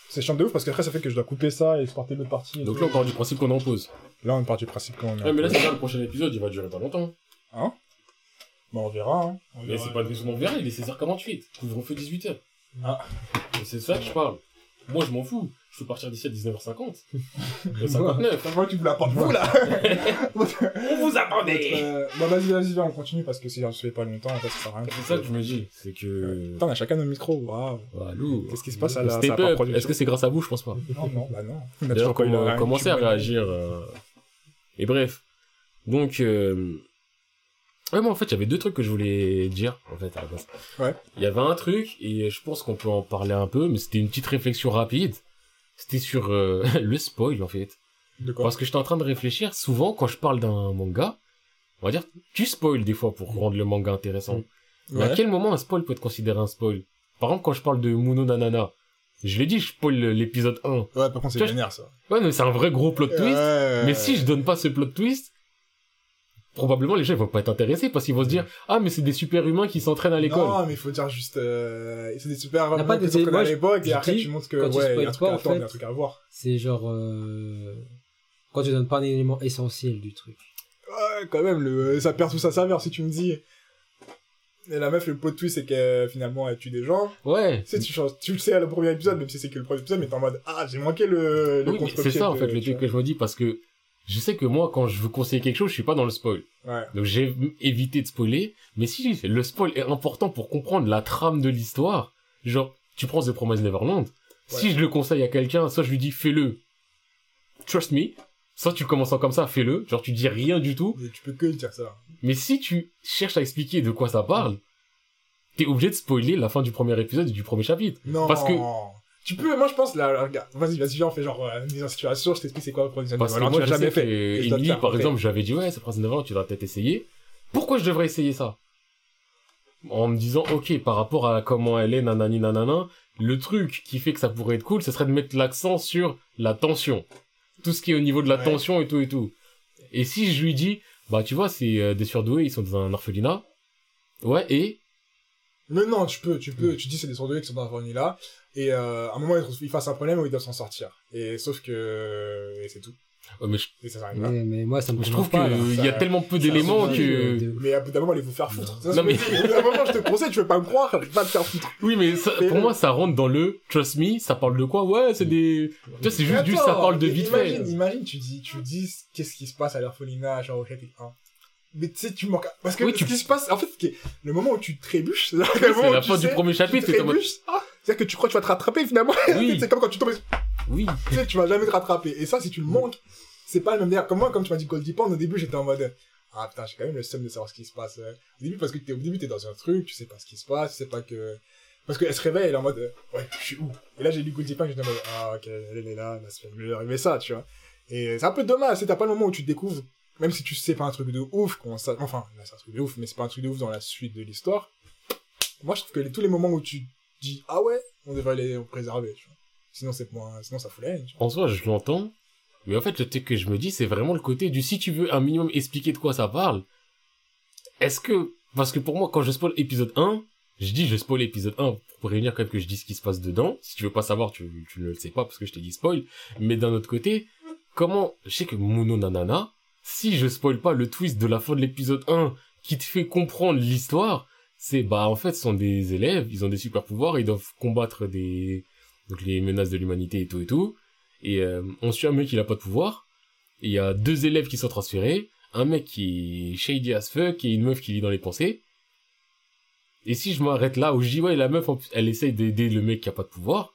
C'est chiant de ouf parce qu'après, ça fait que je dois couper ça et exporter l'autre partie. et Donc tout. là, on part du principe qu'on est en pause. Là, on part du principe qu'on est. Ouais, mais là, c'est là, le prochain épisode, il va durer pas longtemps. Hein Bah, on verra, hein. On Mais verra. c'est pas des on verra, il est 16h48. Couvre-feu 18h. Ah. C'est de ça que je parle. Moi, je m'en fous. Je peux partir d'ici à 19h50. Euh, 59. T'as vu que tu me l'apportes vous, là On vous attendait Euh, Bah, vas-y, vas-y, viens, on continue parce que si on se fait pas longtemps, en fait, ça sert à rien. C'est ça que je me dis. C'est que... Putain, on a chacun nos micros, waouh. Ah, lourd. Qu'est-ce qui se passe à la- Est-ce que c'est grâce à vous? Je pense pas. Non, non, bah non. On a D'ailleurs, toujours comment, commencez à réagir. euh, Et bref. Donc, euh... ouais, moi, en fait, il y avait deux trucs que je voulais dire, en fait, à la base. Ouais. Il y avait un truc, et je pense qu'on peut en parler un peu, mais c'était une petite réflexion rapide. C'était sur euh, le spoil, en fait. De quoi Parce que j'étais en train de réfléchir, souvent, quand je parle d'un manga, on va dire, tu spoil des fois pour rendre le manga intéressant. Mais à quel moment un spoil peut être considéré un spoil? Par exemple, quand je parle de Muno Nanana, je l'ai dit, je spoil l'épisode 1. Ouais, par contre, c'est vénère, ça. Ouais, mais c'est un vrai gros plot twist. Ouais. Mais si je donne pas ce plot twist, probablement les gens ils vont pas être intéressés parce qu'ils vont se dire ah mais c'est des super humains qui s'entraînent à l'école. Non, mais il faut dire juste, euh, c'est des super de- des moi, à l'époque, et après dis, tu montres que, ouais, il y a un truc pas, à en attendre, il y a fait, un truc à voir. C'est genre... euh, Quand tu donnes pas un élément essentiel du truc. Ouais, quand même, le, ça perd tout sa saveur si tu me dis. Et la meuf, le plot twist, c'est que finalement, elle tue des gens. Ouais. Tu sais, tu, changes- tu le sais à le premier épisode, même si c'est que le premier épisode, mais t'es en mode, ah, j'ai manqué le, le Oui, c'est ça en de- fait le truc que je me dis parce que je sais que moi quand je veux conseiller quelque chose je suis pas dans le spoil. Ouais. Donc j'ai évité de spoiler. Mais si le spoil est important pour comprendre la trame de l'histoire, genre tu prends The Promised Neverland, si je le conseille à quelqu'un, soit je lui dis fais-le, trust me, soit tu commences en comme ça, fais-le, genre tu dis rien du tout. Mais tu peux que dire ça. Mais si tu cherches à expliquer de quoi ça parle, t'es obligé de spoiler la fin du premier épisode et du premier chapitre. Non. Parce que- Tu peux, moi je pense, là, là, regarde, vas-y, vas-y, viens, on fait genre, euh, mise en situation, je t'explique c'est quoi le premier Parce que moi, jamais fait. Et dois Emily, faire par exemple, j'avais dit, ouais, c'est Prince Neverland, tu devrais peut-être essayer. Pourquoi je devrais essayer ça? En me disant, ok, par rapport à comment elle est, nanani nanana, le truc qui fait que ça pourrait être cool, ce serait de mettre l'accent sur la tension. Tout ce qui est au niveau de la Ouais. tension et tout et tout. Et si je lui dis, bah, tu vois, c'est euh, des surdoués, ils sont dans un orphelinat. Ouais, et? Mais non, tu peux, tu peux, tu dis c'est des surdoués qui sont dans famille là, et euh, à un moment ils, ils fassent un problème où ils doivent s'en sortir. Et sauf que, et c'est tout. Ouais, mais je, Et ça s'arrête. Mais, mais moi, ça me je trouve qu'il y a tellement peu d'éléments que... de- Mais à bout d'un moment, allez vous faire foutre? Ça, Non, mais- bout d'un moment, je te conseille, tu veux pas me croire, va te faire foutre. Oui, mais ça- Mais pour moi, ça rentre dans le trust me, ça parle de quoi? Ouais, c'est des. Tu vois, c'est juste du ça parle de vite imagine, fait. Imagine, tu dis, tu dis qu'est-ce qui se passe à l'orphelinat, genre au chapitre 1. mais tu sais, tu manques, parce que Oui, ce tu- qui se passe, en fait, le moment où tu trébuches, c'est le C'est moment où la tu fin du premier tu chapitre, mode, trébuches, ah, c'est-à-dire que tu crois que tu vas te rattraper finalement. oui, c'est comme quand tu tombes, oui. tu sais, tu vas jamais te rattraper. Et ça, si tu le manques, c'est pas le même délire. Comme moi, comme tu m'as dit Goldie Pond, au début, j'étais en mode, ah putain, j'ai quand même le seum de savoir ce qui se passe. euh. Au début, parce que t'es, au début, t'es dans un truc, tu sais pas ce qui se passe, tu sais pas que, parce qu'elle se réveille, elle est en mode, ouais, je suis où? Et là, j'ai lu Goldie Pond, j'étais en mode, ah, ok, elle est là, là, ça lui arriver ça, tu vois. Et c'est un peu dommage, c'est t'as pas le moment où tu te découvres, même si tu sais pas un truc de ouf, ça, enfin, là, c'est un truc de ouf, mais c'est pas un truc de ouf dans la suite de l'histoire. Moi, je trouve que les- tous les moments où tu dis, ah ouais, on devrait les préserver. Sinon, c'est moins, sinon, ça fout. En soi, je l'entends. Mais en fait, le truc que je me dis, c'est vraiment le côté du si tu veux un minimum expliquer de quoi ça parle. Est-ce que, parce que pour moi, quand je spoil épisode 1, je dis je spoil épisode 1 pour réunir quand même que je dis ce qui se passe dedans. Si tu veux pas savoir, tu, tu ne le sais pas parce que je t'ai dit spoil. Mais d'un autre côté, comment, je sais que Muno Nanana, si je spoil pas le twist de la fin de l'épisode 1 qui te fait comprendre l'histoire, c'est, bah, en fait, ce sont des élèves, ils ont des super pouvoirs, ils doivent combattre des, donc les menaces de l'humanité et tout et tout. Et euh, on suit un mec qui n'a pas de pouvoir. Il y a deux élèves qui sont transférés. Un mec qui est shady as fuck et une meuf qui lit dans les pensées. Et si je m'arrête là où je dis ouais la meuf elle essaye d'aider le mec qui a pas de pouvoir.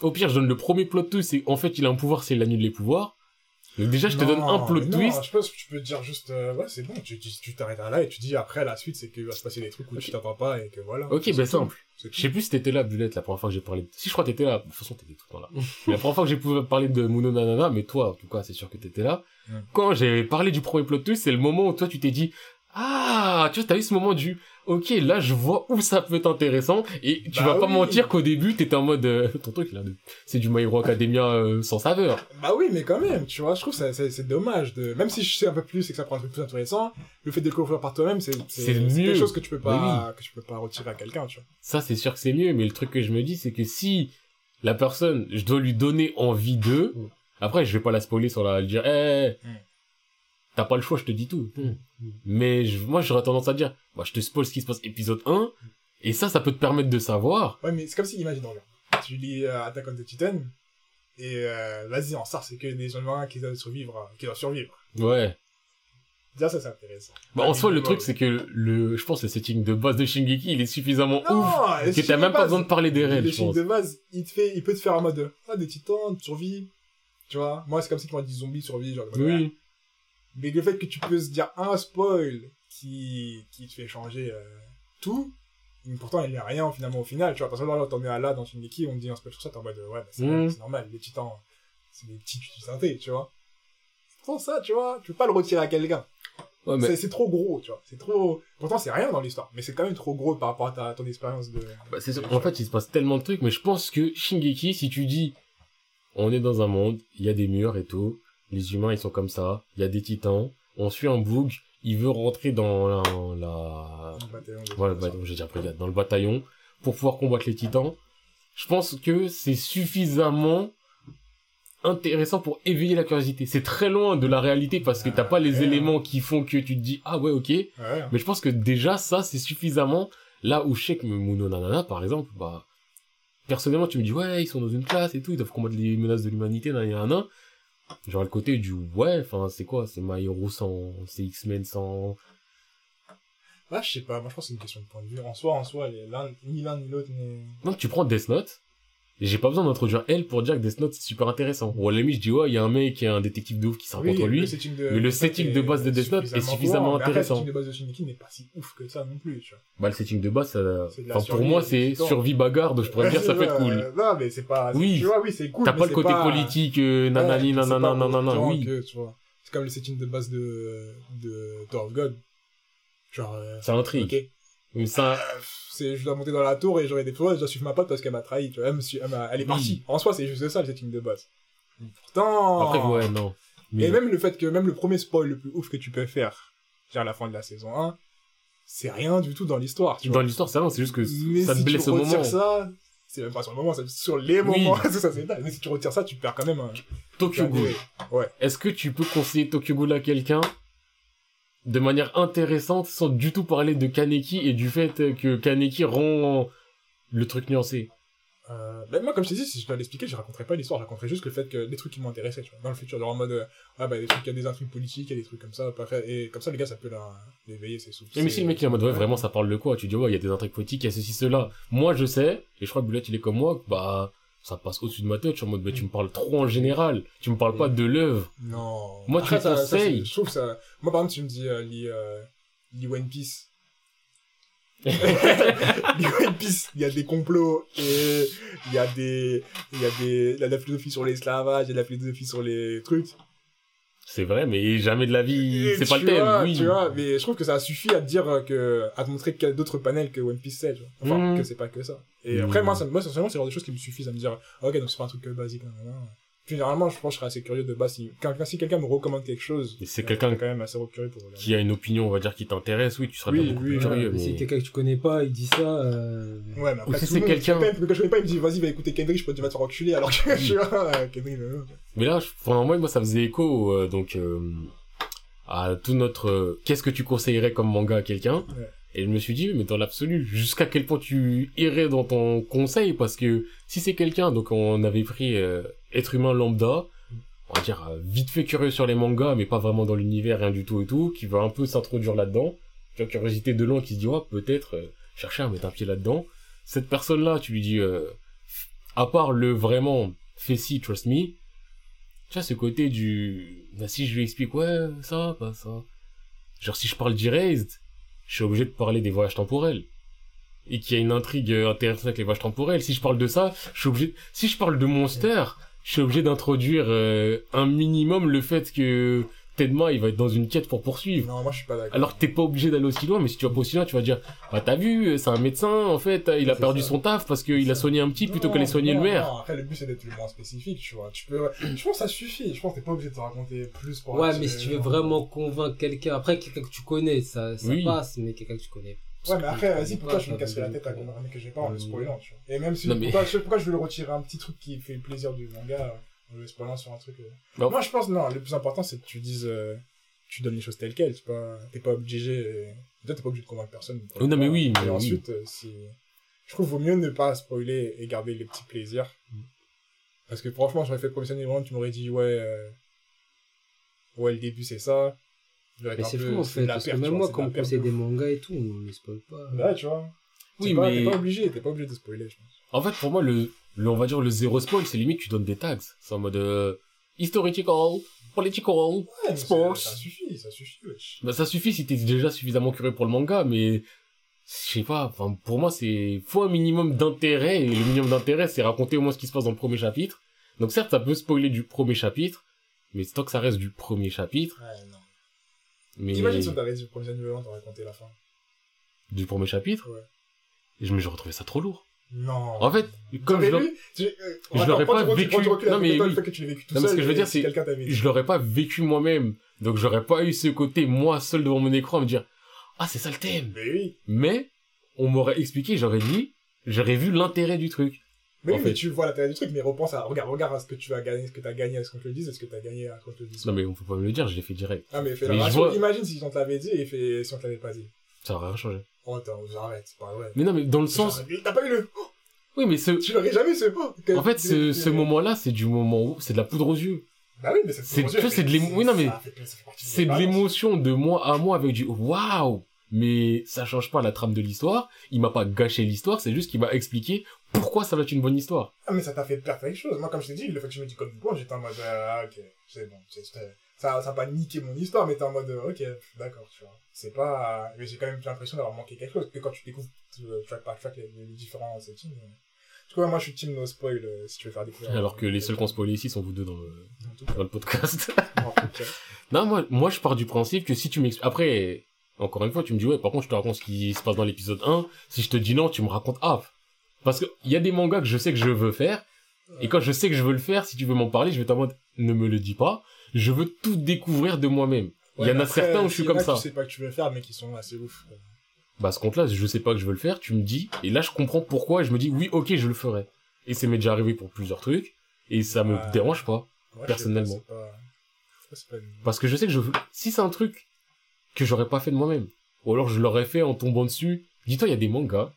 Au pire je donne le premier plot twist c'est en fait il a un pouvoir c'est il annule les pouvoirs. Donc déjà je te donne un plot non, twist. je pense que tu peux dire juste, euh, ouais, c'est bon, tu tu t'arrêtes là et tu dis après la suite, c'est qu'il va se passer des trucs où tu t'entends pas et que voilà. Ok C'est tout. simple. Je sais plus si t'étais là Bulette la première fois que j'ai parlé. de- Si je crois que t'étais là. De toute façon t'étais tout le temps là. mais la première fois que j'ai pu parler de Muno Nanana mais toi en tout cas c'est sûr que t'étais là. Mm. Quand j'ai parlé du premier plot twist c'est le moment où toi tu t'es dit ah tu vois t'as eu ce moment du ok là je vois où ça peut être intéressant et tu Bah vas pas mentir qu'au début t'étais en mode euh, ton truc là de- c'est du My Hero Academia euh, sans saveur. Bah oui, mais quand même, tu vois, je trouve que c'est- dommage de, même si je sais un peu plus et que ça prend un truc plus intéressant, le fait de le découvrir par toi-même, c'est C'est quelque chose que tu peux pas, Oui, que tu peux pas retirer à quelqu'un, tu vois. Ça, c'est sûr que c'est mieux, mais le truc que je me dis, c'est que si la personne, je dois lui donner envie d'eux, Mm. après, je vais pas la spoiler sur la, dire, eh, Mm. T'as pas le choix, je te dis tout. Mm. Mais je- moi, j'aurais tendance à dire, bah, je te spoil ce qui se passe épisode 1, et ça, ça peut te permettre de savoir. Ouais, mais c'est comme si, imagine, regarde. Tu lis euh, Attack on the Titan, et euh, vas-y, en ça, c'est que des humains qui doivent survivre, qui doivent survivre. Ouais. Déjà, ça, c'est intéressant. Bah, en soi, le truc, c'est que le, je pense, que le setting de base de Shingeki, il est suffisamment ouf, Non, que t'as même pas besoin de parler des règles, Le je pense. de base, il te fait, il peut te faire en mode, ah, des titans, tu survis. Tu vois, moi, c'est comme si tu m'as dit zombie, survie, genre, Oui. Mais le fait que tu peux se dire un spoil qui, qui te fait changer euh, tout, mais pourtant il n'y a rien finalement au final, tu vois. Parce que là, t'en es à là dans Shingeki, on te dit un spoil sur ça, t'es en mode ouais, bah, c'est Mm. c'est normal, les titans, c'est des petits synthés, tu vois. Pourtant ça, tu vois, tu peux pas le retirer à quelqu'un. Ouais, mais, C'est- trop gros, tu vois. C'est trop. Pourtant c'est rien dans l'histoire, mais c'est quand même trop gros par rapport à ta, ton expérience de. Bah, c'est. En fait, il se passe tellement de trucs, mais je pense que Shingeki, si tu dis, on est dans un monde, il y a des murs et tout, les humains ils sont comme ça, il y a des titans, on suit un bug, il veut rentrer dans la, la... bataillon voilà, le bataillon, j'ai déjà pris dans le bataillon, pour pouvoir combattre les titans. Je pense que c'est suffisamment intéressant pour éveiller la curiosité. C'est très loin de la réalité parce que t'as pas les Ouais. éléments qui font que tu te dis, ah ouais, ok, Ouais. mais je pense que déjà, ça, c'est suffisamment. Là où je sais que Muno Nanana, par exemple, bah, personnellement, tu me dis, ouais, ils sont dans une classe et tout, ils doivent combattre les menaces de l'humanité, nan, nan, nan. Genre, le côté du, ouais, enfin, c'est quoi? C'est My Hero sans, c'est X-Men sans, Ouais, je sais pas, moi je pense que c'est une question de point de vue. En soi, en soi, les- l'un- ni l'un ni l'autre n'est. donc tu prends Death Note, j'ai pas besoin d'introduire elle pour dire que Death Note c'est super intéressant. Ou à la limite, je dis, ouais, il y a un mec qui est un détective de ouf qui s'en contre lui. de, mais le setting de base de Death Note est suffisamment courant, mais après, intéressant. Le setting de base de Shingeki n'est pas si ouf que ça non plus, tu vois. Bah, le setting de base, ça, de enfin, pour moi, c'est survie bagarre, donc je pourrais dire ça peut être cool. Euh, Non, mais c'est pas. Oui. Tu vois, oui, c'est cool. T'as pas le côté pas- politique, euh, nanani, Ouais, nanana, oui. C'est comme le setting de base de, de God. Genre, euh, Ça intrigue. Mais ça, Euh, c'est, je dois monter dans la tour et j'aurai des pouvoirs, je dois suivre ma pote parce qu'elle m'a trahi, tu vois. Elle, me suit- elle, m'a- elle est Oui. partie. En soi, c'est juste ça, le setting de base. Pourtant. Après, ouais, non. Mais Et même le fait que même le premier spoil le plus ouf que tu peux faire, genre à la fin de la saison 1, c'est rien du tout dans l'histoire, tu dans vois. l'histoire, c'est rien, c'est juste que Mais ça si te blesse tu au retires moment. ça, c'est même pas sur le moment, c'est sur les Oui. moments. c'est ça, c'est dingue. Mais si tu retires ça, tu perds quand même un. Tokyo Ghoul. Ouais. Est-ce que tu peux conseiller Tokyo Ghoul à quelqu'un de manière intéressante sans du tout parler de Kaneki et du fait que Kaneki rend le truc nuancé Euh, ben moi, comme je t'ai dit, si je dois l'expliquer, je raconterai pas l'histoire, je raconterai juste le fait que des trucs qui m'intéressaient, tu vois, dans le futur, genre en mode, euh, ah bah, des trucs, il y a des intrigues politiques, il y a des trucs comme ça, pas fait, et comme ça, les gars, ça peut la- l'éveiller, c'est souffle. Et mais si le mec il est en mode ouais vraiment ça parle de quoi? Tu dis ouais il y a des intrigues politiques, il y a ceci cela. Moi je sais et je crois que Boulette il est comme moi bah ça passe au-dessus de ma tête. Je suis en mode bah tu me parles trop en général. Tu me parles pas de l'œuvre. Non. Moi, tu Après, ça- ça, conseilles. Je trouve ça, moi, par exemple, tu me dis, euh, lis, euh, lis One Piece. lis One Piece, il y a des complots, et il y a des, il y a des, il y a de la philosophie sur l'esclavage, il y a de la philosophie sur les trucs. C'est vrai mais jamais de la vie c'est pas le thème. vois, oui. Tu vois, mais je trouve que ça suffit à te dire euh, que, à te montrer qu'il y a d'autres panels que One Piece 7, tu vois. Enfin, Mm. que c'est pas que ça. Et après, moi, ça, moi, c'est le genre de choses qui me suffisent à me dire, ok, donc c'est pas un truc euh, basique, généralement, je pense que je serais assez curieux de base si, quand, si quelqu'un me recommande quelque chose. Et c'est euh, quelqu'un quand même assez curieux pour regarder. Qui a une opinion on va dire qui t'intéresse oui tu seras Oui, bien beaucoup oui, plus curieux. mais si quelqu'un que tu connais pas, il dit ça, euh... Ouais, mais Ou après, si c'est quelqu'un- que je connais pas, il me dit, vas-y, va écouter Kendrick, je peux te faire enculer, alors que je suis là, euh, Kendrick, euh, Mais là, je- pendant moi, moi, ça faisait écho, euh, donc, euh, à tout notre, euh, qu'est-ce que tu conseillerais comme manga à quelqu'un? Ouais. Et je me suis dit, mais dans l'absolu, jusqu'à quel point tu irais dans ton conseil, parce que si c'est quelqu'un, donc on avait pris, euh, être humain lambda, on va dire, euh, vite fait curieux sur les mangas, mais pas vraiment dans l'univers, rien du tout et tout, qui veut un peu s'introduire là-dedans, tu vois, curiosité de loin qui se dit, ouais, peut-être, euh, chercher à mettre un pied là-dedans. Cette personne-là, tu lui dis, euh, à part le vraiment, fais si, trust me, tu vois, ce côté du... Bah, si je lui explique, ouais, ça, pas ça. Genre, si je parle d'Erased, je suis obligé de parler des voyages temporels. Et qu'il y a une intrigue euh, intéressante avec les voyages temporels. Si je parle de ça, je suis obligé... Si je parle de Monster, je suis obligé d'introduire euh, un minimum le fait que Tedma, il va être dans une quête pour poursuivre. Non, moi, je suis pas d'accord. Alors que t'es pas obligé d'aller aussi loin, mais si tu vas pas aussi loin, tu vas dire, bah t'as vu, c'est un médecin, en fait, il a perdu ça. son taf parce qu'il a soigné un petit plutôt qu'aller soigner non, le maire. Non, après, le but, c'est d'être le moins spécifique, tu vois. Tu peux, je pense que ça suffit. Je pense que t'es pas obligé de te raconter plus pour Ouais, mais si tu les veux vraiment convaincre quelqu'un, après quelqu'un que tu connais, ça, ça Oui. passe, mais quelqu'un que tu connais. Ouais, mais après, vas-y, pourquoi je me casserais la tête à comprendre que j'ai pas en le Euh, spoilant, tu vois. Et même si, pourquoi, je- pourquoi je veux le retirer un petit truc qui fait le plaisir du manga, en le spoilant sur un truc. euh. Non. Moi, je pense, non, le plus important, c'est que tu dises, euh, tu donnes les choses telles quelles, tu pas, t'es pas obligé, euh, t'es pas obligé de convaincre personne. Non, mais oui, mais Et ensuite, euh, si, je trouve vaut mieux ne pas spoiler et garder les petits plaisirs. Mm. Parce que franchement, j'aurais fait professionnellement, tu m'aurais dit, ouais, euh, ouais, le début, c'est ça. Mais c'est fou en c'est fait, parce que même moi, quand on conseille des mangas et tout, on ne spoil pas. Ouais, tu vois. Oui, pas- mais- T'es pas obligé, t'es pas obligé de spoiler, je pense. En fait, pour moi, le, le, on va dire le zéro spoil, c'est limite tu donnes des tags. C'est en mode euh, historical, political. Ouais, Sports. Ça suffit, ça suffit, wesh. Bah, ça suffit si t'es déjà suffisamment curieux pour le manga, mais je sais pas. Enfin, pour moi, c'est faut un minimum d'intérêt et le minimum d'intérêt, c'est raconter au moins ce qui se passe dans le premier chapitre. Donc certes, ça peut spoiler du premier chapitre, mais tant que ça reste du premier chapitre. Ouais, non. Mais Imagine si on t'avait dit le premier annuel, t'aurais raconté la fin. du premier chapitre, Ouais. et je me j'aurais trouvé ça trop lourd. Non. En fait, comme je l'aurais- tu- je l'aurais pas vécu. Non, mais oui. que tu vécu tout Non, mais ce que je veux dire, c'est- je l'aurais pas vécu moi-même. Donc j'aurais pas eu ce côté, moi seul devant mon écran, à me dire, ah, c'est ça le thème. Mais oui. Mais, on m'aurait expliqué, j'aurais dit, j'aurais vu l'intérêt du truc. Mais En oui, fait. mais tu vois l'intérêt du truc, mais repense à, regarde, regarde à ce que tu as gagné, ce que t'as gagné à ce qu'on te le dise, et ce que t'as gagné à ce qu'on te le dise. Non, mais on peut pas me le dire, je l'ai fait direct. Ah, mais fais la vois- Imagine si on te l'avait dit et fait, si on te l'avait pas dit. Ça aurait rien changé. Oh, attends, j'arrête, c'est pas vrai. Mais non, mais dans le sens, T'as pas eu le, oui, mais ce, tu l'aurais jamais, ce, oh, en fait, ce, ce moment-là, c'est du moment où, c'est de la poudre aux yeux. Bah oui, mais c'est, vois, c'est de l'émo- oui, non, mais C'est de l'émotion de moi à moi avec du waouh! Mais ça change pas la trame de l'histoire. Il m'a pas gâché l'histoire, c'est juste qu'il m'a expliqué pourquoi ça va être une bonne histoire? Ah, mais ça t'a fait perdre quelque chose. Moi, comme je t'ai dit, le fait que tu me dis code point, j'étais en mode, ah, ok, c'est bon, c'est, ça, ça a pas niqué mon histoire, mais t'es en mode, ok, d'accord, tu vois. C'est pas, mais j'ai quand même l'impression d'avoir manqué quelque chose, que quand tu découvres euh, track par track les, les différents settings. euh. Du coup, ouais, moi, je suis team no spoil, euh, si tu veux faire découvrir. Alors que les seuls qu'on spoilé ici sont vous deux dans le, En tout cas, dans le podcast. en tout cas. non, moi, moi, je pars du principe que si tu m'expliques, après, encore une fois, tu me dis, ouais, par contre, je te raconte ce qui se passe dans l'épisode 1. Si je te dis non, tu me racontes ah. Parce que il y a des mangas que je sais que je veux faire. Et quand je sais que je veux le faire, si tu veux m'en parler, je vais t'en mode, ne me le dis pas. Je veux tout découvrir de moi-même. Il y en a après, certains où je suis s'il y en comme ça. Tu sais pas que tu veux faire, mais qui sont assez ouf. Bah, ce compte-là, je sais pas que je veux le faire, tu me dis, et là, je comprends pourquoi, et je me dis, oui, ok, je le ferai. Et ça m'est déjà arrivé pour plusieurs trucs, et ça me dérange pas. Ouais, je Personnellement. pas, c'est pas- c'est pas une- Parce que je sais que je, si c'est un truc que j'aurais pas fait de moi-même, ou alors je l'aurais fait en tombant dessus, dis-toi, il y a des mangas,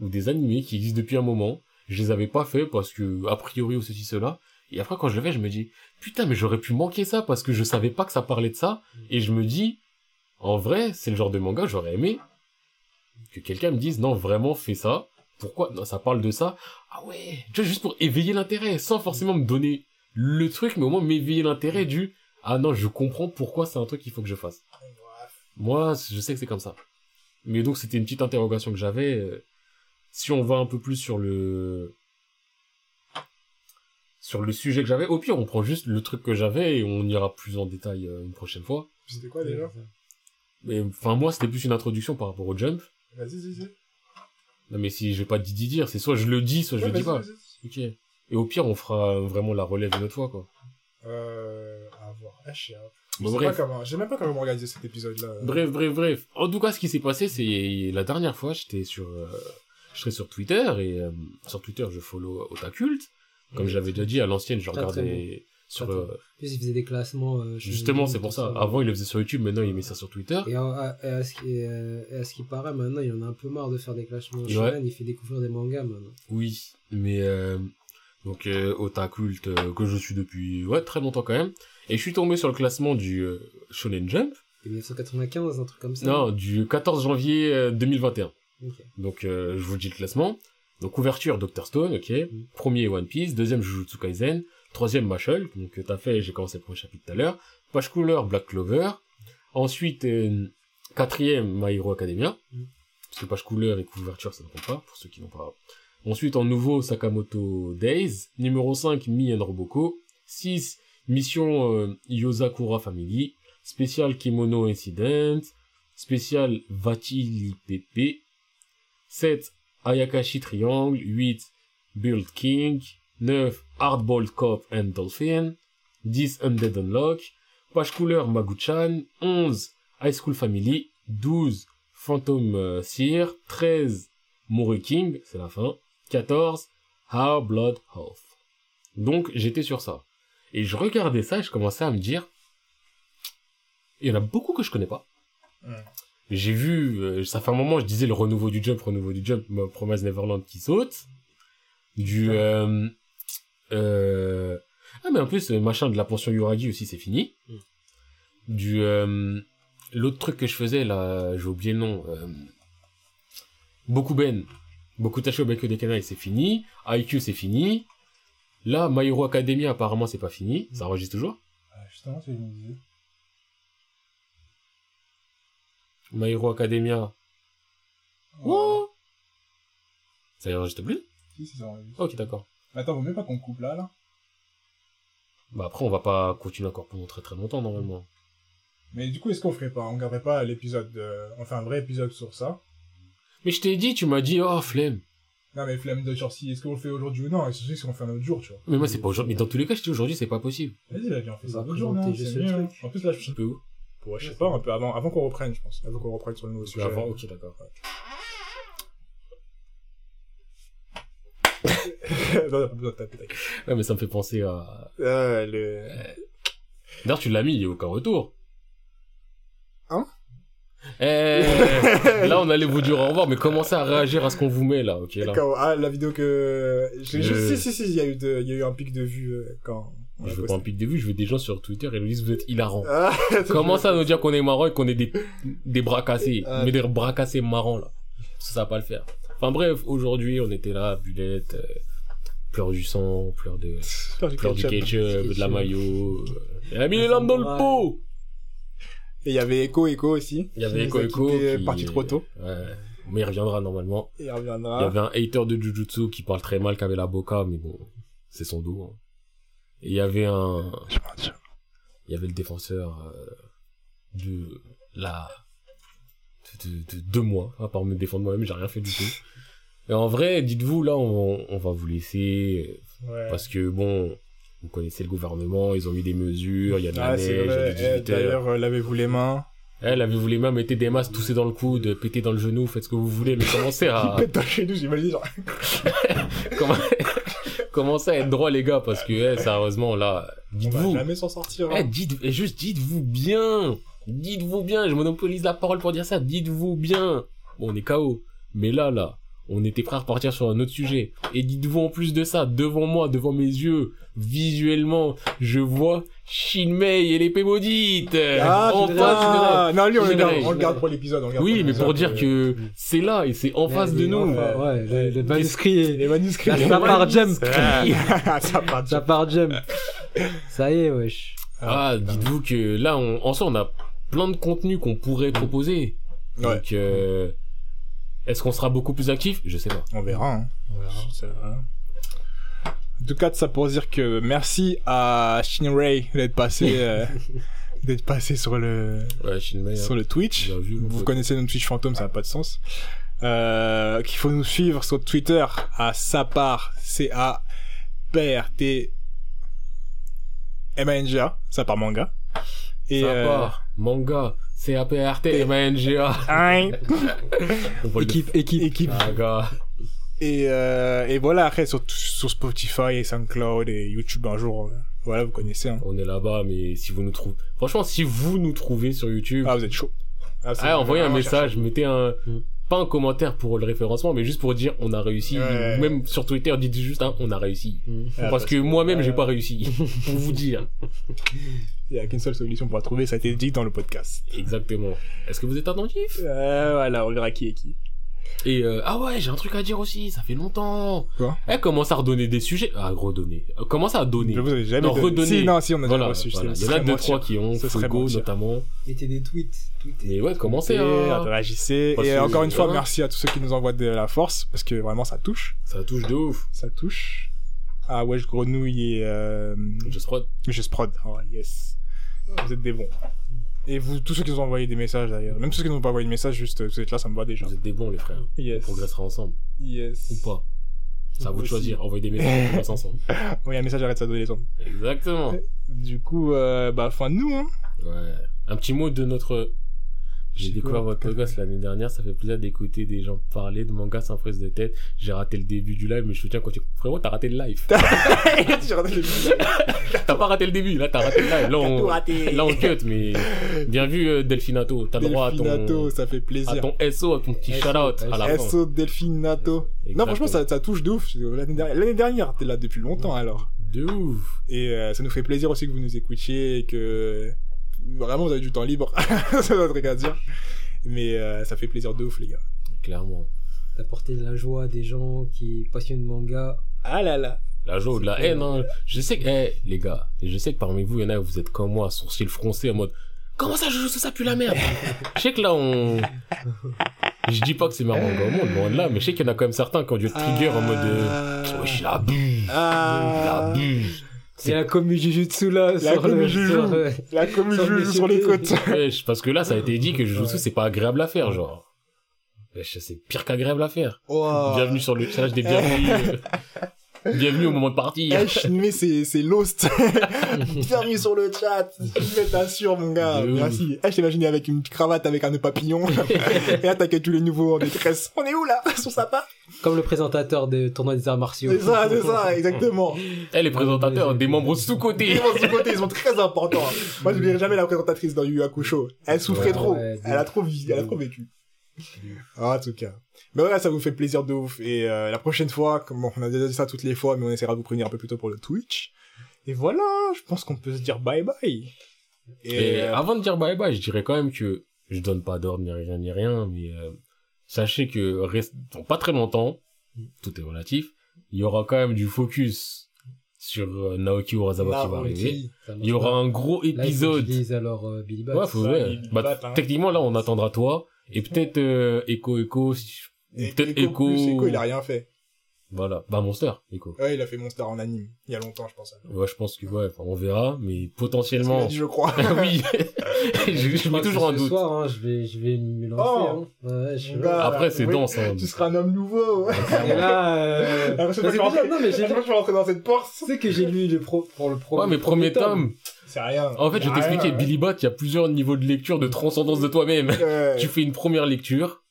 ou des animés qui existent depuis un moment, je les avais pas fait parce que, a priori, ou ceci, cela. Et après, quand je le fais, je me dis, putain, mais j'aurais pu manquer ça parce que je savais pas que ça parlait de ça. Et je me dis, en vrai, c'est le genre de manga, j'aurais aimé que quelqu'un me dise, non, vraiment, fais ça. Pourquoi? Non, ça parle de ça. Ah ouais. Tu vois, juste pour éveiller l'intérêt, sans forcément me donner le truc, mais au moins m'éveiller l'intérêt du, ah non, je comprends pourquoi c'est un truc qu'il faut que je fasse. Moi, je sais que c'est comme ça. Mais donc, c'était une petite interrogation que j'avais. Si on va un peu plus sur le, sur le sujet que j'avais, au pire, on prend juste le truc que j'avais et on ira plus en détail euh, une prochaine fois. C'était quoi déjà Mais, enfin, moi, c'était plus une introduction par rapport au jump. Vas-y, vas-y, vas-y. Non, mais si je vais pas dit dire, c'est soit je le dis, soit je le dis pas. Ok. Et au pire, on fera vraiment la relève une autre fois, quoi. Euh, à voir. Ah, je sais pas. Je Bon, sais bref. pas comment, j'ai même pas comment organiser cet épisode-là. Bref, bref, bref. En tout cas, ce qui s'est passé, c'est la dernière fois, j'étais sur, euh, je serais sur Twitter et euh, sur Twitter, je follow Otakult. Comme Oui. j'avais déjà dit à l'ancienne, je regardais sur. Euh, En plus, il faisait des classements. euh, justement, c'est pour ça. Avant, il le faisait sur YouTube, maintenant, il met ça sur Twitter. Et à, à- et à ce qui, euh, et à ce qui paraît, maintenant, il en a un peu marre de faire des classements Ouais. shonen, il fait découvrir des mangas maintenant. Oui, mais euh, donc euh, Otakult euh, que je suis depuis ouais très longtemps quand même. Et je suis tombé sur le classement du euh, Shonen Jump. Et 1995, un truc comme ça. Non, du 14 janvier euh, 2021. Donc euh, je vous dis le classement. Donc ouverture Dr Stone, ok. Mm. Premier One Piece, deuxième Jujutsu Kaisen, troisième Mashal, donc euh, t'as fait, j'ai commencé le premier chapitre tout à l'heure. Page couleur Black Clover. Ensuite euh, quatrième My Hero Academia. Mm. Parce que page couleur et couverture ça ne compte pas pour ceux qui n'ont pas. Ensuite en nouveau Sakamoto Days. Numéro 5 Mi and Roboko. 6 Mission euh, Yosakura Family. Spécial Kimono Incident. Spécial Vatili Pepe. 7 Ayakashi Triangle, 8 Build King, 9 Hardball Cop and Dolphin, 10 Undead Unlock, page couleur Maguchan, 11 High School Family, 12 Phantom euh, Seer, 13 Mori King, c'est la fin, 14 How Blood Health. Donc j'étais sur ça. Et je regardais ça et je commençais à me dire, il y en a beaucoup que je connais pas. J'ai vu, euh, ça fait un moment, je disais le renouveau du jump, renouveau du jump, ma Promise Neverland qui saute. Du, euh, euh, ah, mais en plus, euh, machin de la pension Yuragi aussi, c'est fini. Mm. Du, euh, l'autre truc que je faisais, là, j'ai oublié le nom, euh, Beaucoup Ben, Beaucoup Tacho Baiko Dekanai, c'est fini. IQ, c'est fini. Là, My Hero Academia, apparemment, c'est pas fini. Ça enregistre toujours. Justement, c'est ce que My Hero Academia. Oh Ça enregistre plus? Si, si, ça enregistre. Ok, d'accord. Attends, vaut mieux pas qu'on coupe là, là. Bah après, on va pas continuer encore pendant très très longtemps, normalement. Mais du coup, est-ce qu'on ferait pas, on garderait pas l'épisode, de... on fait un vrai épisode sur ça? Mais je t'ai dit, tu m'as dit, oh, flemme. Non, mais flemme de genre si, est-ce qu'on le fait aujourd'hui ou non, et surtout si on le fait un autre jour, tu vois? Mais moi, c'est pas aujourd'hui. Mais dans tous les cas, je te dis aujourd'hui, c'est pas possible. Vas-y, là, viens, on fait ça un autre jour, non, mieux. En plus, là, je Tu peux où? Ouais, je sais pas, un peu avant, avant qu'on reprenne, je pense. Avant qu'on reprenne sur le nouveau sujet. Avant, ok, d'accord. non, t'as pas besoin de taper, t'inquiète. Ouais, mais ça me fait penser à... Ah, le... D'ailleurs, tu l'as mis, il y a aucun retour. Hein Eh, là, on allait vous dire au revoir, mais commencez à réagir à ce qu'on vous met, là, ok, là. Quand- ah, la vidéo que... j'ai- je- Je- Si, si, si, il y a eu de... y a eu un pic de vues euh, quand... Je veux pas un pic de vue, je veux des gens sur Twitter et nous disent, vous êtes hilarants. Ah, Commence à nous dire qu'on est marrant et qu'on est des, des bras cassés. Ah. Mais des bras cassés marrants, là. Ça, ça va pas le faire. Enfin bref, aujourd'hui, on était là, Bulette, euh, pleure du sang, pleure de, Faire du pleure du ketchup. ketchup, de la maillot. euh, Elle a mis les lames dans le pot! Et il y avait Echo Echo aussi. Il y avait Eko quittés, qui... parti trop tôt. Ouais. Mais il reviendra normalement. Il Il y reviendra. avait un hater de Jujutsu qui parle très mal, qui avait la boca, mais bon, c'est son dos. hein. Et il y avait un, il y avait le défenseur euh, de la de, de, de, de moi, à part me défendre moi-même, j'ai rien fait du tout. Et en vrai, dites-vous là, on, on va vous laisser Ouais. parce que bon, vous connaissez le gouvernement, ils ont mis des mesures, il y a de la Ah, c'est neige, il y a des Eh, 18 heures. D'ailleurs, euh, lavez-vous les mains. Eh, lavez-vous les mains, mettez des masques, toussez dans le coude, pétez dans le genou, faites ce que vous voulez, mais commencez à Il pète dans chez nous, j'imagine. Genre... comment- commencez à être droit les gars, parce que eh, sérieusement là, On va dites-vous, jamais s'en sortir. Eh, hein. dites, eh, juste dites-vous bien. Dites-vous bien. Je monopolise la parole pour dire ça. Dites-vous bien. Bon, on est KO. Mais là, là, on était prêt à repartir sur un autre sujet. Et dites-vous en plus de ça, devant moi, devant mes yeux, visuellement, je vois Shinmei et l'épée maudite Ah, en face de Non, lui, on le Général. garde, on le garde pour l'épisode. Oui, pour mais pour dire que c'est là et c'est en face de Les- nous. enfin, Ouais, le, le manuscrit. Les manuscrits. Là, ça part jump. ça part Ça part jump. Ça y est, wesh. Ah, dites-vous que là, on, en soi, on a plein de contenus qu'on pourrait proposer. Ouais. Donc, euh, est-ce qu'on sera beaucoup plus actif? Je sais pas. On verra. Hein. En tout cas, ça pour dire que merci à Shinray d'être passé, euh, d'être passé sur le, Ouais, Shinmei. sur le Twitch. Vu, Vous connaissez notre Twitch fantôme, ça n'a pas de sens. Euh, qu'il faut nous suivre sur Twitter à Sapar, C-A-P-R-T M-A-N-G-A, Sapar Manga. Et, Ça euh. Manga. C-A-P-R-T M-A-N-G-A. hein, Équipe, équipe. équipe. Ah. Et, euh, et voilà, après, sur, sur Spotify et SoundCloud et YouTube un jour, euh, voilà, vous connaissez. Hein. On est là-bas, mais si vous nous trouvez, franchement, si vous nous trouvez sur YouTube, Ah, vous êtes chaud. Ah, ah, envoyez un message, mettez un, Mm. Pas un commentaire pour le référencement, mais juste pour dire on a réussi. Ouais. Même sur Twitter, dites juste hein, on a réussi. Mm. Ah, Parce que moi-même, j'ai pas réussi. pour vous dire. Il y a qu'une seule solution pour la trouver, ça a été dit dans le podcast. Exactement. Est-ce que vous êtes attentif? Euh, voilà, on verra qui est qui? Et euh, ah ouais, j'ai un truc à dire aussi, ça fait longtemps. Quoi Eh, commence à redonner des sujets? Ah, redonner. Euh, Commence à donner? Je vous avais jamais Non, donné. redonner. Si, non, si, on a Voilà, déjà reçu. voilà. c'est- Il y en a deux, trois qui ont, Ce serait Fogo mentir. notamment. Mettez des tweets. tweetez. Mais ouais, commencez Et à... Parce Et que- encore une fois, voilà. merci à tous ceux qui nous envoient de la force, parce que vraiment, ça touche. Ça touche de ouf. Ça touche. Ah, Wesh Grenouille et, euh, Je prod. Just Prod. Oh, yes. Vous êtes des bons. Et vous, tous ceux qui nous ont envoyé des messages d'ailleurs. Même ceux qui nous ont pas envoyé de messages, juste, vous êtes là, ça me va déjà. Vous êtes des bons, les frères. On Yes. progressera ensemble. Yes. Ou pas. C'est à vous de choisir. Envoyez des messages, on progresse ensemble. Oui, un message arrête ça donner les ondes. Exactement. Du coup, euh, bah, fin de nous, hein. Ouais. Un petit mot de notre... J'ai découvert votre podcast l'année dernière, ça fait plaisir d'écouter des gens parler de manga sans prise de tête. J'ai raté le début du live, mais je soutiens quand tu... Frérot, t'as raté le live. J'ai raté le vidéo. t'as pas raté le début, là t'as raté le live. Là T'as on, raté. là on cut, mais bien vu euh, Delphinato. T'as droit à ton, Delphinato, ça fait à plaisir. ton SO, à ton petit shout-out à la fin. SO Delphinato. Non, franchement, ça, ça touche de ouf. L'année dernière, l'année dernière, t'es là depuis longtemps alors. De ouf. Et euh, ça nous fait plaisir aussi que vous nous écoutiez et que vraiment vous avez du temps libre. ça doit être truc à dire. Mais euh, ça fait plaisir de ouf, les gars. Clairement. D'apporter de la joie à des gens qui passionnent de manga. Ah là là. La joie ou de la haine, hein. Je sais que, eh, les gars, je sais que parmi vous, il y en a, vous êtes comme moi, sourcils froncés en mode, comment ça, je joue ça pue la merde? je sais que là, on, je dis pas que c'est manga au monde, loin de là, mais je sais qu'il y en a quand même certains qui ont dû trigger en mode, euh, Ah. abuse. Il Ah. C'est la commu Jujutsu là. La sur commu le- Juju. sur, euh, La commune Sans juge sur les côtes. Wesh, parce que là, ça a été dit que Jujutsu, c'est pas agréable à faire, genre. Wesh, c'est pire qu'agréable à faire. Wow. Bienvenue sur le challenge des bienvenus. euh, Bienvenue au moment de partie. Eh, Shinmei, c'est, c'est Lost. Bienvenue sur le chat. Je t'assure, mon gars. De. Merci. Eh, je t'imaginais avec une cravate avec un nœud papillon. Et là, t'as tous les nouveaux en détresse. On est où, là? Sur sa part? Comme le présentateur de tournoi des arts martiaux. C'est ça, c'est ça, exactement. Eh, les présentateurs, des membres sous-côtés. Ils vont de ce côté, ils sont très importants. Moi, je n'oublierai jamais la présentatrice dans Yu Yu Hakusho. Elle souffrait Ouais, trop. ouais, elle a trop vécu, elle a trop vécu. Ah, en tout cas. Mais voilà, ça vous fait plaisir de ouf. Et euh, la prochaine fois, comme on a déjà dit ça toutes les fois, mais on essaiera de vous prévenir un peu plus tôt pour le Twitch. Et voilà, je pense qu'on peut se dire bye bye. Et euh, avant de dire bye bye, je dirais quand même que je donne pas d'ordre ni rien ni rien, mais euh, sachez que reste dans pas très longtemps, tout est relatif, il y aura quand même du focus sur euh, Naoki Urasawa qui va arriver. Il y aura un gros épisode. alors euh, Billy Bat. Ouais, faut, Ça, ouais. Bah, hein. techniquement là, on attendra toi et peut-être euh, Echo Echo, peut-être Echo Echo. plus, Echo, il a rien fait. Voilà, bah Monster, Echo. Ouais, il a fait Monster en anime. Il y a longtemps, je pense. Ouais, je pense que ouais, enfin, on verra, mais ce potentiellement. dit, je crois. oui, je, je Je mets toujours un ce doute. soir, hein, je vais, je vais me lancer. Oh. hein. Ouais, je gars, Après, c'est oui, dense. Hein. Tu seras un homme nouveau. Et là, euh... Bah, que je rentre- non mais j'ai je vais rentrer dans cette porte. Tu sais que j'ai lu le pro pour le pro. Ouais, mais premier tome, C'est rien. En fait, je vais Rien, t'expliquer, hein. Billy Bat, il y a plusieurs niveaux de lecture, de transcendance de toi-même. Ouais. Tu fais une première lecture,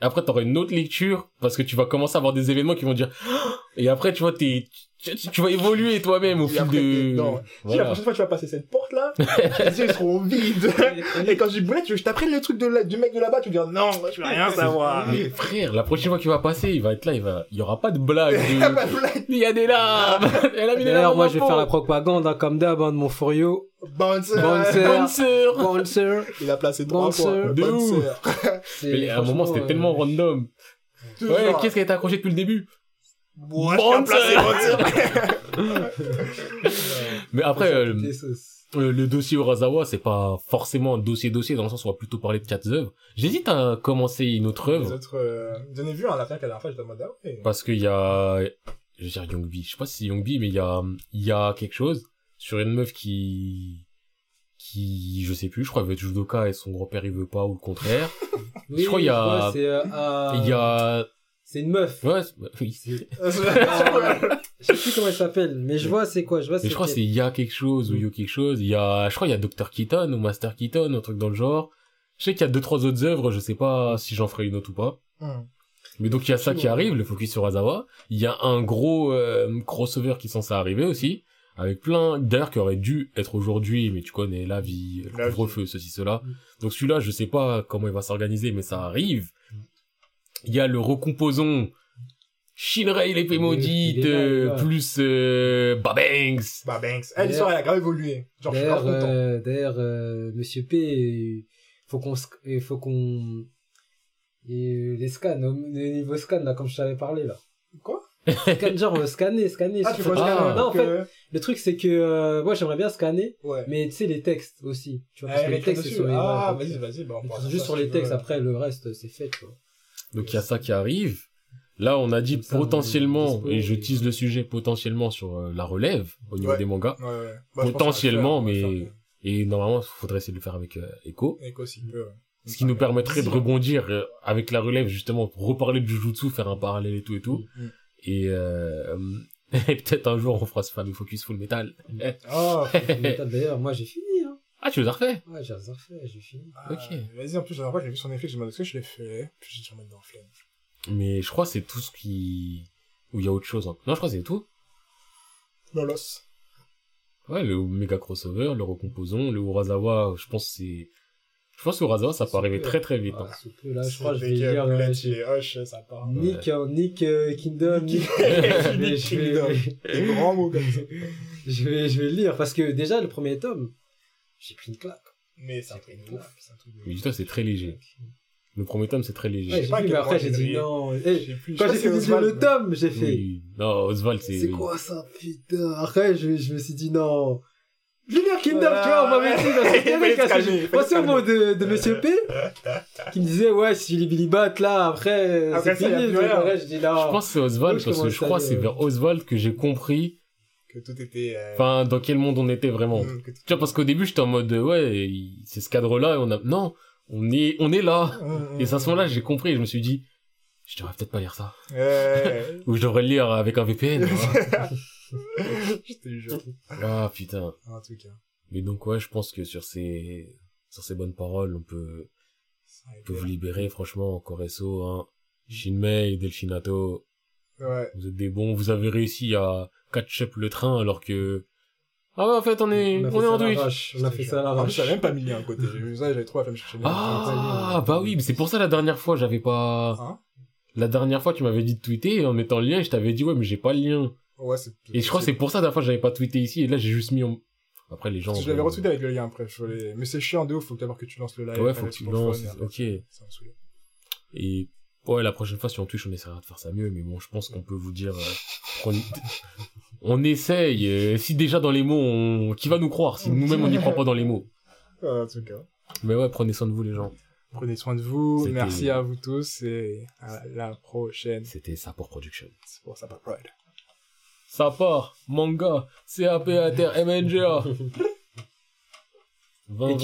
et après t'auras une autre lecture, parce que tu vas commencer à avoir des événements qui vont dire, Et après, tu vois, t'es, tu, vas évoluer toi-même au fil après, de... dedans, ouais. Si la Voilà. prochaine fois tu vas passer cette porte là, les yeux ils seront vides. Et quand je dis boulette, tu veux que je t'apprenne le truc de la- du mec de là-bas, tu vas dire non, je veux rien savoir. Mais frère, la prochaine fois qu'il va passer, il va être là, il va, il y aura pas de blague. Y a pas de- blague. Il y a des larmes. Elle a mis des larmes D'ailleurs, moi, je vais faire la propagande, hein, comme d'hab, hein, de mon Forio. Bouncer. Bouncer. Bonne sœur. Bouncer. Il a placé trois Bouncer. fois. De Mais à un moment, c'était tellement euh, random. Ouais, qu'est-ce qui a été accroché depuis le début? Moi, je. Mais après, euh, euh, le dossier Urasawa, c'est pas forcément un dossier-dossier, dans le sens où on va plutôt parler de quatre œuvres. J'hésite à commencer une autre Les œuvre, autres, euh, j'en ai vu un à la fin, qu'à la dernière fois, j'étais en mode, ah ouais. parce qu'il y a, je vais dire Youngbi, je sais pas si c'est Youngbi, mais il y a, il y a quelque chose sur une meuf qui, qui, je sais plus, je crois, elle veut être judoka et son grand-père il veut pas, ou le contraire. Oui, crois qu'il y a- euh, Il y a, C'est une meuf. ouais, oui. C'est- Euh, je sais plus comment elle s'appelle, mais je vois c'est quoi, je vois Mais je crois c'est il y a quelque chose ou il y a quelque chose. Il y a, je crois il y a Dr. Keaton ou Master Keaton, un truc dans le genre. Je sais qu'il y a deux, trois autres œuvres, je sais pas si j'en ferai une autre ou pas. Hum. Mais donc il y a ça qui arrive, le focus sur Azawa. Il y a un gros euh, crossover qui est censé arriver aussi, avec plein, d'ailleurs qui aurait dû être aujourd'hui, mais tu connais la vie, le couvre-feu, ceci, cela. Mm. Donc celui-là, je sais pas comment il va s'organiser, mais ça arrive. Il y a le recomposant Shinrei l'épée Il est- maudite, euh, plus euh, Babanks. Bah, Banks. Elle, l'histoire, elle a grave évolué. Genre, je suis grave content. euh, d'ailleurs, euh, Monsieur P, il faut qu'on, faut qu'on, et les scans, au, au niveau scan, là, comme je t'avais parlé, là. Quoi? Scan, genre, euh, scanner, scanner. Ah, tu vois, Ah. scanner, Non, en fait, euh, le truc, c'est que, euh, moi, j'aimerais bien scanner, Ouais. mais tu sais, les textes aussi. Tu vois, parce que les textes, c'est sur les Ah, vas-y, vas-y, bah, on juste sur les textes, après, le reste, c'est fait, tu vois. Donc il y a ça qui arrive. Là, on a dit ça, potentiellement, et je tease le sujet potentiellement sur euh, la relève au niveau Ouais. des mangas. Ouais, ouais. Bah, Potentiellement, faire, mais et normalement, il faudrait essayer de le faire avec euh, Echo, Echo, s'il peut, ce qui nous permettrait de rebondir euh, avec la relève justement pour reparler de Jujutsu, faire un parallèle et tout et tout. Mm. Et, euh, et peut-être un jour on fera ce fameux focus full metal. Ah, D'ailleurs, moi, j'ai fini. Ah, tu les as refait Ouais, j'ai refait, j'ai fini. ah, Ok. Vas-y, en plus, la dernière fois, j'ai vu son Netflix, je me demandé est-ce que je l'ai fait. Puis j'ai dû remettre dans le flemme. Mais je crois que c'est tout ce qui où il y a autre chose. hein. Non, je crois que c'est tout. Dans l'os. Ouais, le méga crossover, le recomposant, le Urasawa, je pense que c'est je pense que Urasawa ça peut arriver très très vite. hein. Ah, plaît, là, je crois que je vais lire, Bullet, euh, ça part. Nick, euh, Nick euh, Kingdom, Nick. Je Kingdom. Des grands mots comme ça. je vais, je vais le lire parce que déjà le premier tome, j'ai pris une claque. Mais c'est un truc de ouf. Mais dis-toi, c'est très léger. Le premier tome, c'est très léger. Ouais, pas mais après j'ai dit non. Plus. quand j'ai fini lire le Oswald- tome, j'ai fait. Oui. Non, Oswald, c'est... C'est quoi ça, putain? Après, je, je me suis dit non. Je vais lire Kingdom, Ah, tu vois, on quand calmer, j'ai- il fallait Moi, c'est au mot de, de Monsieur P, qui me disait, ouais, si les Billy Bat, là, après, c'est fini. je dis non. Je pense que c'est Oswald, parce que je crois que c'est vers Oswald que j'ai compris, Que tout était. euh, enfin, dans quel monde on était vraiment. Tu vois, parce qu'au début, j'étais en mode, euh, ouais, c'est ce cadre-là, et on a... Non, on est, on est là. Mm, Et à ce moment-là, j'ai compris, je me suis dit, je devrais peut-être pas lire ça. Ouais. Ou je devrais le lire avec un VPN. hein. Je te jure. ah, putain. En tout cas. Mais donc, ouais, je pense que sur ces, sur ces bonnes paroles, on peut, on peut vous libérer, franchement, Coresso, hein. Shinmei, Delfinato, Ouais. vous êtes des bons, vous avez réussi à catch up le train alors que, ah ouais, en fait, on est, On est en à Twitch. On a fait ça à l'arrache. j'avais même pas mis le lien à côté. J'ai vu ça, j'avais trop la flemme de chercher. Ah, bah oui, mais c'est pour ça la dernière fois, j'avais pas, Hein? la dernière fois, tu m'avais dit de tweeter, en mettant le lien, et je t'avais dit, ouais, mais j'ai pas le lien. Ouais, c'est. Et je crois que c'est pour ça, la dernière fois, j'avais pas tweeté ici, et là, j'ai juste mis en... Après, les gens... Je l'avais retweeté avec le lien après. je voulais- Mais c'est chiant de ouf, faut d'abord que tu lances le live. Ouais, faut que tu lances, ok. Me. Et ouais, la prochaine fois sur Twitch, on essaiera de faire ça mieux. Mais bon, je pense qu'on peut vous dire, euh, prenez- on essaye. euh, si déjà dans les mots, on... qui va nous croire si nous-mêmes on n'y croit pas dans les mots? En tout cas. Mais ouais, prenez soin de vous les gens. Prenez soin de vous. C'était- Merci à vous tous et à la prochaine. C'était ça pour production. C'est pour pas Pride. Ça part, manga, CAP inter MNGA. 20